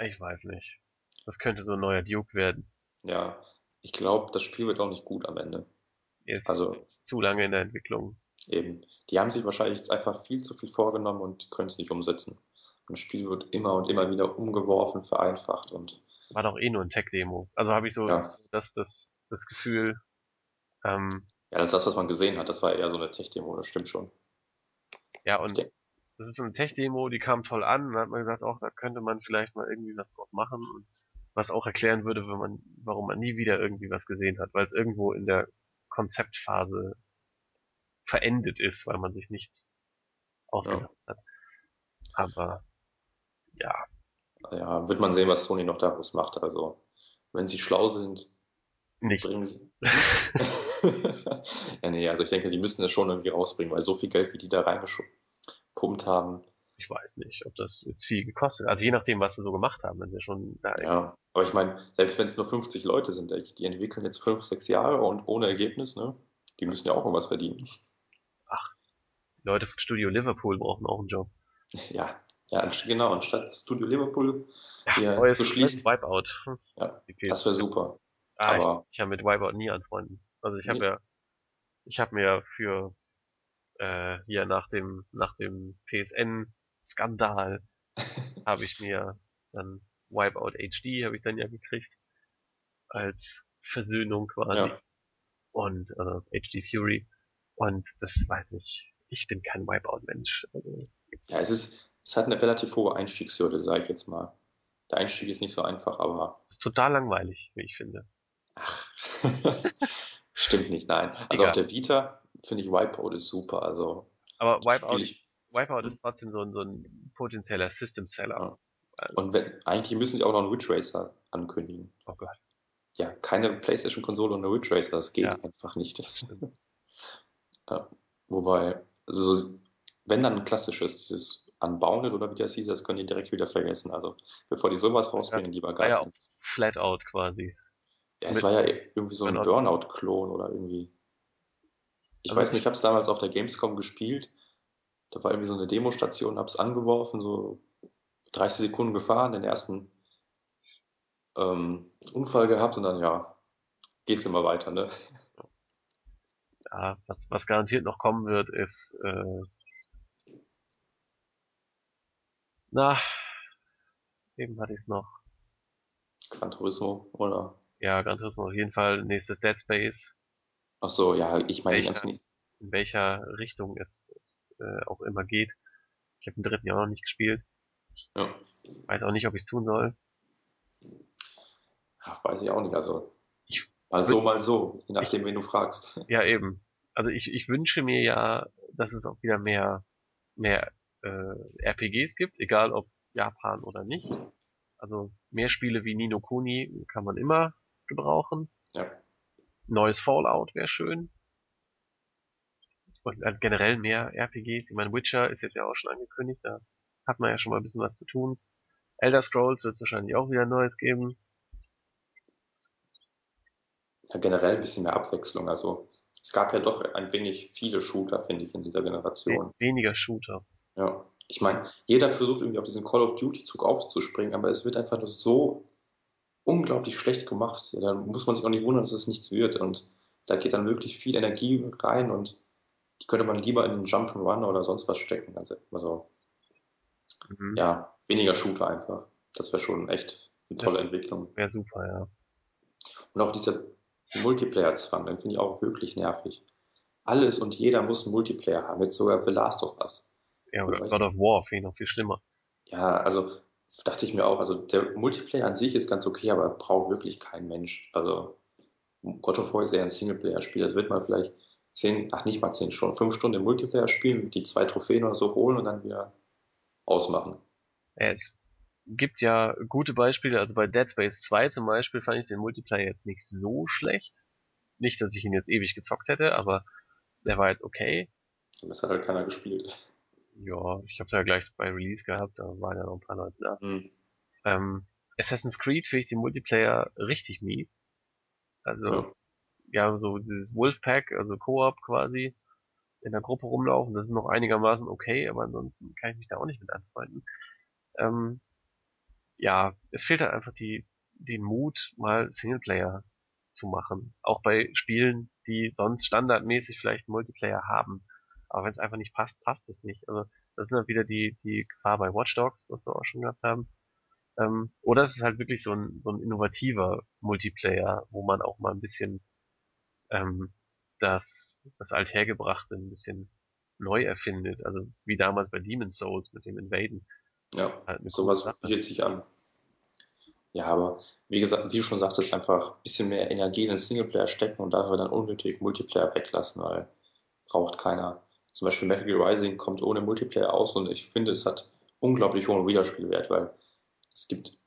Ich weiß nicht. Das könnte so ein neuer Duke werden. Ja, ich glaube, das Spiel wird auch nicht gut am Ende. Ist Also zu lange in der Entwicklung. Eben, die haben sich wahrscheinlich einfach viel zu viel vorgenommen und können es nicht umsetzen. Und das Spiel wird immer und immer wieder umgeworfen, vereinfacht und War doch eh nur ein Tech-Demo. Also habe ich so ja, das, das, das Gefühl, ähm, ja, das ist das, was man gesehen hat. Das war eher so eine Tech-Demo, das stimmt schon. ja, und das ist so eine Tech-Demo, die kam toll an. Dann hat man gesagt, auch da könnte man vielleicht mal irgendwie was draus machen. Und was auch erklären würde, wenn man, warum man nie wieder irgendwie was gesehen hat, weil es irgendwo in der Konzeptphase verendet ist, weil man sich nichts ausgedacht hat. Aber ja, ja, wird man sehen, was Sony noch daraus macht. Also, wenn sie schlau sind, nicht. bringen sie. (laughs) (laughs) ja, nee, also ich denke, sie müssen das schon irgendwie rausbringen, weil so viel Geld, wie die da reingepumpt haben, Ich weiß nicht, ob das jetzt viel gekostet hat. Also je nachdem, was sie so gemacht haben, wenn sie schon da ja. Aber ich meine, selbst wenn es nur 50 Leute sind, die entwickeln jetzt 5, 6 Jahre und ohne Ergebnis, ne? Die müssen ja auch irgendwas verdienen. Leute von Studio Liverpool brauchen auch einen Job. Ja, ja, genau, anstatt Studio Liverpool Ja, neues, zu schließen. neues Wipeout. Hm, Ja, PS. das wäre super. ah, aber- ich, ich habe mit Wipeout nie anfreunden. Also ich habe ja, ich habe mir für äh, hier nach dem nach dem PSN Skandal (laughs) habe ich mir dann Wipeout HD habe ich dann ja gekriegt als Versöhnung quasi Ja. und also HD Fury und das weiß ich ich bin kein Wipeout-Mensch. Also, Ja, es ist, es hat eine relativ hohe Einstiegshürde, sage ich jetzt mal. Der Einstieg ist nicht so einfach, aber ist total langweilig, wie ich finde. ach, (laughs) stimmt nicht, nein. Also Egal. auf der Vita finde ich Wipeout ist super. Also Aber Wipeout, ich. Wipeout ist trotzdem so ein, so ein potenzieller System-Seller. Ja. Und wenn, eigentlich müssen sie auch noch einen Ridge Racer ankündigen. Oh Gott. Ja, keine PlayStation-Konsole und eine Ridge Racer, das geht Ja. einfach nicht. (laughs) Ja, wobei, also so- wenn dann ein klassisches, dieses Unbounded oder wie das hieß, das können die direkt wieder vergessen. Also bevor die sowas rausbringen, lieber War gar ja keins. Flatout quasi. Ja, es mit- war ja irgendwie so ein Burnout. Burnout-Klon oder irgendwie. Ich Also weiß nicht, ich habe es damals auf der Gamescom gespielt. Da war irgendwie so eine Demostation, habe es angeworfen, so 30 Sekunden gefahren, den ersten ähm, Unfall gehabt und dann, ja, gehst du mal weiter, ne? Ja, was, was garantiert noch kommen wird, ist, äh, na, eben hatte ich es noch. Gran Turismo oder. Ja, Gran Turismo auf jeden Fall. Nächstes Dead Space. Ach so, ja, ich meine Welcher? ganzen. In welcher Richtung es, es äh, auch immer geht. Ich habe den dritten ja auch noch nicht gespielt. Ja, Weiß auch nicht, ob ich es tun soll. ja, weiß ich auch nicht. Also, mal so, mal so, je nachdem, wen du fragst. (laughs) Ja, eben. Also ich, ich wünsche mir ja, dass es auch wieder mehr, mehr äh, RPGs gibt, egal ob Japan oder nicht. Also mehr Spiele wie Nino Kuni kann man immer gebrauchen. Ja, Neues Fallout wäre schön. Und äh, generell mehr RPGs. Ich meine, Witcher ist jetzt ja auch schon angekündigt, da hat man ja schon mal ein bisschen was zu tun. Elder Scrolls wird es wahrscheinlich auch wieder Neues geben. Ja, generell ein bisschen mehr Abwechslung. Also, es gab ja doch ein wenig viele Shooter, finde ich, in dieser Generation. We weniger Shooter. Ja, ich meine, jeder versucht irgendwie auf diesen Call of Duty-Zug aufzuspringen, aber es wird einfach nur so unglaublich schlecht gemacht. Ja, dann muss man sich auch nicht wundern, dass es nichts wird. Und da geht dann wirklich viel Energie rein und die könnte man lieber in den Jump'n'Run oder sonst was stecken. Also, also Mhm. ja, weniger Shooter einfach. Das wäre schon echt eine tolle Entwicklung. Wäre super, ja. Und auch dieser Multiplayer-Zwang, den finde ich auch wirklich nervig. Alles und jeder muss einen Multiplayer haben, jetzt sogar The Last of Us. Ja, oder God of War finde ich noch viel schlimmer. Ja, also dachte ich mir auch, also der Multiplayer an sich ist ganz okay, aber braucht wirklich kein Mensch. Also God of War ist eher ein Singleplayer-Spiel. Das wird man vielleicht zehn, ach nicht mal zehn Stunden, fünf Stunden im Multiplayer spielen, die zwei Trophäen oder so holen und dann wieder ausmachen. Ja, Es gibt ja gute Beispiele, also bei Dead Space 2 zum Beispiel fand ich den Multiplayer jetzt nicht so schlecht. Nicht, dass ich ihn jetzt ewig gezockt hätte, aber der war jetzt okay. Das hat halt keiner gespielt. Ja, ich habe ja gleich bei Release gehabt, da waren ja noch ein paar Leute da. Hm. Ähm, Assassin's Creed finde ich den Multiplayer richtig mies. Also, Ja. ja, so dieses Wolfpack, also Koop quasi, in der Gruppe rumlaufen, das ist noch einigermaßen okay, aber ansonsten kann ich mich da auch nicht mit anfreunden. Ähm, ja, es fehlt halt einfach die, den Mut, mal Singleplayer zu machen. Auch bei Spielen, die sonst standardmäßig vielleicht Multiplayer haben. Aber wenn es einfach nicht passt, passt es nicht. Also, das ist dann wieder die, die Gefahr bei Watch Dogs, was wir auch schon gehabt haben. Ähm, oder es ist halt wirklich so ein, so ein innovativer Multiplayer, wo man auch mal ein bisschen ähm, das, das Althergebrachte ein bisschen neu erfindet. Also wie damals bei Demon's Souls mit dem Invaden. Ja, Halt sowas Sache. bietet sich an. Ja, aber wie gesagt, wie du schon sagtest, einfach ein bisschen mehr Energie in den Singleplayer stecken und dafür dann unnötig Multiplayer weglassen, weil braucht keiner. Zum Beispiel Metal Gear Rising kommt ohne Multiplayer aus und ich finde, es hat unglaublich hohen Wiederspielwert, weil es gibt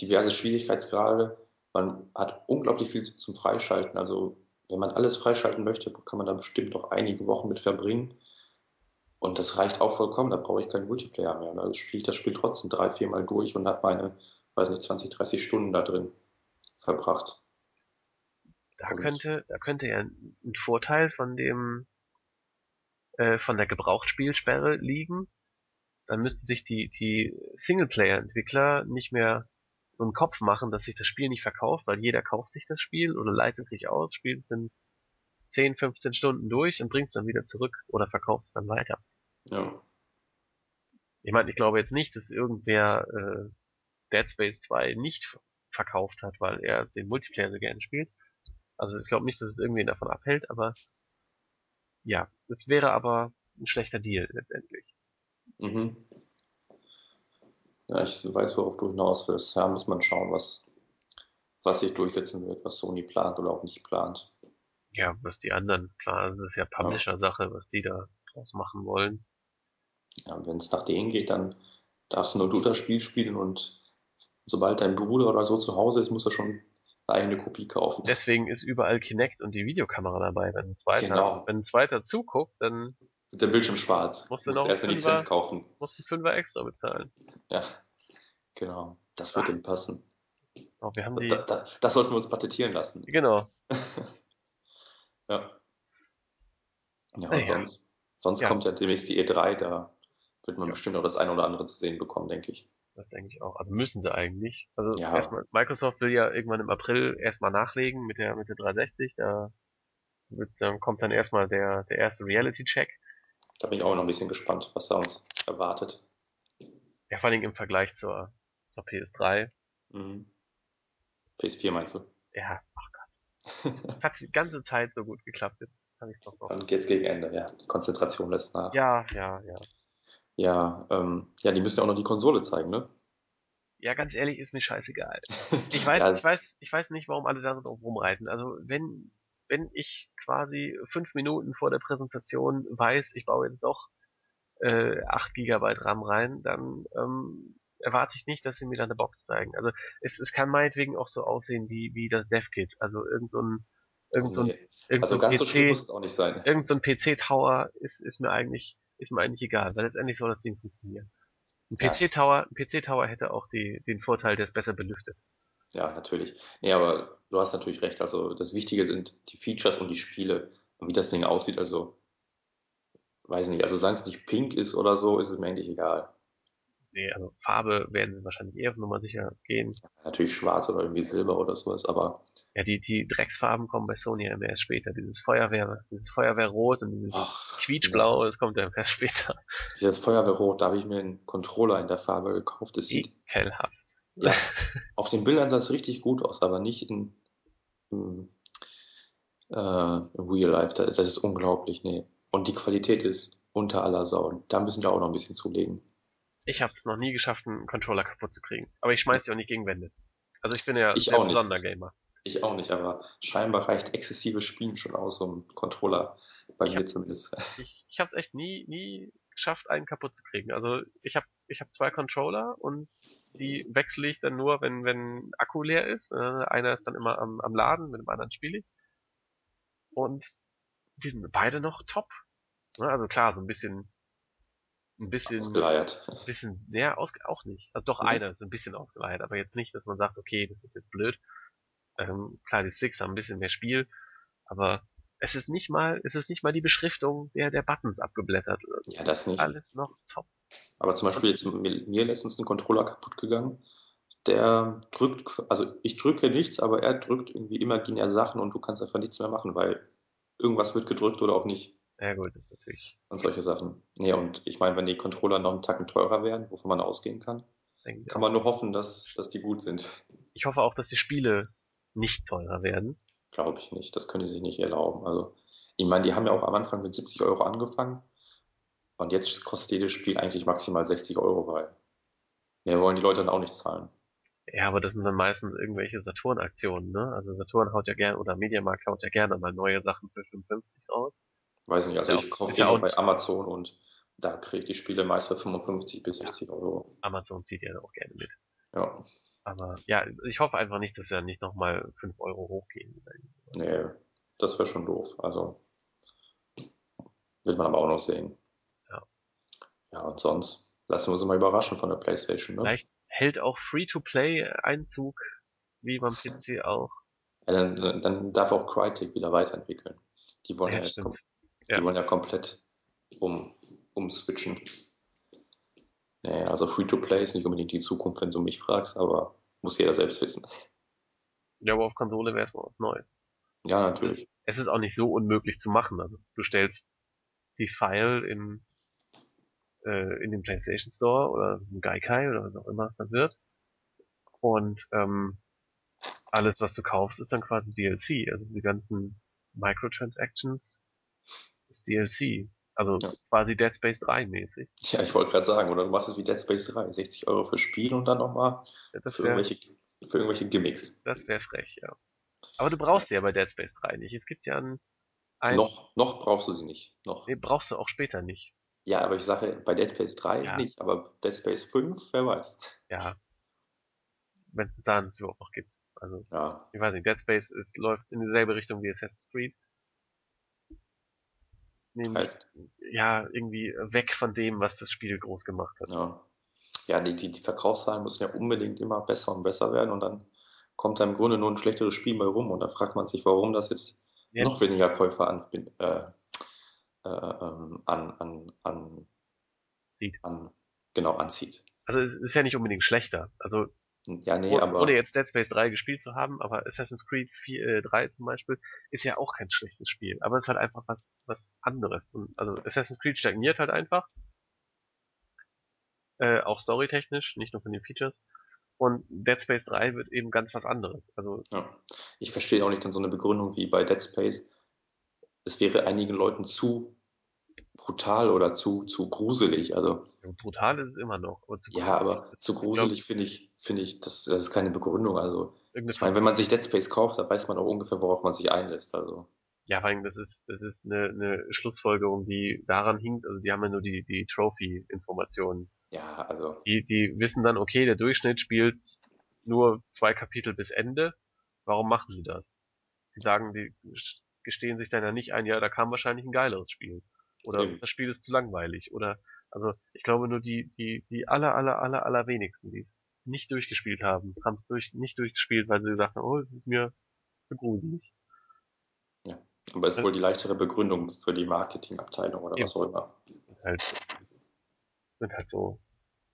diverse Schwierigkeitsgrade, man hat unglaublich viel zum Freischalten. Also wenn man alles freischalten möchte, kann man da bestimmt noch einige Wochen mit verbringen. Und das reicht auch vollkommen, da brauche ich keinen Multiplayer mehr. Also spiele ich das Spiel trotzdem drei, vier Mal durch und habe meine, weiß nicht, 20, 30 Stunden da drin verbracht. Da Und- könnte, da könnte ja ein ein Vorteil von dem, äh, von der Gebrauchtspielsperre liegen. Dann müssten sich die, die Singleplayer-Entwickler nicht mehr so einen Kopf machen, dass sich das Spiel nicht verkauft, weil jeder kauft sich das Spiel oder leitet sich aus, spielt es in 10, 15 Stunden durch und bringt es dann wieder zurück oder verkauft es dann weiter. Ja, Ich meine, ich glaube jetzt nicht, dass irgendwer äh, Dead Space 2 nicht verkauft hat, weil er den Multiplayer so gerne spielt. Also ich glaube nicht, dass es irgendwen davon abhält, aber ja, es wäre aber ein schlechter Deal letztendlich. Mhm. Ja, ich weiß, worauf du hinaus willst. Ja, muss man schauen, was, was sich durchsetzen wird, was Sony plant oder auch nicht plant. Ja, was die anderen planen, das ist ja Publisher-Sache, was die da draus machen wollen. Ja, wenn es nach denen geht, dann darfst nur du das Spiel spielen und sobald dein Bruder oder so zu Hause ist, muss er schon eine eigene Kopie kaufen. Deswegen ist überall Kinect und die Videokamera dabei. Wenn ein zweiter, Genau. wenn ein zweiter zuguckt, dann Wird der Bildschirm schwarz. Musst du Musst noch erst eine Lizenz kaufen. musst du einen Fünfer extra bezahlen. Ja, genau. Das wird Ah. ihm passen. Oh, wir haben die, Da, da, das sollten wir uns patentieren lassen. genau. (laughs) Ja. Ja, und Naja. sonst, sonst Ja. kommt ja demnächst die E3, da wird man Ja. bestimmt auch das eine oder andere zu sehen bekommen, denke ich. Das denke ich auch. Also müssen sie eigentlich. Also Ja. erstmal, Microsoft will ja irgendwann im April erstmal nachlegen mit der, mit der 360. Da wird, dann kommt dann erstmal der, der erste Reality-Check. Da bin ich auch noch ein bisschen gespannt, was da uns erwartet. Ja, vor allem im Vergleich zur, zur PS3. Mhm. PS4 meinst du? Ja, ach Gott. Das hat die ganze Zeit so gut geklappt. Jetzt kann ich es doch noch. Dann geht's gegen Ende, ja. Die Konzentration lässt nach. Ja, ja, ja. Ja, ähm, ja, die müssen ja auch noch die Konsole zeigen, ne? Ja, ganz ehrlich, ist mir scheißegal. (laughs) Ich weiß, Ja, ich weiß, ich weiß nicht, warum alle da so drauf rumreiten. Also wenn, wenn ich quasi fünf Minuten vor der Präsentation weiß, ich baue jetzt doch äh, 8 Gigabyte RAM rein, dann ähm, erwarte ich nicht, dass sie mir da eine Box zeigen. Also es, es kann meinetwegen auch so aussehen wie, wie das DevKit. Also irgend so ein, irgend so ein, irgend Also so ein ganz so PC, muss es auch nicht sein. irgend so ein PC-Tower ist, ist mir eigentlich, ist mir eigentlich egal, weil letztendlich soll das Ding funktionieren. Ein. PC-Tower, ein PC-Tower hätte auch die, den Vorteil, der ist besser belüftet. Ja, natürlich. Nee, aber du hast natürlich recht. Also das Wichtige sind die Features und die Spiele und wie das Ding aussieht. Also, weiß nicht, also solange es nicht pink ist oder so, ist es mir eigentlich egal. Nee, also Farbe werden sie wahrscheinlich eher auf Nummer sicher gehen. Natürlich schwarz oder irgendwie Silber oder sowas, aber Ja, die, die Drecksfarben kommen bei Sony immer erst später. Dieses Feuerwehr, dieses Feuerwehrrot und dieses ach, Quietschblau, das kommt ja erst später. dieses Feuerwehrrot, da habe ich mir einen Controller in der Farbe gekauft. Das sieht Ekelhaft. Ja, (laughs) auf den Bildern sah es richtig gut aus, aber nicht in, in, äh, in Real Life. Das, das ist unglaublich, nee. Und die Qualität ist unter aller Sau. Da müssen wir auch noch ein bisschen zulegen. Ich habe es noch nie geschafft, einen Controller kaputt zu kriegen. Aber ich schmeiß die auch nicht gegen Wände. Also ich bin ja Ich nicht. Sondergamer. Ich auch nicht, aber scheinbar reicht exzessives Spielen schon aus, so ein Controller, bei Ich mir hab- zumindest. (laughs) Ich, ich habe es echt nie, nie geschafft, einen kaputt zu kriegen. Also ich habe ich hab zwei Controller und die wechsle ich dann nur, wenn, wenn Akku leer ist. Äh, einer ist dann immer am, am Laden, mit dem anderen spiele ich. Und die sind beide noch top. Ne, Also klar, so ein bisschen, ein bisschen, Ausgeleiert. ein bisschen, ja, aus, auch nicht. Also doch Mhm. einer ist ein bisschen ausgeleiert, aber jetzt nicht, dass man sagt, okay, das ist jetzt blöd. Ähm, klar, die Sticks haben ein bisschen mehr Spiel, aber es ist nicht mal, es ist nicht mal die Beschriftung der, der Buttons abgeblättert. Ja, das nicht. Alles noch top. Aber zum Beispiel jetzt mir, letztens ein Controller kaputt gegangen. Der drückt, also ich drücke nichts, aber er drückt irgendwie imaginär Sachen und du kannst einfach nichts mehr machen, weil irgendwas wird gedrückt oder auch nicht. Ja gut, das ist natürlich, Und solche Sachen. Nee, und ich meine, wenn die Controller noch einen Tacken teurer wären, wovon man ausgehen kann, denke kann auch. man nur hoffen, dass, dass die gut sind. Ich hoffe auch, dass die Spiele nicht teurer werden. Glaube ich nicht. Das können die sich nicht erlauben. Also, ich meine, die haben ja auch am Anfang mit 70 Euro angefangen. Und jetzt kostet jedes Spiel eigentlich maximal 60 Euro, weil mehr wollen die Leute dann auch nicht zahlen. Ja, aber das sind dann meistens irgendwelche Saturn-Aktionen, ne? Also Saturn haut ja gerne, oder Mediamarkt haut ja gerne mal neue Sachen für 55 raus. Weiß nicht, also Ja, ich kaufe eh ja auch bei Amazon und da kriege ich die Spiele meist für 55 bis 60 Euro. Amazon zieht ja auch gerne mit. Ja, Aber ja, ich hoffe einfach nicht, dass wir nicht nochmal 5 Euro hochgehen. nee, das wäre schon doof. Also, wird man aber auch noch sehen. Ja. Ja, und sonst lassen wir uns mal überraschen von der PlayStation, ne? Vielleicht hält auch Free-to-Play Einzug, wie beim PC auch. Ja, dann, dann darf auch Crytek wieder weiterentwickeln. Die wollen ja, Ja, jetzt kom- die Ja. wollen ja komplett um, umswitchen. Naja, also Free-to-Play ist nicht unbedingt die Zukunft, wenn du mich fragst, aber muss jeder selbst wissen. Ja, aber auf Konsole wäre es mal was Neues. Ja, natürlich. Es ist auch nicht so unmöglich zu machen. Also du stellst die File in, äh, in den PlayStation Store oder im Gaikai oder was auch immer es dann wird. Und ähm, alles, was du kaufst, ist dann quasi DLC. Also die ganzen Microtransactions ist DLC. Also Ja. quasi Dead Space 3 mäßig. Ja, ich wollte gerade sagen, oder du machst es wie Dead Space 3, 60 Euro für Spiel und dann nochmal Das für wäre irgendwelche, für irgendwelche Gimmicks. das wär frech, ja. Aber du brauchst sie ja bei Dead Space 3 nicht. Es gibt ja ein, ein Noch, noch brauchst du sie nicht. Noch. Nee, brauchst du auch später nicht. Ja, aber ich sage bei Dead Space 3 Ja. nicht, aber Dead Space 5, wer weiß. Ja. Wenn es bis dahin es überhaupt noch gibt. Also, Ja, ich weiß nicht, Dead Space ist, läuft in dieselbe Richtung wie Assassin's Creed. Nämlich, heißt, ja, irgendwie weg von dem, was das Spiel groß gemacht hat. ja. Ja, die, die, die Verkaufszahlen müssen ja unbedingt immer besser und besser werden und dann kommt da im Grunde nur ein schlechteres Spiel bei rum und da fragt man sich, warum das jetzt Ja. noch weniger Käufer an, äh, äh, ähm, an, an, an, Sieht. an, genau, anzieht. Also es ist ja nicht unbedingt schlechter. Also Ja, nee, ohne, aber ohne jetzt Dead Space 3 gespielt zu haben, aber Assassin's Creed 4, äh, 3 zum Beispiel ist ja auch kein schlechtes Spiel. Aber es ist halt einfach was, was anderes. Und, also Assassin's Creed stagniert halt einfach. Äh, auch storytechnisch, nicht nur von den Features. Und Dead Space 3 wird eben ganz was anderes. Also ja. ich verstehe auch nicht dann so eine Begründung wie bei Dead Space. Es wäre einigen Leuten zu brutal oder zu, zu gruselig. Also brutal ist es immer noch. Aber ja, aber zu gruselig finde ich, finde ich, das, das ist keine Begründung. Also ich meine, wenn man sich Dead Space kauft, dann weiß man auch ungefähr, worauf man sich einlässt. Also Ja, vor allem, das ist, das ist eine, eine Schlussfolgerung, die daran hinkt, also die haben ja nur die, die Trophy-Informationen. ja, also Die, die wissen dann, okay, der Durchschnitt spielt nur zwei Kapitel bis Ende. Warum machen sie das? Die sagen, die gestehen sich dann ja nicht ein, ja, da kam wahrscheinlich ein geileres Spiel. Oder Eben. das Spiel ist zu langweilig. Oder, also, ich glaube nur die, die, die aller, aller, aller, aller wenigsten, die es nicht durchgespielt haben, haben es durch, nicht durchgespielt, weil sie gesagt haben, oh, das ist mir zu gruselig. aber ist wohl die leichtere Begründung für die Marketingabteilung oder was auch immer. sind halt, sind halt so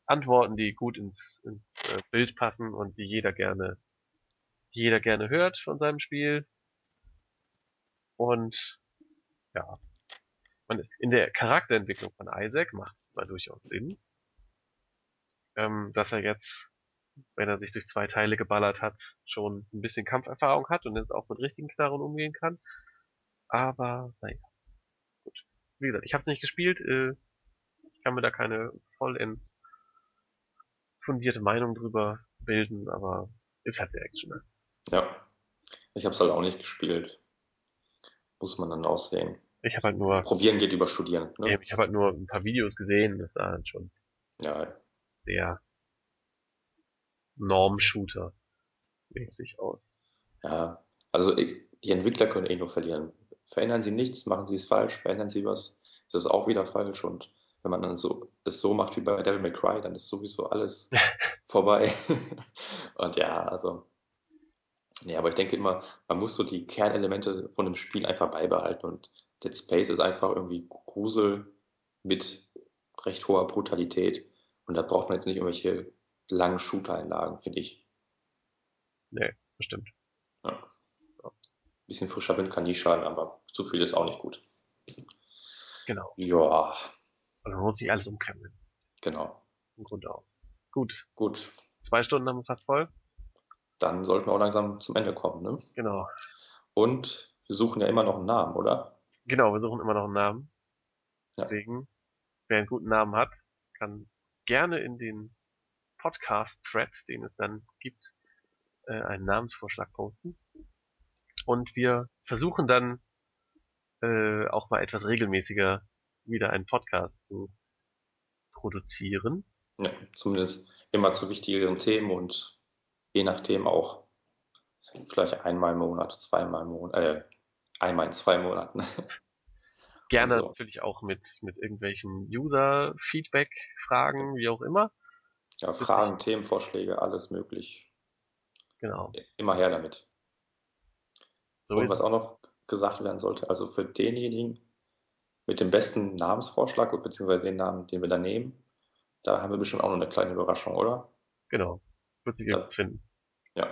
Antworten, die gut ins, ins äh, Bild passen und die jeder gerne, die jeder gerne hört von seinem Spiel. Und ja, man, in der Charakterentwicklung von Isaac macht es zwar durchaus Sinn, ähm, dass er jetzt, wenn er sich durch zwei Teile geballert hat, schon ein bisschen Kampferfahrung hat und jetzt auch mit richtigen Knarren umgehen kann. Aber naja, gut. Wie gesagt, ich habe es nicht gespielt. Äh, ich kann mir da keine vollends fundierte Meinung drüber bilden, aber ist halt sehr actional. Ja, ich habe es halt auch nicht gespielt. Muss man dann aussehen. Ich habe halt nur, Probieren geht über Studieren. Ne? ich habe halt nur ein paar Videos gesehen, das sah halt schon Ja, sehr Norm-Shooter mäßig aus. ja. Also ich, die Entwickler können eh nur verlieren. Verändern sie nichts, machen sie es falsch, verändern sie was, ist es auch wieder falsch. Und wenn man dann so es so macht wie bei Devil May Cry, dann ist sowieso alles (laughs) vorbei. (laughs) Und ja, also. Nee, aber ich denke immer, man muss so die Kernelemente von dem Spiel einfach beibehalten. Und Dead Space ist einfach irgendwie Grusel mit recht hoher Brutalität. Und da braucht man jetzt nicht irgendwelche langen Shooter-Einlagen, finde ich. Bestimmt. Ja. Bisschen frischer Wind kann nie schaden, aber zu viel ist auch nicht gut. Genau. Ja, Also man muss sich alles umkrempeln. genau. Im Grunde auch. Gut. Gut, Zwei Stunden haben wir fast voll. dann sollten wir auch langsam zum Ende kommen. Ne? Genau. Und wir suchen ja immer noch einen Namen, oder? Genau, wir suchen immer noch einen Namen. Ja. Deswegen, wer einen guten Namen hat, kann gerne in den Podcast-Thread, den es dann gibt, äh, einen Namensvorschlag posten. Und wir versuchen dann äh, auch mal etwas regelmäßiger wieder einen Podcast zu produzieren. Ja, zumindest immer zu wichtigeren Themen und je nachdem auch vielleicht einmal im Monat, zweimal im Monat, äh, einmal in zwei Monaten. Gerne Also. natürlich auch mit, mit irgendwelchen User-Feedback-Fragen, wie auch immer. Ja, Fragen, Themenvorschläge, alles möglich. Genau. Immer her damit. So Und was auch noch gesagt werden sollte, also für denjenigen mit dem besten Namensvorschlag, beziehungsweise den Namen, den wir da nehmen, da haben wir bestimmt auch noch eine kleine Überraschung, oder? Genau. Wird sich Ja. irgendwas finden. Ja.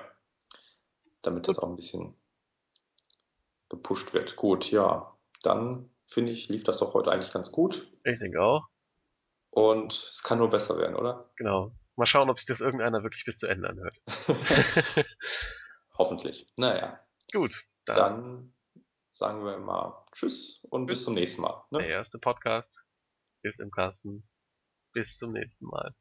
Damit das auch ein bisschen gepusht wird. Gut, ja. Dann finde ich, lief das doch heute eigentlich ganz gut. Ich denke auch. Und es kann nur besser werden, oder? Genau. Mal schauen, ob sich das irgendeiner wirklich bis zu Ende anhört. (laughs) (laughs) Hoffentlich. Naja, Gut. Dann, dann sagen wir mal Tschüss und bis zum nächsten Mal. Ne? Der erste Podcast ist im Kasten. Bis zum nächsten Mal.